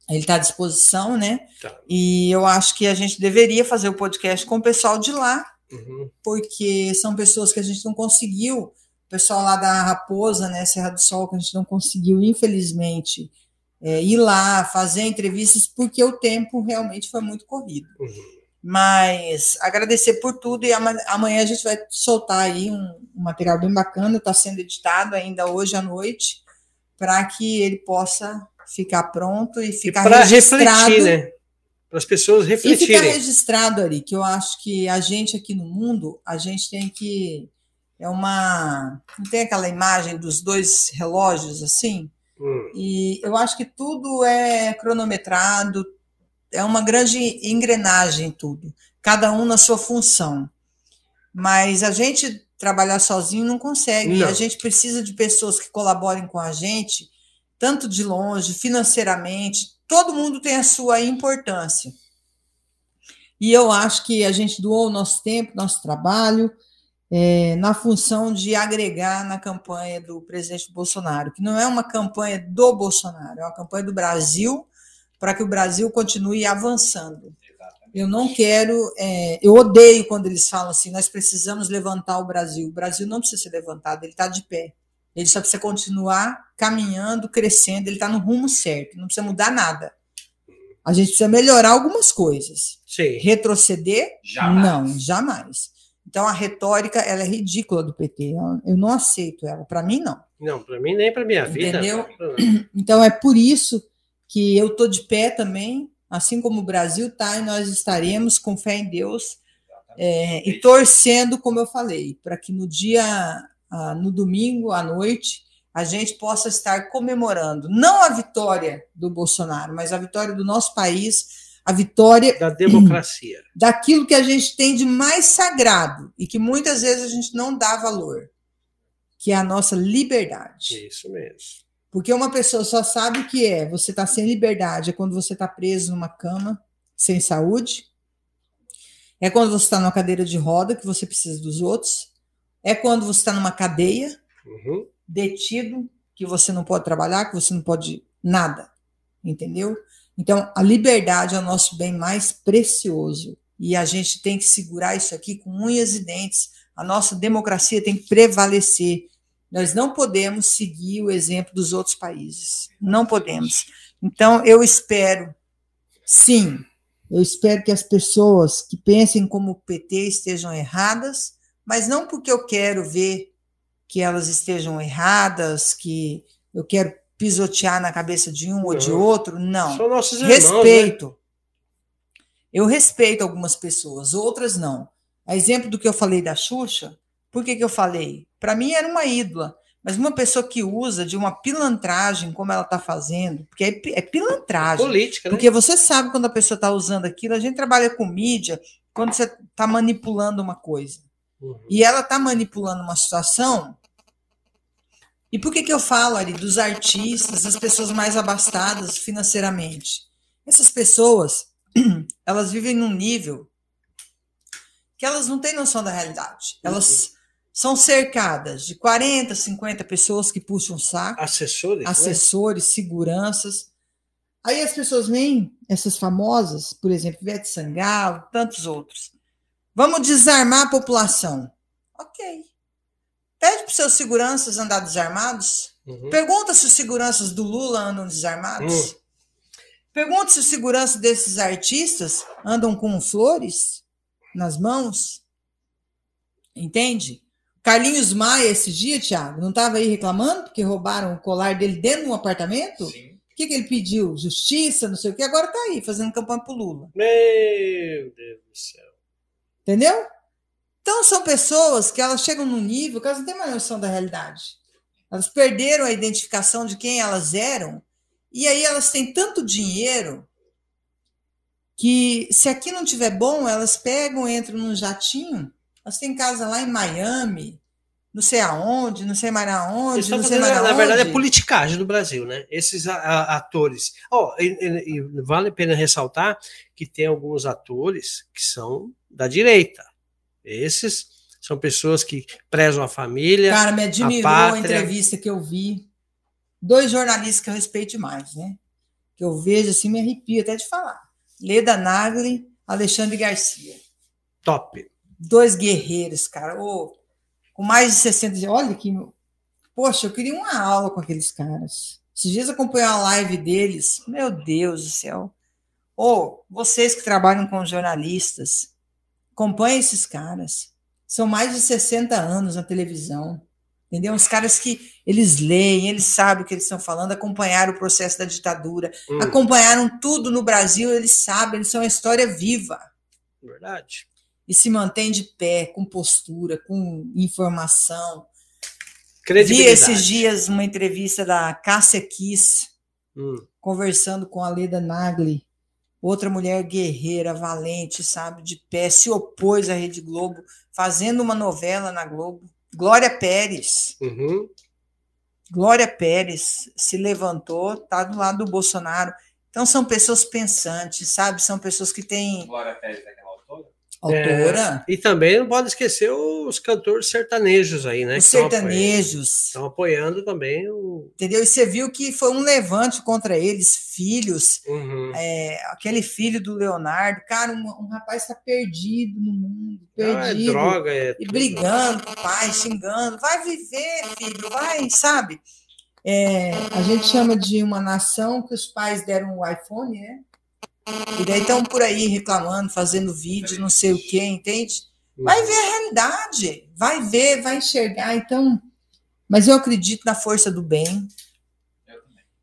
Ele está à disposição, né? Tá. E eu acho que a gente deveria fazer o podcast com o pessoal de lá, uhum. porque são pessoas que a gente não conseguiu, o pessoal lá da Raposa, né, Serra do Sol, que a gente não conseguiu, infelizmente, é, ir lá fazer entrevistas, porque o tempo realmente foi muito corrido. Uhum. Mas agradecer por tudo e ama- amanhã a gente vai soltar aí um, um material bem bacana, está sendo editado ainda hoje à noite, para que ele possa ficar pronto e E ficar para registrado refletir, né? Para as pessoas e ficar refletirem. registrado ali, que eu acho que a gente aqui no mundo, a gente tem que. É uma. Não tem aquela imagem dos dois relógios assim? Hum, E eu acho que tudo é cronometrado, é uma grande engrenagem tudo, cada um na sua função. Mas a gente trabalhar sozinho não consegue, e Não. a gente precisa de pessoas que colaborem com a gente, tanto de longe, financeiramente, todo mundo tem a sua importância. E eu acho que a gente doou o nosso tempo, nosso trabalho, é, na função de agregar na campanha do presidente Bolsonaro, que não é uma campanha do Bolsonaro, é uma campanha do Brasil para que o Brasil continue avançando. Eu não quero, é, eu odeio quando eles falam assim, nós precisamos levantar o Brasil. O Brasil não precisa ser levantado, ele está de pé. Ele só precisa continuar caminhando, crescendo, ele está no rumo certo, não precisa mudar nada. A gente precisa melhorar algumas coisas. sim. Retroceder? Jamais. Não, jamais. Então a retórica ela é ridícula do PT. Eu- não aceito ela. Para mim não. Não, para mim nem para minha vida. Entendeu? Então é por isso que eu tô de pé também, assim como o Brasil tá, e nós estaremos com fé em Deus é, e torcendo, como eu falei, para que no dia, no domingo à noite, a gente possa estar comemorando não a vitória do Bolsonaro, mas a vitória do nosso país, a vitória Da democracia. daquilo que a gente tem de mais sagrado e que muitas vezes a gente não dá valor, que é a nossa liberdade. Isso mesmo. Porque uma pessoa só sabe o que é você estar sem liberdade, é quando você está preso numa cama, sem saúde, é quando você está numa cadeira de roda, que você precisa dos outros, é quando você está numa cadeia, Uhum. detido, que você não pode trabalhar, que você não pode nada, entendeu? Então, a liberdade é o nosso bem mais precioso e a gente tem que segurar isso aqui com unhas e dentes. A nossa democracia tem que prevalecer. Nós não podemos seguir o exemplo dos outros países. Não podemos. Então, eu espero, sim, eu espero que as pessoas que pensem como o PT estejam erradas, mas não porque eu quero ver que elas estejam erradas, que eu quero pisotear na cabeça de um ou de Não. outro, não. São nossos irmãos. né? Respeito. Eu respeito algumas pessoas, outras não. A exemplo do que eu falei da Xuxa, por que, que eu falei? Para mim era uma ídola, mas uma pessoa que usa de uma pilantragem como ela está fazendo, porque é, é pilantragem. Política, né? Porque você sabe quando a pessoa está usando aquilo, a gente trabalha com mídia, quando você está manipulando uma coisa. Uhum. E ela está manipulando uma situação. E por que, que eu falo, Ari, dos artistas, das pessoas mais abastadas financeiramente? Essas pessoas, elas vivem num nível que elas não têm noção da realidade. Elas são cercadas de 40, 50 pessoas que puxam o saco Assessores. né? assessores, seguranças. Aí as pessoas veem essas famosas, por exemplo, Ivete Sangalo, tantos outros. Vamos desarmar a população. Ok. Pede para os seus seguranças andar desarmados. Uhum. Pergunta se os seguranças do Lula andam desarmados. Hum. Pergunta se os seguranças desses artistas andam com flores nas mãos. Entende? Carlinhos Maia, esse dia, Thiago, não estava aí reclamando porque roubaram o colar dele dentro de um apartamento? Sim. O que, que ele pediu? Justiça, não sei o que. Agora está aí, fazendo campanha para Lula. Meu Deus do céu. Entendeu? Então, são pessoas que elas chegam num nível que elas não têm mais noção da realidade. Elas perderam a identificação de quem elas eram, e aí elas têm tanto dinheiro que, se aqui não tiver bom, elas pegam, entram num jatinho. Elas têm casa lá em Miami, não sei aonde, não sei mais aonde, não sei mais Na aonde. verdade, é politicagem do Brasil, né? Esses atores. Oh, e- e- e vale a pena ressaltar que tem alguns atores que são da direita. Esses são pessoas que prezam a família. Cara, me admirou a, pátria. entrevista que eu vi. Dois jornalistas que eu respeito demais, né? Que eu vejo assim, me arrepio até de falar. Leda Nagli, Alexandre Garcia. top. Dois guerreiros, cara. Ô, com mais de 60 anos. Olha que. Poxa, eu queria uma aula com aqueles caras. Esses dias eu acompanhei a live deles. Meu Deus do céu. Ô, vocês que trabalham com jornalistas, acompanhem esses caras. São mais de 60 anos na televisão. Entendeu? Os caras que eles leem, eles sabem o que eles estão falando, acompanharam o processo da ditadura, Hum, acompanharam tudo no Brasil, eles sabem, eles são a história viva verdade. e se mantém de pé, com postura, com informação. Vi esses dias uma entrevista da Cássia Kiss, Hum, conversando com a Leda Nagli, outra mulher guerreira, valente, sabe, de pé, se opôs à Rede Globo, fazendo uma novela na Globo. Glória Pérez, uhum. Glória Pérez se levantou, tá do lado do Bolsonaro. Então são pessoas pensantes, sabe? São pessoas que têm Glória Pérez, aquela autora? autora, E também não pode esquecer os cantores sertanejos aí, né? os que estão apoiando- sertanejos. Estão apoiando também o. Entendeu? E você viu que foi um levante contra eles, filhos, Uhum. é, aquele filho do Leonardo, cara, um, um rapaz está perdido no mundo, Ah, é perdido, droga, é e brigando com o pai, xingando, vai viver, filho, vai, sabe? É, a gente chama de uma nação que os pais deram o iPhone, né? E daí estão por aí reclamando, fazendo vídeo, não sei o quê, entende? Vai ver a realidade, vai ver, vai enxergar. Então, mas eu acredito na força do bem,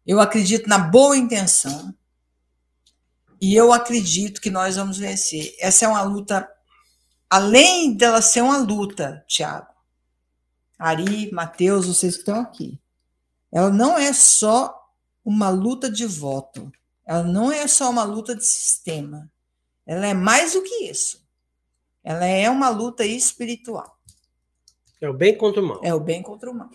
Eu acredito na boa intenção e eu acredito que nós vamos vencer. Essa é uma luta, além dela ser uma luta, Tiago, Ari, Matheus, vocês que estão aqui, ela não é só uma luta de voto, ela não é só uma luta de sistema, ela é mais do que isso. Ela é uma luta espiritual. É o bem contra o mal. É o bem contra o mal.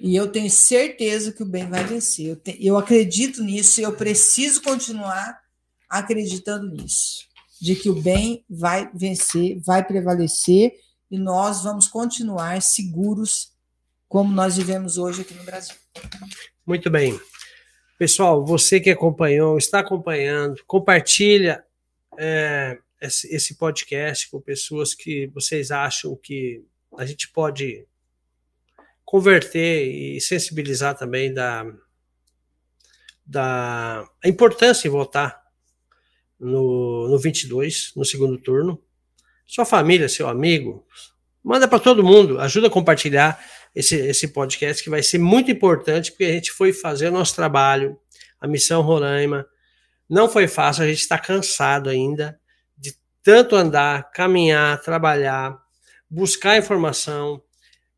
E eu tenho certeza que o bem vai vencer. Eu, te- eu acredito nisso e eu preciso continuar acreditando nisso. De que o bem vai vencer, vai prevalecer e nós vamos continuar seguros como nós vivemos hoje aqui no Brasil. Muito bem. Pessoal, você que acompanhou, está acompanhando, compartilha é, esse, podcast com pessoas que vocês acham que a gente pode converter e sensibilizar também da, da a importância em votar no, no 22, no segundo turno. Sua família, seu amigo, manda para todo mundo, ajuda a compartilhar esse, esse podcast que vai ser muito importante, porque a gente foi fazer o nosso trabalho, a missão Roraima. Não foi fácil, a gente está cansado ainda de tanto andar, caminhar, trabalhar, buscar informação.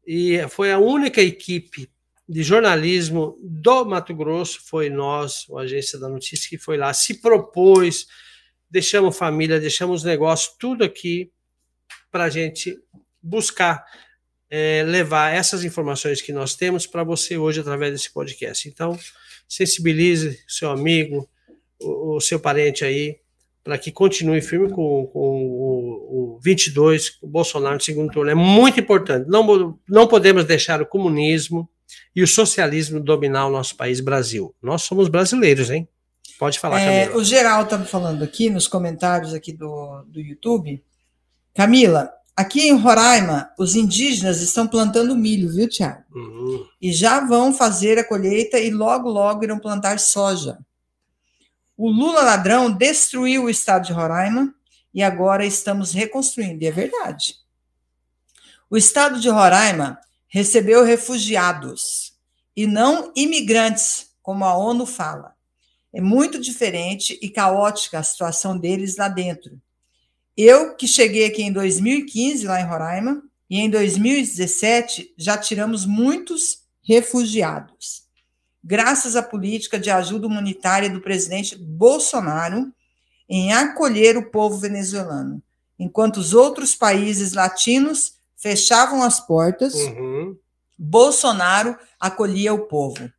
E foi a única equipe de jornalismo do Mato Grosso, foi nós, a Agência da Notícia, que foi lá, se propôs, deixamos família, deixamos negócio, tudo aqui para a gente buscar é, levar essas informações que nós temos para você hoje através desse podcast. Então, sensibilize seu amigo, o, o seu parente aí, para que continue firme com, com o, o 22, o Bolsonaro no segundo turno. É muito importante. Não, não podemos deixar o comunismo e o socialismo dominar o nosso país, Brasil. Nós somos brasileiros, hein? Pode falar, É, Camila. o Geraldo está me falando aqui nos comentários aqui do, do YouTube. Camila, aqui em Roraima, os indígenas estão plantando milho, viu, Tiago? Uhum. E já vão fazer a colheita e logo, logo irão plantar soja. O Lula ladrão destruiu o estado de Roraima e agora estamos reconstruindo. E é verdade. O estado de Roraima recebeu refugiados e não imigrantes, como a ONU fala. É muito diferente e caótica a situação deles lá dentro. Eu que cheguei aqui em 2015, lá em Roraima, e em 2017 já tiramos muitos refugiados. Graças à política de ajuda humanitária do presidente Bolsonaro em acolher o povo venezuelano, enquanto os outros países latinos fechavam as portas, Uhum. Bolsonaro acolhia o povo.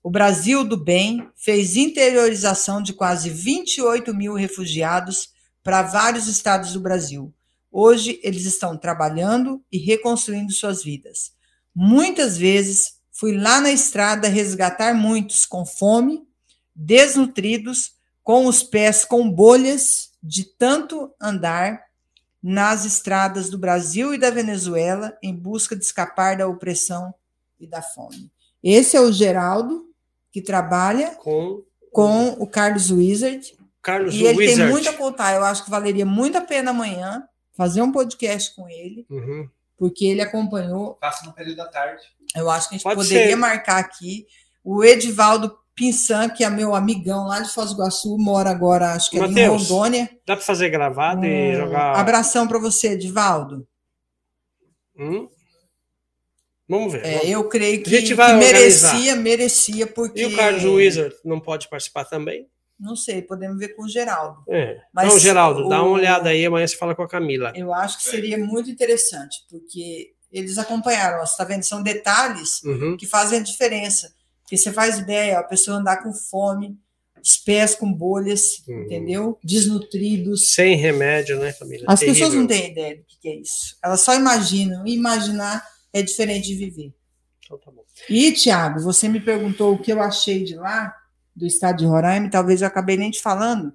O Brasil do Bem fez interiorização de quase 28 mil refugiados para vários estados do Brasil. Hoje, eles estão trabalhando e reconstruindo suas vidas. Muitas vezes, fui lá na estrada resgatar muitos com fome, desnutridos, com os pés com bolhas de tanto andar nas estradas do Brasil e da Venezuela em busca de escapar da opressão e da fome. Esse é o Geraldo, que trabalha Com com o Carlos Wizard, Carlos e ele Wizard. tem muito a contar. Eu acho que valeria muito a pena amanhã fazer um podcast com ele, Uhum. porque ele acompanhou. Faço no período da tarde. Eu acho que a gente Pode poderia ser. marcar aqui o Edivaldo Pinsan, que é meu amigão lá de Foz do Iguaçu, mora agora, acho que em Mateus, Rondônia. Dá para fazer gravado e jogar. Abração para você, Edivaldo. Hum? Vamos ver. É, vamos- eu creio A que, gente vai que merecia, merecia, porque. E o Carlos Wizard não pode participar também? Não sei, podemos ver com o Geraldo. É. Mas então, Geraldo, dá uma o- olhada aí, amanhã você fala com a Camila. Eu acho que seria muito interessante, porque eles acompanharam, ó, você está vendo? São detalhes Uhum. que fazem a diferença. Porque você faz ideia, ó, a pessoa andar com fome, os pés com bolhas, Uhum. entendeu? Desnutridos. Sem remédio, né, Camila? As Terrível. pessoas não têm ideia do que que é isso. Elas só imaginam. E imaginar é diferente de viver. Então, tá bom. E, Tiago, você me perguntou o que eu achei de lá, do estado de Roraima, talvez eu acabei nem te falando.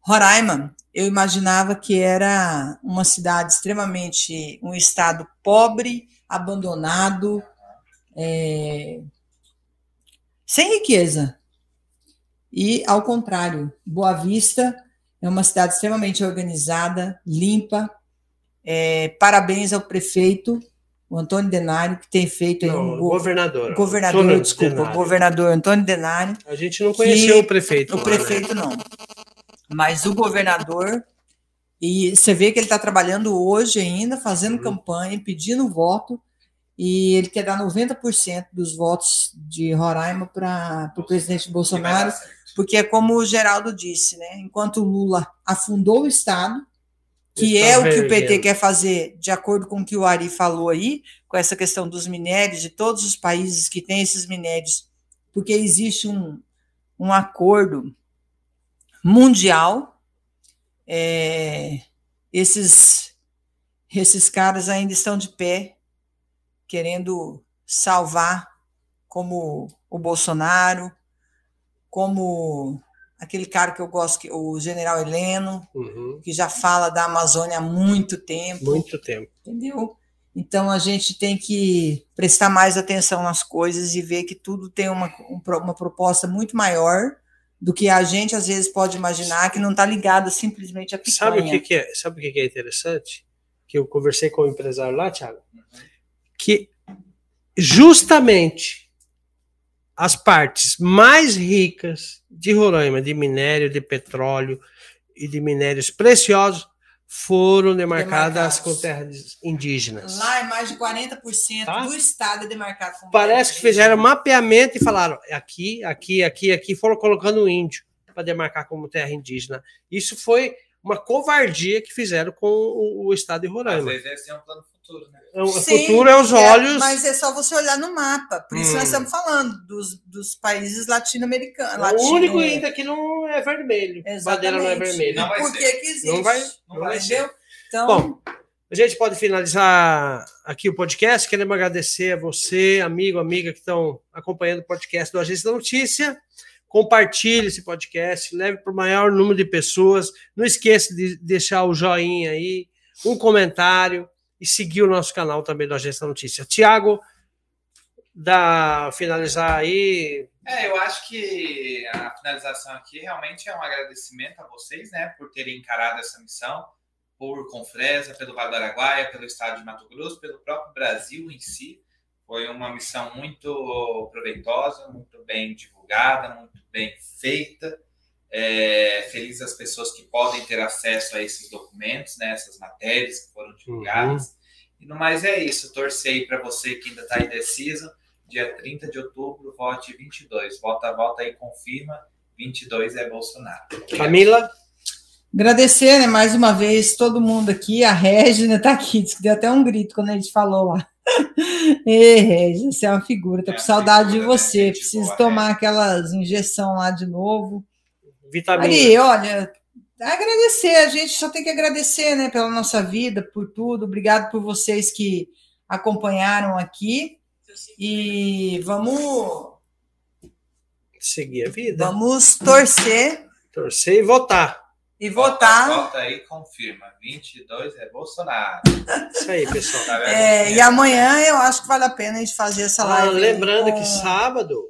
Roraima, eu imaginava que era uma cidade extremamente, um estado pobre, abandonado, é, sem riqueza. E, ao contrário, Boa Vista é uma cidade extremamente organizada, limpa. É, parabéns ao prefeito, o Antônio Denário, que tem feito aí Não, um go- governador. governador, Antônio desculpa, Denário. o governador Antônio Denário, A gente não conheceu o prefeito. o lá, prefeito não, mas o governador, e você vê que ele está trabalhando hoje ainda, fazendo Uhum. campanha, pedindo voto, e ele quer dar 90% dos votos de Roraima para o presidente Bolsonaro, porque é como o Geraldo disse, né? Enquanto o Lula afundou o Estado, que é o que o PT quer fazer, de acordo com o que o Ari falou aí, com essa questão dos minérios, de todos os países que têm esses minérios, porque existe um, um acordo mundial, é, esses, esses caras ainda estão de pé, querendo salvar, como o Bolsonaro, como aquele cara que eu gosto, que- o general Heleno, Uhum. que já fala da Amazônia há muito tempo, Muito tempo. entendeu? Então a gente tem que prestar mais atenção nas coisas e ver que tudo tem uma, um uma proposta muito maior do que a gente às vezes pode imaginar, que não está ligada simplesmente à picanha. Sabe o que, que é? Sabe o que, que é interessante? Que eu conversei com o empresário lá, Thiago, que justamente as partes mais ricas de Roraima, de minério, de petróleo e de minérios preciosos, foram demarcadas Demarcados. com terras indígenas. Lá é mais de 40% Tá? do estado é demarcado como Parece que fizeram mapeamento e falaram aqui, aqui, aqui, aqui, foram colocando o índio para demarcar como terra indígena. Isso foi uma covardia que fizeram com o, o estado de Às Roraima. vezes eles têm um plano futuro, né? O Sim, futuro é os é, olhos. mas é só você olhar no mapa. Por isso Hum. nós estamos falando dos, dos países latino-americanos. o latino- único ainda que não é vermelho. Bandeira não é vermelha. Não vai Por ser. que que existe? Não vai- não vai entendeu? Então, Bom, a gente pode finalizar aqui o podcast. Queremos agradecer a você, amigo, amiga, que estão acompanhando o podcast do Agência da Notícia. Compartilhe esse podcast, leve para o maior número de pessoas. Não esqueça de deixar o joinha aí, um comentário e seguir o nosso canal também do Agência da Notícia. Tiago, dá finalizar aí. É, eu acho que a finalização aqui realmente é um agradecimento a vocês, né, por terem encarado essa missão, por Confresa, pelo Vale do Araguaia, pelo Estado de Mato Grosso, pelo próprio Brasil em si. Foi uma missão muito proveitosa, muito bem divulgada, muito bem feita. É, feliz as pessoas que podem ter acesso a esses documentos, né, essas matérias que foram divulgadas. Uhum. E no mais é isso. Torcei para você que ainda está indeciso. Dia 30 de outubro, vote 22. Volta, volta aí, confirma. 22 é Bolsonaro. Camila? Agradecer, né, mais uma vez, todo mundo aqui. A Regina está aqui, disse que deu até um grito quando a gente falou lá. Ei, Regina, você é uma figura, tô é com saudade figura, de né, você. Né? Preciso boa, tomar é. aquelas injeção lá de novo. Vitamina. Olha, agradecer, a gente só tem que agradecer, né, pela nossa vida, por tudo. Obrigado por vocês que acompanharam aqui. E vamos seguir a vida. Vamos torcer. Torcer e votar. E votar. Vota aí, confirma. 22 é Bolsonaro. Isso aí, pessoal. Tá é, e amanhã eu acho que vale a pena a gente fazer essa ah, live. lembrando com... que sábado,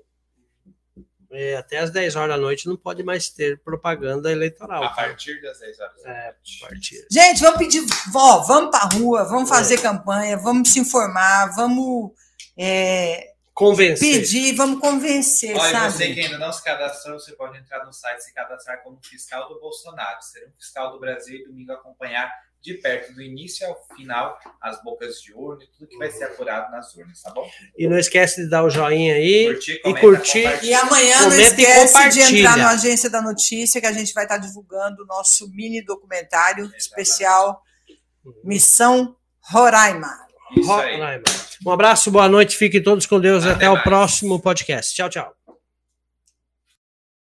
é, até às 10 horas da noite, não pode mais ter propaganda eleitoral. A partir das 10 horas da é, noite. É, a partir. Gente, vamos pedir, ó, vamos para rua, vamos fazer é. campanha, vamos se informar, vamos. É, convencer. Pedir, vamos convencer, Olha, sabe? você que ainda não se cadastrou, você pode entrar no site e se cadastrar como fiscal do Bolsonaro. Ser um fiscal do Brasil e domingo acompanhar de perto, do início ao final, as bocas de urna e tudo que vai ser apurado nas urnas, tá bom? E não esquece de dar o joinha aí curtir, comenta, e curtir. E amanhã não esquece de entrar no Agência da Notícia, que a gente vai estar divulgando o nosso mini documentário Exatamente. especial Missão Roraima. Isso aí. Um abraço, boa noite, fiquem todos com Deus. Até, até o próximo podcast. Tchau, tchau.